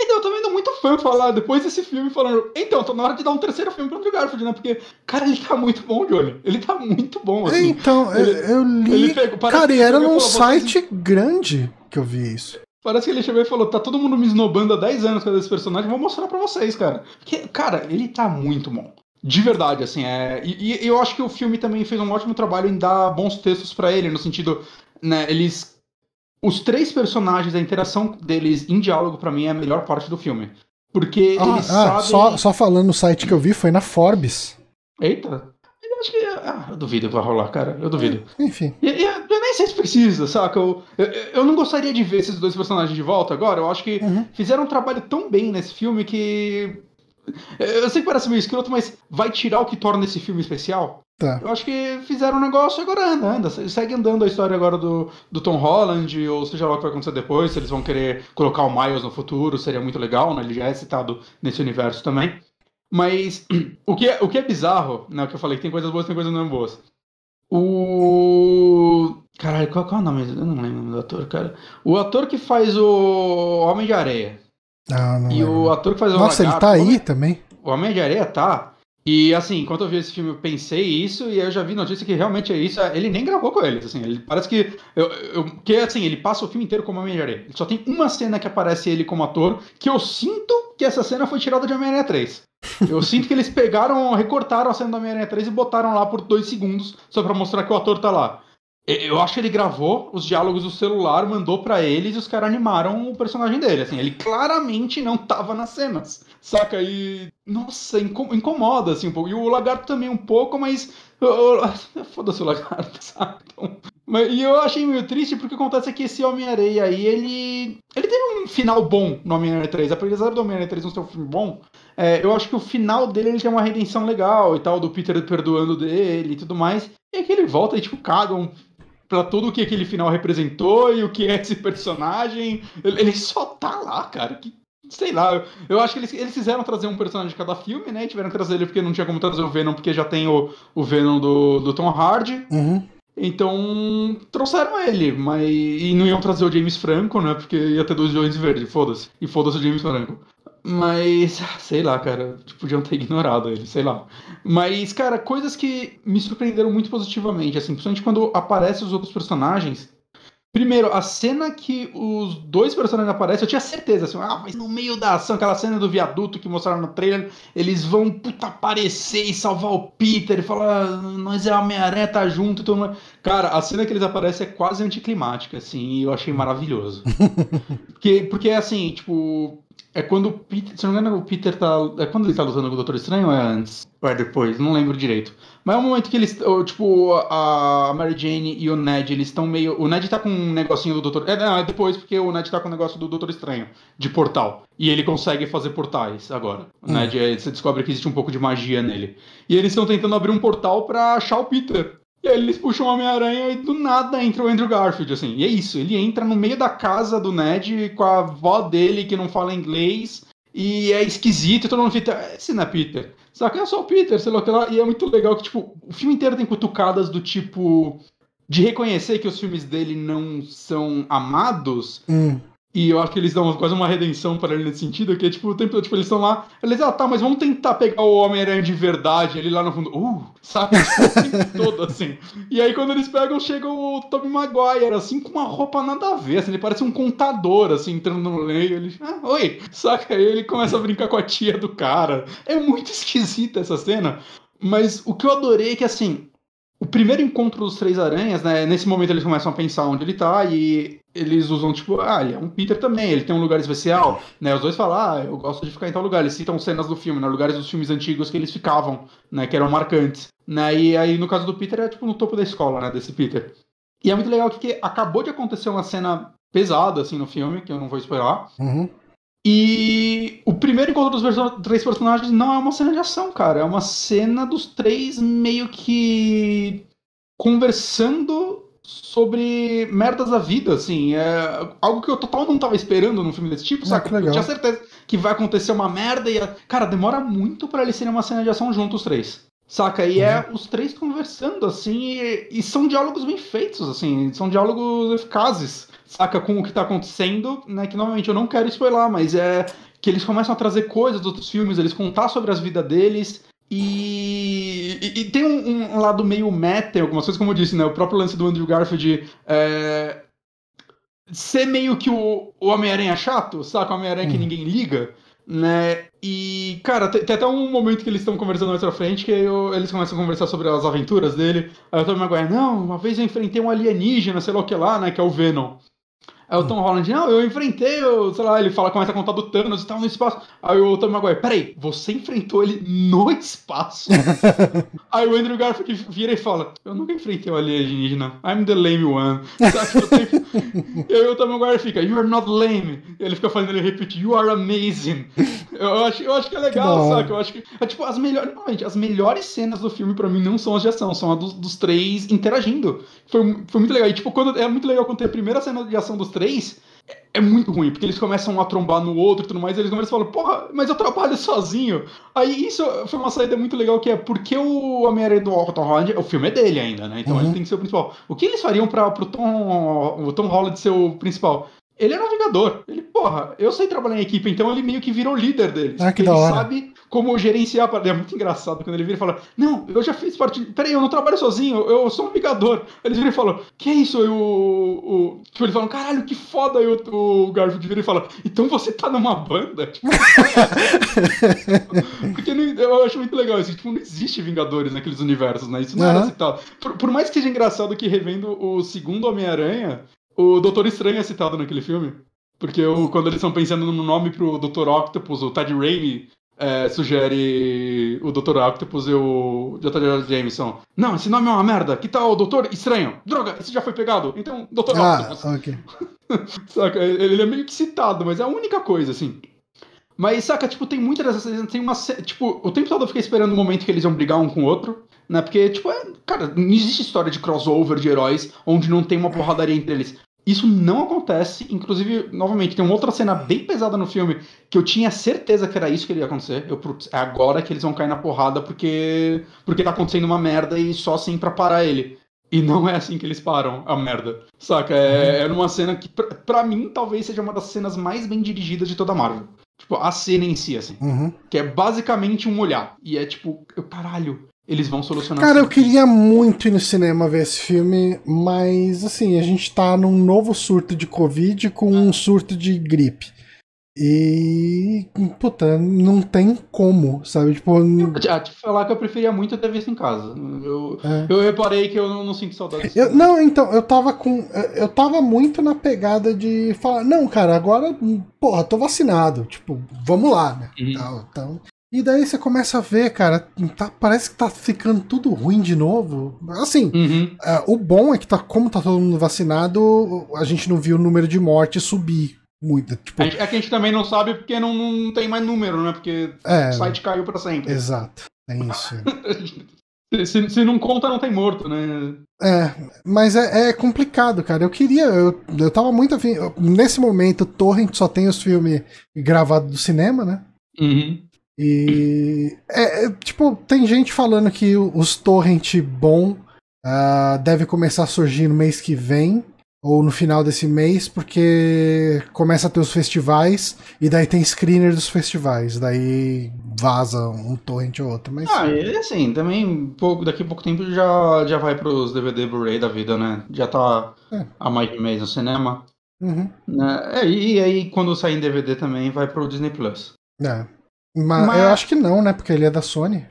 Então, eu tô vendo muito fã falar depois desse filme, falando, então, tá na hora de dar um terceiro filme pro Andrew Garfield, né? Porque, cara, ele tá muito bom, Johnny. Ele tá muito bom, assim. então, eu- ele- eu li, ele pegou- cara, e era num falou, "Vocês- site grande que eu vi isso. Parece que ele chegou e falou: tá todo mundo me esnobando há 10 anos com esse personagem, vou mostrar pra vocês, cara. Porque, cara, ele tá muito bom. De verdade, assim, é. E, e eu acho que o filme também fez um ótimo trabalho em dar bons textos pra ele, no sentido, né, eles. Os três personagens, a interação deles em diálogo, pra mim, é a melhor parte do filme. Porque Ah, eles ah, sabem. só, só falando no site que eu vi, foi na Forbes. Eita! Eu acho que. Ah, eu duvido que vai rolar, cara. Eu duvido. Enfim. E, e eu nem sei se precisa, saca? Eu, eu, eu, não gostaria de ver esses dois personagens de volta agora. Eu acho que uhum. fizeram um trabalho tão bem nesse filme que. Eu sei que parece meio escroto, mas vai tirar o que torna esse filme especial? Tá. Eu acho que fizeram um negócio agora anda, anda. Segue andando a história agora do, do Tom Holland, ou seja lá o que vai acontecer depois, se eles vão querer colocar o Miles no futuro, seria muito legal, né? Ele já é citado nesse universo também. Mas o que é, o que é bizarro, né? O que eu falei, que tem coisas boas tem coisas não boas. O. Caralho, qual, qual é o nome? Eu não lembro do ator, cara. O ator que faz o Homem de Areia. Ah, não e lembro. o ator que faz o Nossa, ele tá aí também? O Homem de Areia tá. E assim, enquanto eu vi esse filme, eu pensei isso, e eu já vi notícia que realmente é isso. Ele nem gravou com eles, assim, ele parece que. Eu, eu, que assim, ele passa o filme inteiro como Homem-Aranha. Ele só tem uma cena que aparece ele como ator, que eu sinto que essa cena foi tirada de Homem-Aranha 3. Eu sinto que eles pegaram, recortaram a cena do Homem-Aranha 3 e botaram lá por dois segundos, só pra mostrar que o ator tá lá. Eu acho que ele gravou os diálogos do celular, mandou para eles e os caras animaram o personagem dele. Assim, ele claramente não tava nas cenas. Saca? E. Nossa, incomoda assim um pouco. E o lagarto também um pouco, mas. Foda-se o lagarto, sabe? Então, e eu achei meio triste porque acontece que esse Homem-Areia aí, ele. Ele teve um final bom no Homem-Aranha 3. Apesar do Homem-Aranha 3 não ser um filme bom, é, eu acho que o final dele ele tem uma redenção legal e tal, do Peter perdoando dele e tudo mais. E aqui ele volta e, tipo, caga um para tudo o que aquele final representou e o que é esse personagem. Ele só tá lá, cara. Que, sei lá, eu acho que eles, eles fizeram trazer um personagem de cada filme, né? tiveram que trazer ele porque não tinha como trazer o Venom, porque já tem o, o Venom do, do Tom Hardy. Uhum. Então, trouxeram ele, mas. E não iam trazer o James Franco, né? Porque ia ter dois Jones verdes, foda-se. E foda-se o James Franco. Mas, sei lá, cara, podiam ter ignorado ele, sei lá. Mas, cara, coisas que me surpreenderam muito positivamente, assim, principalmente quando aparecem os outros personagens. Primeiro, a cena que os dois personagens aparecem, eu tinha certeza, assim, ah, mas no meio da ação, aquela cena do viaduto que mostraram no trailer, eles vão, puta, aparecer e salvar o Peter e falar, nós é Homem-Aranha, tá junto, todo Cara, a cena que eles aparecem é quase anticlimática, assim, e eu achei maravilhoso. porque, porque, assim, tipo, é quando o Peter. Se não me engano, o Peter tá. É quando ele tá lutando com o Doutor Estranho ou é antes? Ou é depois? Não lembro direito. Mas é um momento que eles. Tipo, a Mary Jane e o Ned, eles estão meio. O Ned tá com um negocinho do Doutor. É, não, é depois, porque o Ned tá com um negócio do Doutor Estranho, de portal. E ele consegue fazer portais agora. O hum. Ned, é, você descobre que existe um pouco de magia nele. E eles estão tentando abrir um portal para achar o Peter. Eles puxam o Homem-Aranha e do nada entra o Andrew Garfield, assim. E é isso, ele entra no meio da casa do Ned com a avó dele que não fala inglês. E é esquisito, e todo mundo fica, esse não é Peter. Só que é só o Peter, sei lá o que lá. E é muito legal que, tipo, o filme inteiro tem cutucadas do tipo. De reconhecer que os filmes dele não são amados, hum. E eu acho que eles dão quase uma redenção para ele nesse sentido, que é tipo, o tempo tipo, eles estão lá, eles, ah, tá, mas vamos tentar pegar o Homem-Aranha de verdade, ele lá no fundo, uh, sabe? Tipo, todo assim. E aí quando eles pegam, chega o Tobey Maguire, assim, com uma roupa nada a ver, assim, ele parece um contador, assim, entrando no meio, ele, ah, oi, saca? Aí ele começa a brincar com a tia do cara. É muito esquisita essa cena. Mas o que eu adorei é que, assim, o primeiro encontro dos três aranhas, né? Nesse momento eles começam a pensar onde ele tá e eles usam, tipo, ah, ele é um Peter também, ele tem um lugar especial, né? Os dois falam, ah, eu gosto de ficar em tal lugar. Eles citam cenas do filme, né? Lugares dos filmes antigos que eles ficavam, né? Que eram marcantes. Né? E aí, no caso do Peter, é tipo no topo da escola, né? Desse Peter. E é muito legal que acabou de acontecer uma cena pesada, assim, no filme, que eu não vou esperar. Uhum. E o primeiro encontro dos três personagens não é uma cena de ação, cara. É uma cena dos três meio que conversando sobre merdas da vida, assim. É algo que eu total não tava esperando num filme desse tipo, ah, saca? Eu tinha certeza que vai acontecer uma merda e. Cara, demora muito para eles serem uma cena de ação juntos, os três. Saca? E é uhum. é os três conversando, assim, e, e, são diálogos bem feitos, assim, são diálogos eficazes saca, com o que tá acontecendo, né? Que normalmente eu não quero spoiler, mas é que eles começam a trazer coisas dos outros filmes, eles contar sobre as vidas deles. E, e, e tem um, um, lado meio meta, algumas coisas, como eu disse, né? O próprio lance do Andrew Garfield é, ser meio que o, o Homem-Aranha chato, saca? O Homem-Aranha hum. que ninguém liga, né? E, cara, tem, tem, até um momento que eles estão conversando mais pra frente que eu, eles começam a conversar sobre as aventuras dele. Aí eu tô me não, uma vez eu enfrentei um alienígena, sei lá o que lá, né? Que é o Venom. Aí o Tom Holland, não, eu enfrentei, eu, sei lá, ele fala, começa a contar do Thanos e tal no espaço. Aí o Tom Maguire, peraí, você enfrentou ele no espaço? Aí o Andrew Garfield vira e fala, eu nunca enfrentei o alienígena, I'm the lame one. e aí o Tom Maguire fica, you're not lame. E ele fica fazendo ele repetir, you are amazing. Eu acho, eu acho que é legal, que sabe? Eu acho que, é, tipo, as melhores, as melhores cenas do filme pra mim não são as de ação, são as dos, dos três interagindo. Foi, foi muito legal. E, tipo, quando, é muito legal quando tem a primeira cena de ação dos três, é, é muito ruim, porque eles começam a trombar no outro e tudo mais, e eles começam a falar, porra, mas eu trabalho sozinho. Aí isso foi uma saída muito legal, que é porque o Homem-Aranha do Tom Holland, o filme é dele ainda, né? Então uhum. ele tem que ser o principal. O que eles fariam para pro Tom, o Tom Holland ser o principal? Ele é navegador. Ele, porra, eu sei trabalhar em equipe, então ele meio que virou líder deles. Ah, que ele da hora. sabe como gerenciar É muito engraçado quando ele vira e fala: Não, eu já fiz parte. Peraí, eu não trabalho sozinho, eu sou um navegador. Eles viram e falam: Que é isso? Aí o. o... Tipo, eles falam: Caralho, que foda. Aí o, o Garfield vira e fala: Então você tá numa banda? Tipo, Porque não, eu acho muito legal isso. Tipo, não existe Vingadores naqueles universos, né? Isso não uhum. era citado. Por, por mais que seja engraçado que revendo o segundo Homem-Aranha o Doutor Estranho é citado naquele filme. Porque o, quando eles estão pensando no nome pro Dr. Octopus, o Ted Raimi é, sugere o Dr. Octopus e o J.J. Jameson. Não, esse nome é uma merda. Que tal o Doutor Estranho? Droga, esse já foi pegado. Então, Dr. Ah, Octopus. ok. saca, ele é meio que citado, mas é a única coisa, assim. Mas, saca, tipo, tem muitas dessas. Tem uma. Tipo, o tempo todo eu fiquei esperando o momento que eles iam brigar um com o outro. Né? Porque, tipo, é, cara, não existe história de crossover de heróis onde não tem uma porradaria entre eles. Isso não acontece, inclusive, novamente, tem uma outra cena bem pesada no filme que eu tinha certeza que era isso que ia acontecer. Eu, é agora que eles vão cair na porrada porque porque tá acontecendo uma merda e só assim pra parar ele. E não é assim que eles param a merda. Saca? É, é numa cena que, pra, pra, mim, talvez seja uma das cenas mais bem dirigidas de toda a Marvel. Tipo, a cena em si, assim. Uhum. Que é basicamente um olhar. E é tipo, eu, caralho, eles vão solucionar. Cara, eu queria muito ir no cinema ver esse filme, mas assim, a gente tá num novo surto de Covid com um surto de gripe. E. Puta, não tem como, sabe? Tipo. Ah, te falar que eu preferia muito ter visto em casa. Eu, é. eu reparei que eu não, não sinto saudade. Eu, não, então, eu tava com. Eu tava muito na pegada de falar, não, cara, agora, porra, tô vacinado. Tipo, vamos lá, né? Uhum. Então, então, e daí você começa a ver, cara, tá, parece que tá ficando tudo ruim de novo. Assim, uhum. uh, o bom é que tá, como tá todo mundo vacinado, a gente não viu o número de mortes subir muito. Tipo... É que a gente também não sabe porque não, não tem mais número, né? Porque é, o site caiu pra sempre. Exato, é isso. se, se não conta, não tem morto, né? É, mas é, é complicado, cara. Eu queria. Eu, eu tava muito afim. Nesse momento, Torrent só tem os filmes gravados do cinema, né? Uhum. E é, é, tipo, tem gente falando que os torrent bom uh, deve começar a surgir no mês que vem ou no final desse mês, porque começa a ter os festivais e daí tem screener dos festivais, daí vaza um torrent ou outro. Mas... Ah, e assim, também pouco, daqui a pouco tempo já, já vai pros DVD Blu-ray da vida, né? Já tá é. há mais de mês no cinema. Uhum. Né? É, e aí quando sair em DVD também vai pro Disney Plus. É. Mas, Mas, eu acho que não, né? Porque ele é da Sony.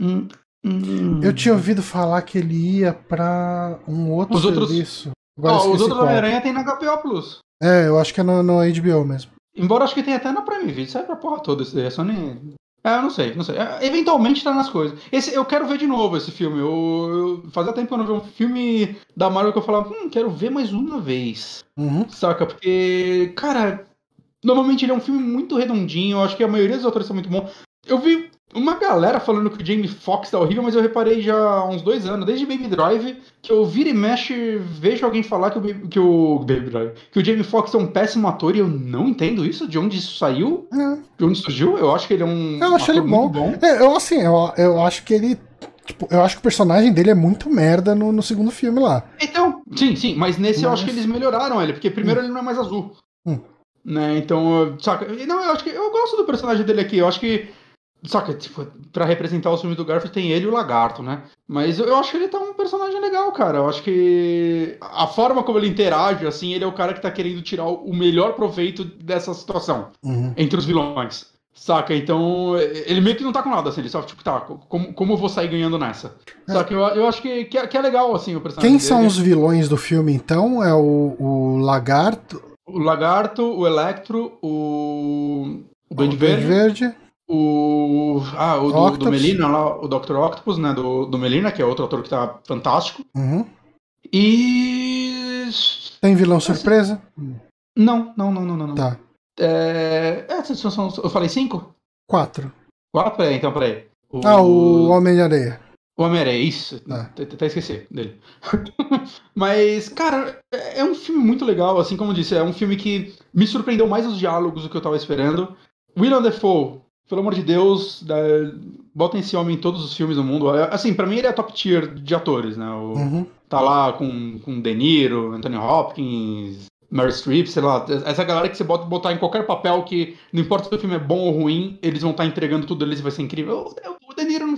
Hum, hum. Eu tinha ouvido falar que ele ia pra um outro os serviço. Outros... Oh, os outros Homem-Aranha tem na HBO Plus. É, eu acho que é no, no HBO mesmo. Embora acho que tem até na Prime Video, sai pra porra toda esse daí. A Sony. É, eu não sei, não sei. É, eventualmente tá nas coisas. Esse, eu quero ver de novo esse filme. Eu, eu, fazia tempo que eu não vi um filme da Marvel que eu falava, hum, quero ver mais uma vez. Uhum. Saca? Porque, cara, Normalmente ele é um filme muito redondinho, eu acho que a maioria dos atores são muito bons. Eu vi uma galera falando que o Jamie Foxx tá horrível, mas eu reparei já há uns dois anos, desde Baby Drive, que eu viro e mexe, vejo alguém falar que o, que o Baby Drive, que o Jamie Foxx é um péssimo ator e eu não entendo isso, de onde isso saiu, é. de onde surgiu. Eu acho que ele é um. Eu acho ele bom. bom. É, eu assim, eu, eu acho que ele Tipo, eu acho que o personagem dele é muito merda no, no segundo filme lá. Então, sim, sim, mas nesse mas... eu acho que eles melhoraram ele, porque primeiro hum. ele não é mais azul. Hum. Né, então, saca? Não, eu acho que eu gosto do personagem dele aqui. Eu acho que. Saca, tipo, pra representar o filme do Garfield tem ele e o Lagarto, né? Mas eu, acho que ele tá um personagem legal, cara. Eu acho que a forma como ele interage, assim, ele é o cara que tá querendo tirar o melhor proveito dessa situação uhum. entre os vilões. Saca? Então, ele meio que não tá com nada, assim, ele só, tipo, tá, como, como eu vou sair ganhando nessa? É. Só que eu, eu acho que, que, é, que é legal, assim, o personagem. Quem dele. são os vilões do filme, então? É o, o Lagarto? O Lagarto, o Electro, o. O Duende Verde. Verde. O. Ah, o do, do, Melina lá, o Dr. Octopus, né? Do, do Melina, que é outro ator que tá fantástico. Uhum. E. Tem vilão surpresa? Não, não, não, não, não. Tá. É, é, eu falei cinco? Quatro. Quatro? É, então peraí. O... Ah, o Homem-Areia. O Homem-Areia, isso. Ah. Até esqueci dele. Mas, cara, é, é um filme muito legal, assim como eu disse. É um filme que me surpreendeu mais os diálogos do que eu tava esperando. William Defoe, pelo amor de Deus, da... botem esse homem em todos os filmes do mundo. É, assim, para mim ele é top tier de atores, né? O... Uhum. Tá lá com, com De Niro, Anthony Hopkins, Mary Streep, sei lá, essa galera que você bota botar em qualquer papel que não importa se o filme é bom ou ruim, eles vão estar tá entregando tudo deles e vai ser incrível.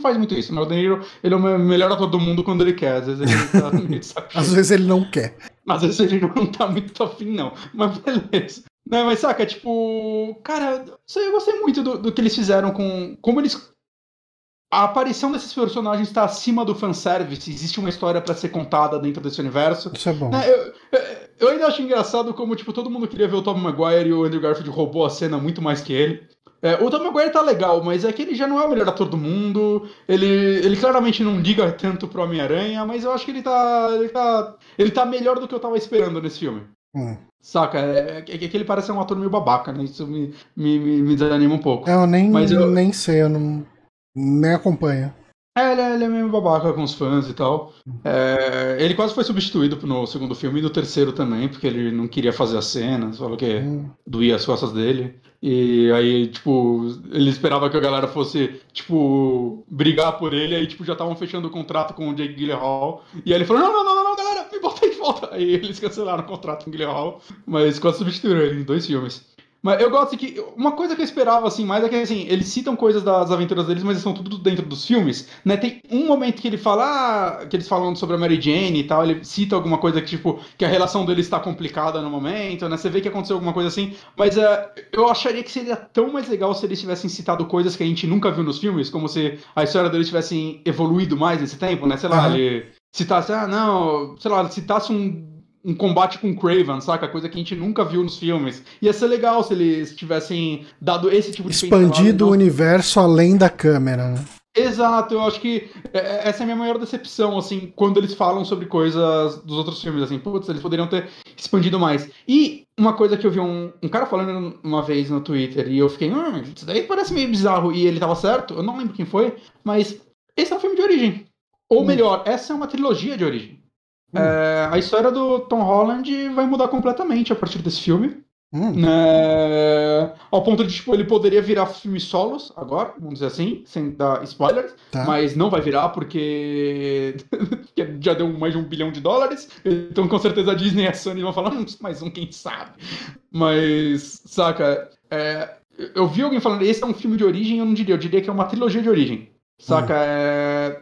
Faz muito isso, né? O De Niro, ele é o melhor ator do mundo quando ele quer. Às vezes ele tá meio Às vezes ele não quer. Às vezes ele não tá muito afim, não. Mas beleza. Não, mas saca, tipo, cara, eu gostei muito do, do que eles fizeram com. Como eles a aparição desses personagens está acima do fanservice. Existe uma história para ser contada dentro desse universo. Isso é bom. É, eu, eu, ainda acho engraçado como, tipo, todo mundo queria ver o Tom Maguire e o Andrew Garfield roubou a cena muito mais que ele. É, o Tom Maguire tá legal, mas é que ele já não é o melhor ator do mundo. Ele, ele claramente não liga tanto pro Homem-Aranha, mas eu acho que ele tá, ele tá. Ele tá melhor do que eu tava esperando nesse filme. Hum. Saca? É, é, é, que ele parece ser um ator meio babaca, né? Isso me, me, me desanima um pouco. Eu nem, mas eu... nem sei, eu não. Nem acompanha. É, ele é, ele é meio babaca com os fãs e tal. É, ele quase foi substituído no segundo filme e no terceiro também, porque ele não queria fazer as cenas, falou que hum. doía as costas dele. E aí, tipo, ele esperava que a galera fosse, tipo, brigar por ele, aí, tipo, já estavam fechando o contrato com o Jake Gyllenhaal. E aí ele falou, não, não, não, não, não galera, me bota aí de volta. Aí eles cancelaram o contrato com o Gyllenhaal, mas quase substituíram ele em dois filmes. Mas eu gosto que. Uma coisa que eu esperava, assim, mais é que, assim, eles citam coisas das aventuras deles, mas são tudo dentro dos filmes, né? Tem um momento que ele fala. Ah, que eles falam sobre a Mary Jane e tal, ele cita alguma coisa que, tipo, que a relação deles está complicada no momento, né? Você vê que aconteceu alguma coisa assim, mas uh, eu acharia que seria tão mais legal se eles tivessem citado coisas que a gente nunca viu nos filmes, como se a história deles tivesse evoluído mais nesse tempo, né? Sei lá, uhum. ele citasse, ah, não, sei lá, citasse um um combate com Craven, saca? Coisa que a gente nunca viu nos filmes. Ia ser legal se eles tivessem dado esse tipo de Expandido o universo além da câmera, né? Exato, eu acho que é, é, essa é a minha maior decepção, assim, quando eles falam sobre coisas dos outros filmes, assim, putz, eles poderiam ter expandido mais. E uma coisa que eu vi um, um cara falando uma vez no Twitter, e eu fiquei, hum, isso daí parece meio bizarro, e ele tava certo, eu não lembro quem foi, mas esse é um filme de origem. Ou hum. melhor, essa é uma trilogia de origem. Hum. É, a história do Tom Holland vai mudar completamente a partir desse filme. Hum. Né, ao ponto de, tipo, ele poderia virar filme solos agora, vamos dizer assim, sem dar spoilers, tá. mas não vai virar porque já deu mais de um bilhão de dólares, então com certeza a Disney e a Sony vão falar, hum, mais um, quem sabe. Mas, saca, é, eu vi alguém falando, esse é um filme de origem, eu não diria, eu diria que é uma trilogia de origem. Saca? Hum. É,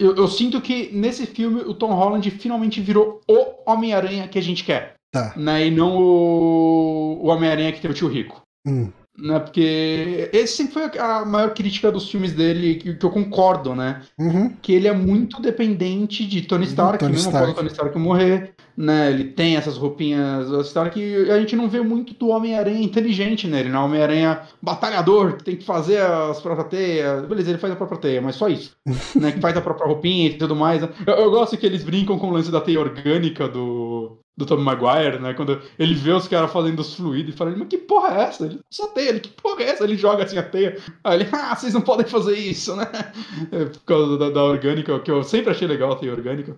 eu, eu, sinto que nesse filme o Tom Holland finalmente virou o Homem-Aranha que a gente quer. Tá. Né? E não o, o Homem-Aranha que tem o tio Rico. Hum. Né? Porque esse sempre foi a maior crítica dos filmes dele, que, que eu concordo, né? Uhum. Que ele é muito dependente de Tony Stark, Tony mesmo Stark. Tony Stark morrer, né? Ele tem essas roupinhas Stark que a gente não vê muito do Homem-Aranha inteligente nele, né? Homem-Aranha batalhador, que tem que fazer as próprias teias. Beleza, ele faz a própria teia, mas só isso. né? Que faz a própria roupinha e tudo mais. Né? Eu, eu gosto que eles brincam com o lance da teia orgânica do, do Tom Maguire, né? Quando ele vê os caras fazendo os fluidos e fala, mas que porra é essa? Ele só teia, ele, que porra é essa? Ele joga assim a teia. Aí ele, ah, vocês não podem fazer isso, né? É, por causa da, da, orgânica, que eu sempre achei legal a teia orgânica.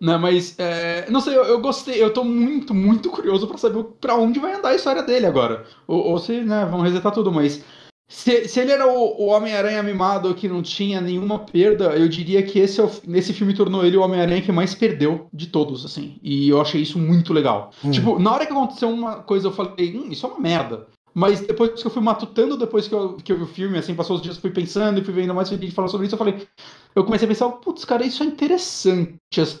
Né, mas, é, não sei, eu, eu, gostei, eu tô muito, muito curioso para saber para onde vai andar a história dele agora. Ou, ou se, né, vão resetar tudo, mas se, se ele era o, o Homem-Aranha mimado que não tinha nenhuma perda, eu diria que esse, é esse filme tornou ele o Homem-Aranha que mais perdeu de todos, assim. E eu achei isso muito legal. Hum. Tipo, na hora que aconteceu uma coisa, eu falei, hum, isso é uma merda. Mas depois que eu fui matutando, depois que eu, que eu vi o filme, assim, passou os dias, fui pensando e fui vendo mais gente falar sobre isso, eu falei. Eu comecei a pensar, putz, cara, isso é interessante. Assim,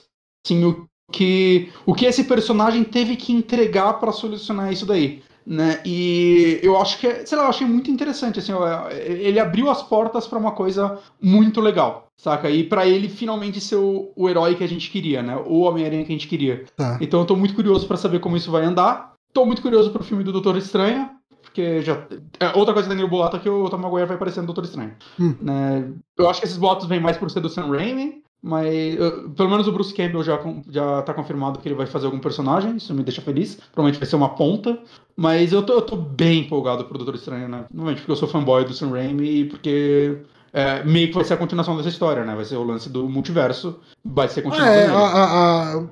o que, o que esse personagem teve que entregar para solucionar isso daí. né? E eu acho que, sei lá, eu achei muito interessante, assim, ele abriu as portas para uma coisa muito legal, saca? E para ele finalmente ser o, o, herói que a gente queria, né? O Homem-Aranha que a gente queria. Tá. Então eu tô muito curioso para saber como isso vai andar. Tô muito curioso pro filme do Doutor Estranho, porque já. É, outra coisa que tem no é que o Tom Maguire vai aparecer no Doutor Estranho. Hum. Né? Eu acho que esses boatos vêm mais por ser do Sam Raimi, mas pelo menos o Bruce Campbell já, já tá confirmado que ele vai fazer algum personagem, isso me deixa feliz. Provavelmente vai ser uma ponta. Mas eu tô, eu tô bem empolgado pro Doutor Estranho, né? Normalmente porque eu sou fanboy do Sam Raimi e porque é, meio que vai ser a continuação dessa história, né? Vai ser o lance do multiverso, vai ser continuado. É, a, a, a,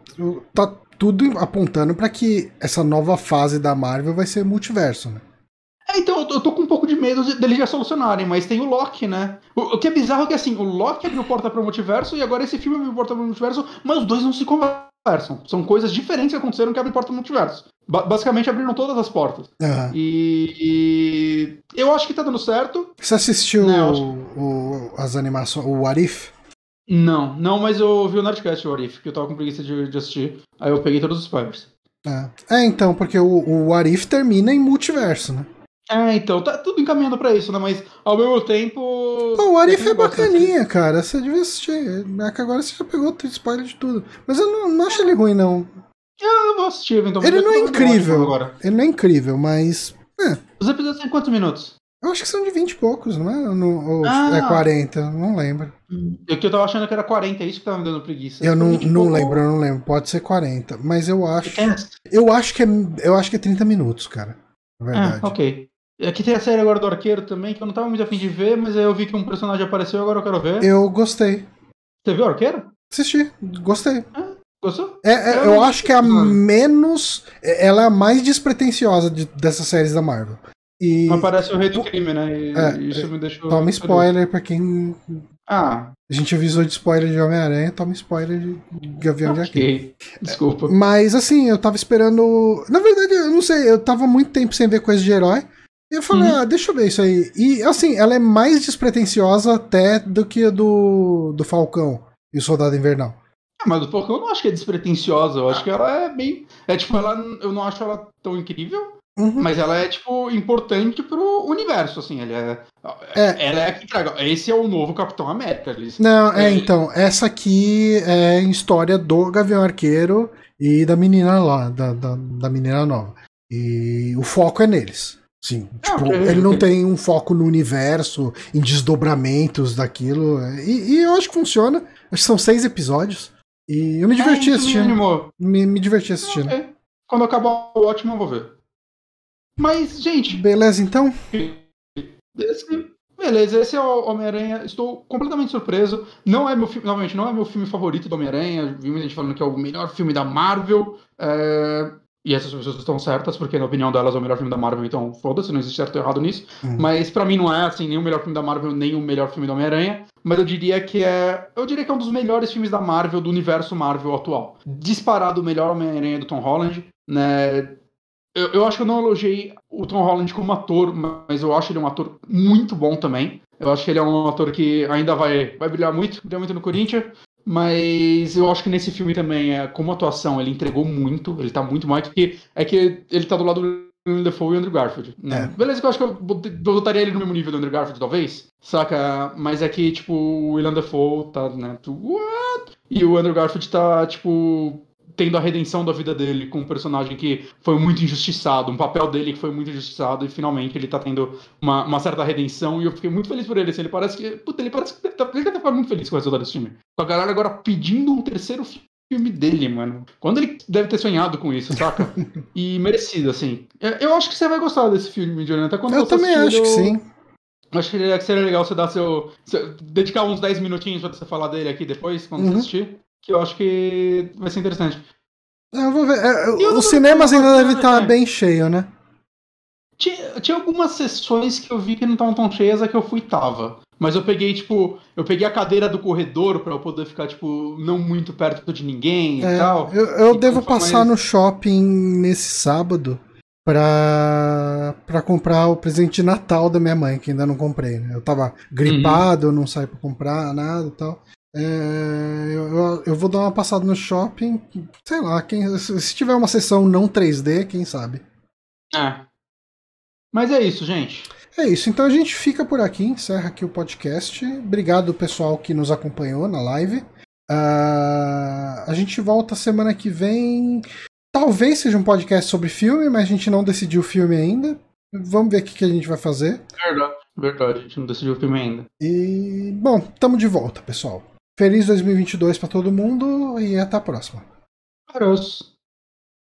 tá tudo apontando para que essa nova fase da Marvel vai ser multiverso, né? É, então, eu tô com um pouco de medo deles já solucionarem, mas tem o Loki, né? O, o, que é bizarro é que, assim, o Loki abriu porta pro multiverso e agora esse filme abriu porta pro multiverso, mas os dois não se conversam. São coisas diferentes que aconteceram que abrem porta pro multiverso. Ba basicamente abriram todas as portas. Uhum. E, e, eu acho que tá dando certo. Você assistiu né, o, o, as animações, o Arif? Não, não, mas eu vi o Nerdcast, o Arif, que eu tava com preguiça de, de assistir. Aí eu peguei todos os spoilers. É, é então, porque o, o Arif termina em multiverso, né? É, então, tá tudo encaminhando pra isso, né? Mas ao mesmo tempo. Pô, o Arif é bacaninha, assim. cara. Você devia assistir. É que agora você já pegou o spoiler de tudo. Mas eu não, não acho ele ruim, não. Eu vou assistir, então. Ele não é incrível. Agora. Ele não é incrível, mas. É. Os episódios têm quantos minutos? Eu acho que são de 20 e poucos, não é? No, ou ah. é 40, não lembro. Eu que eu tava achando que era 40, é isso que tava me dando preguiça. Eu não, não lembro, eu não lembro. Pode ser 40. Mas eu acho. Eu acho que é, eu acho que é 30 minutos, cara. Na verdade. Ah, ok. Aqui tem a série agora do Arqueiro também, que eu não tava muito afim de ver, mas aí eu vi que um personagem apareceu e agora eu quero ver. Eu gostei. Você viu o Arqueiro? Assisti, gostei. Ah, gostou? É, é, eu, eu acho que é a menos. Ela é a mais despretensiosa de, dessas séries da Marvel. E... Mas parece o rei do crime, né? E, é, isso me deixou. Toma spoiler pra quem. Ah. A gente avisou de spoiler de Homem-Aranha, toma spoiler de Gavião okay. de Arqueiro. Desculpa. Mas assim, eu tava esperando. Na verdade, eu não sei, eu tava muito tempo sem ver coisa de herói. E eu falei, uhum. ah, deixa eu ver isso aí. E assim, ela é mais despretensiosa até do que a do, do Falcão e o Soldado Invernal. Ah, mas do Falcão eu não acho que é despretensiosa. Eu acho que ela é bem. É tipo, ela, eu não acho ela tão incrível. Uhum. Mas ela é, tipo, importante pro universo, assim. Ela é, é. Ela é a que entrega. Esse é o novo Capitão América. Eles, não, é, é, então. Essa aqui é história do Gavião Arqueiro e da menina lá, da, da, da menina nova. E o foco é neles. Sim, tipo, okay, ele não tem um foco no universo, em desdobramentos daquilo. E, e, eu acho que funciona. Acho que são seis episódios. E eu me diverti é, assistindo. Me, me diverti assistindo. Okay. Quando acabar o ótimo, eu vou ver. Mas, gente. Beleza, então? Esse, beleza, esse é o Homem-Aranha. Estou completamente surpreso. Não é meu filme, novamente, não é meu filme favorito do Homem-Aranha. Vimos gente falando que é o melhor filme da Marvel. É, e essas pessoas estão certas, porque na opinião delas é o melhor filme da Marvel, então foda-se, não existe certo ou errado nisso. Uhum. Mas para mim não é assim, nem o melhor filme da Marvel, nem o melhor filme do Homem-Aranha. Mas eu diria que é. Eu diria que é um dos melhores filmes da Marvel, do universo Marvel atual. Disparado o melhor Homem-Aranha do Tom Holland, né? Eu, eu acho que eu não elogiei o Tom Holland como ator, mas eu acho ele um ator muito bom também. Eu acho que ele é um ator que ainda vai, vai brilhar muito, brilhar muito no Corinthians. Mas eu acho que nesse filme também, é, como atuação, ele entregou muito, ele tá muito mais, porque é que ele tá do lado do William Dafoe e Andrew Garfield. Né? É. Beleza que eu acho que eu botaria ele no mesmo nível do Andrew Garfield, talvez, saca? Mas é que, tipo, o William Dafoe tá, né, what? E o Andrew Garfield tá, tipo, tendo a redenção da vida dele com um personagem que foi muito injustiçado, um papel dele que foi muito injustiçado, e finalmente ele tá tendo uma, uma certa redenção, e eu fiquei muito feliz por ele, assim, ele parece que, puta, ele parece que ele tá, ele tá muito feliz com o resultado desse filme. Com a galera agora pedindo um terceiro filme dele, mano. Quando ele deve ter sonhado com isso, saca? e merecido, assim. É, eu acho que você vai gostar desse filme, Jonathan. Quando eu também acho eu... que sim. Acho que seria legal você dar seu, seu, dedicar uns 10 minutinhos pra você falar dele aqui depois, quando uhum. você assistir que eu acho que vai ser interessante. Eu vou ver. É, os cinemas ainda devem estar tá bem cheio, né? Tinha, tinha, algumas sessões que eu vi que não estavam tão cheias, a que eu fui tava. Mas eu peguei, tipo, eu peguei a cadeira do corredor para eu poder ficar, tipo, não muito perto de ninguém é, e tal. Eu, eu devo passar mais... no shopping nesse sábado pra, pra comprar o presente de Natal da minha mãe, que ainda não comprei, né? Eu tava gripado, uhum. não saí pra comprar nada e tal. É, eu, eu, vou dar uma passada no shopping. Sei lá, quem, se tiver uma sessão não 3D, quem sabe? É. Mas é isso, gente. É isso, então a gente fica por aqui, encerra aqui o podcast. Obrigado, pessoal, que nos acompanhou na live. Uh, a gente volta semana que vem. Talvez seja um podcast sobre filme, mas a gente não decidiu o filme ainda. Vamos ver o que, que a gente vai fazer. Verdade, verdade, a gente não decidiu o filme ainda. E, bom, tamo de volta, pessoal. Feliz 2022 para todo mundo e até a próxima. Adeus.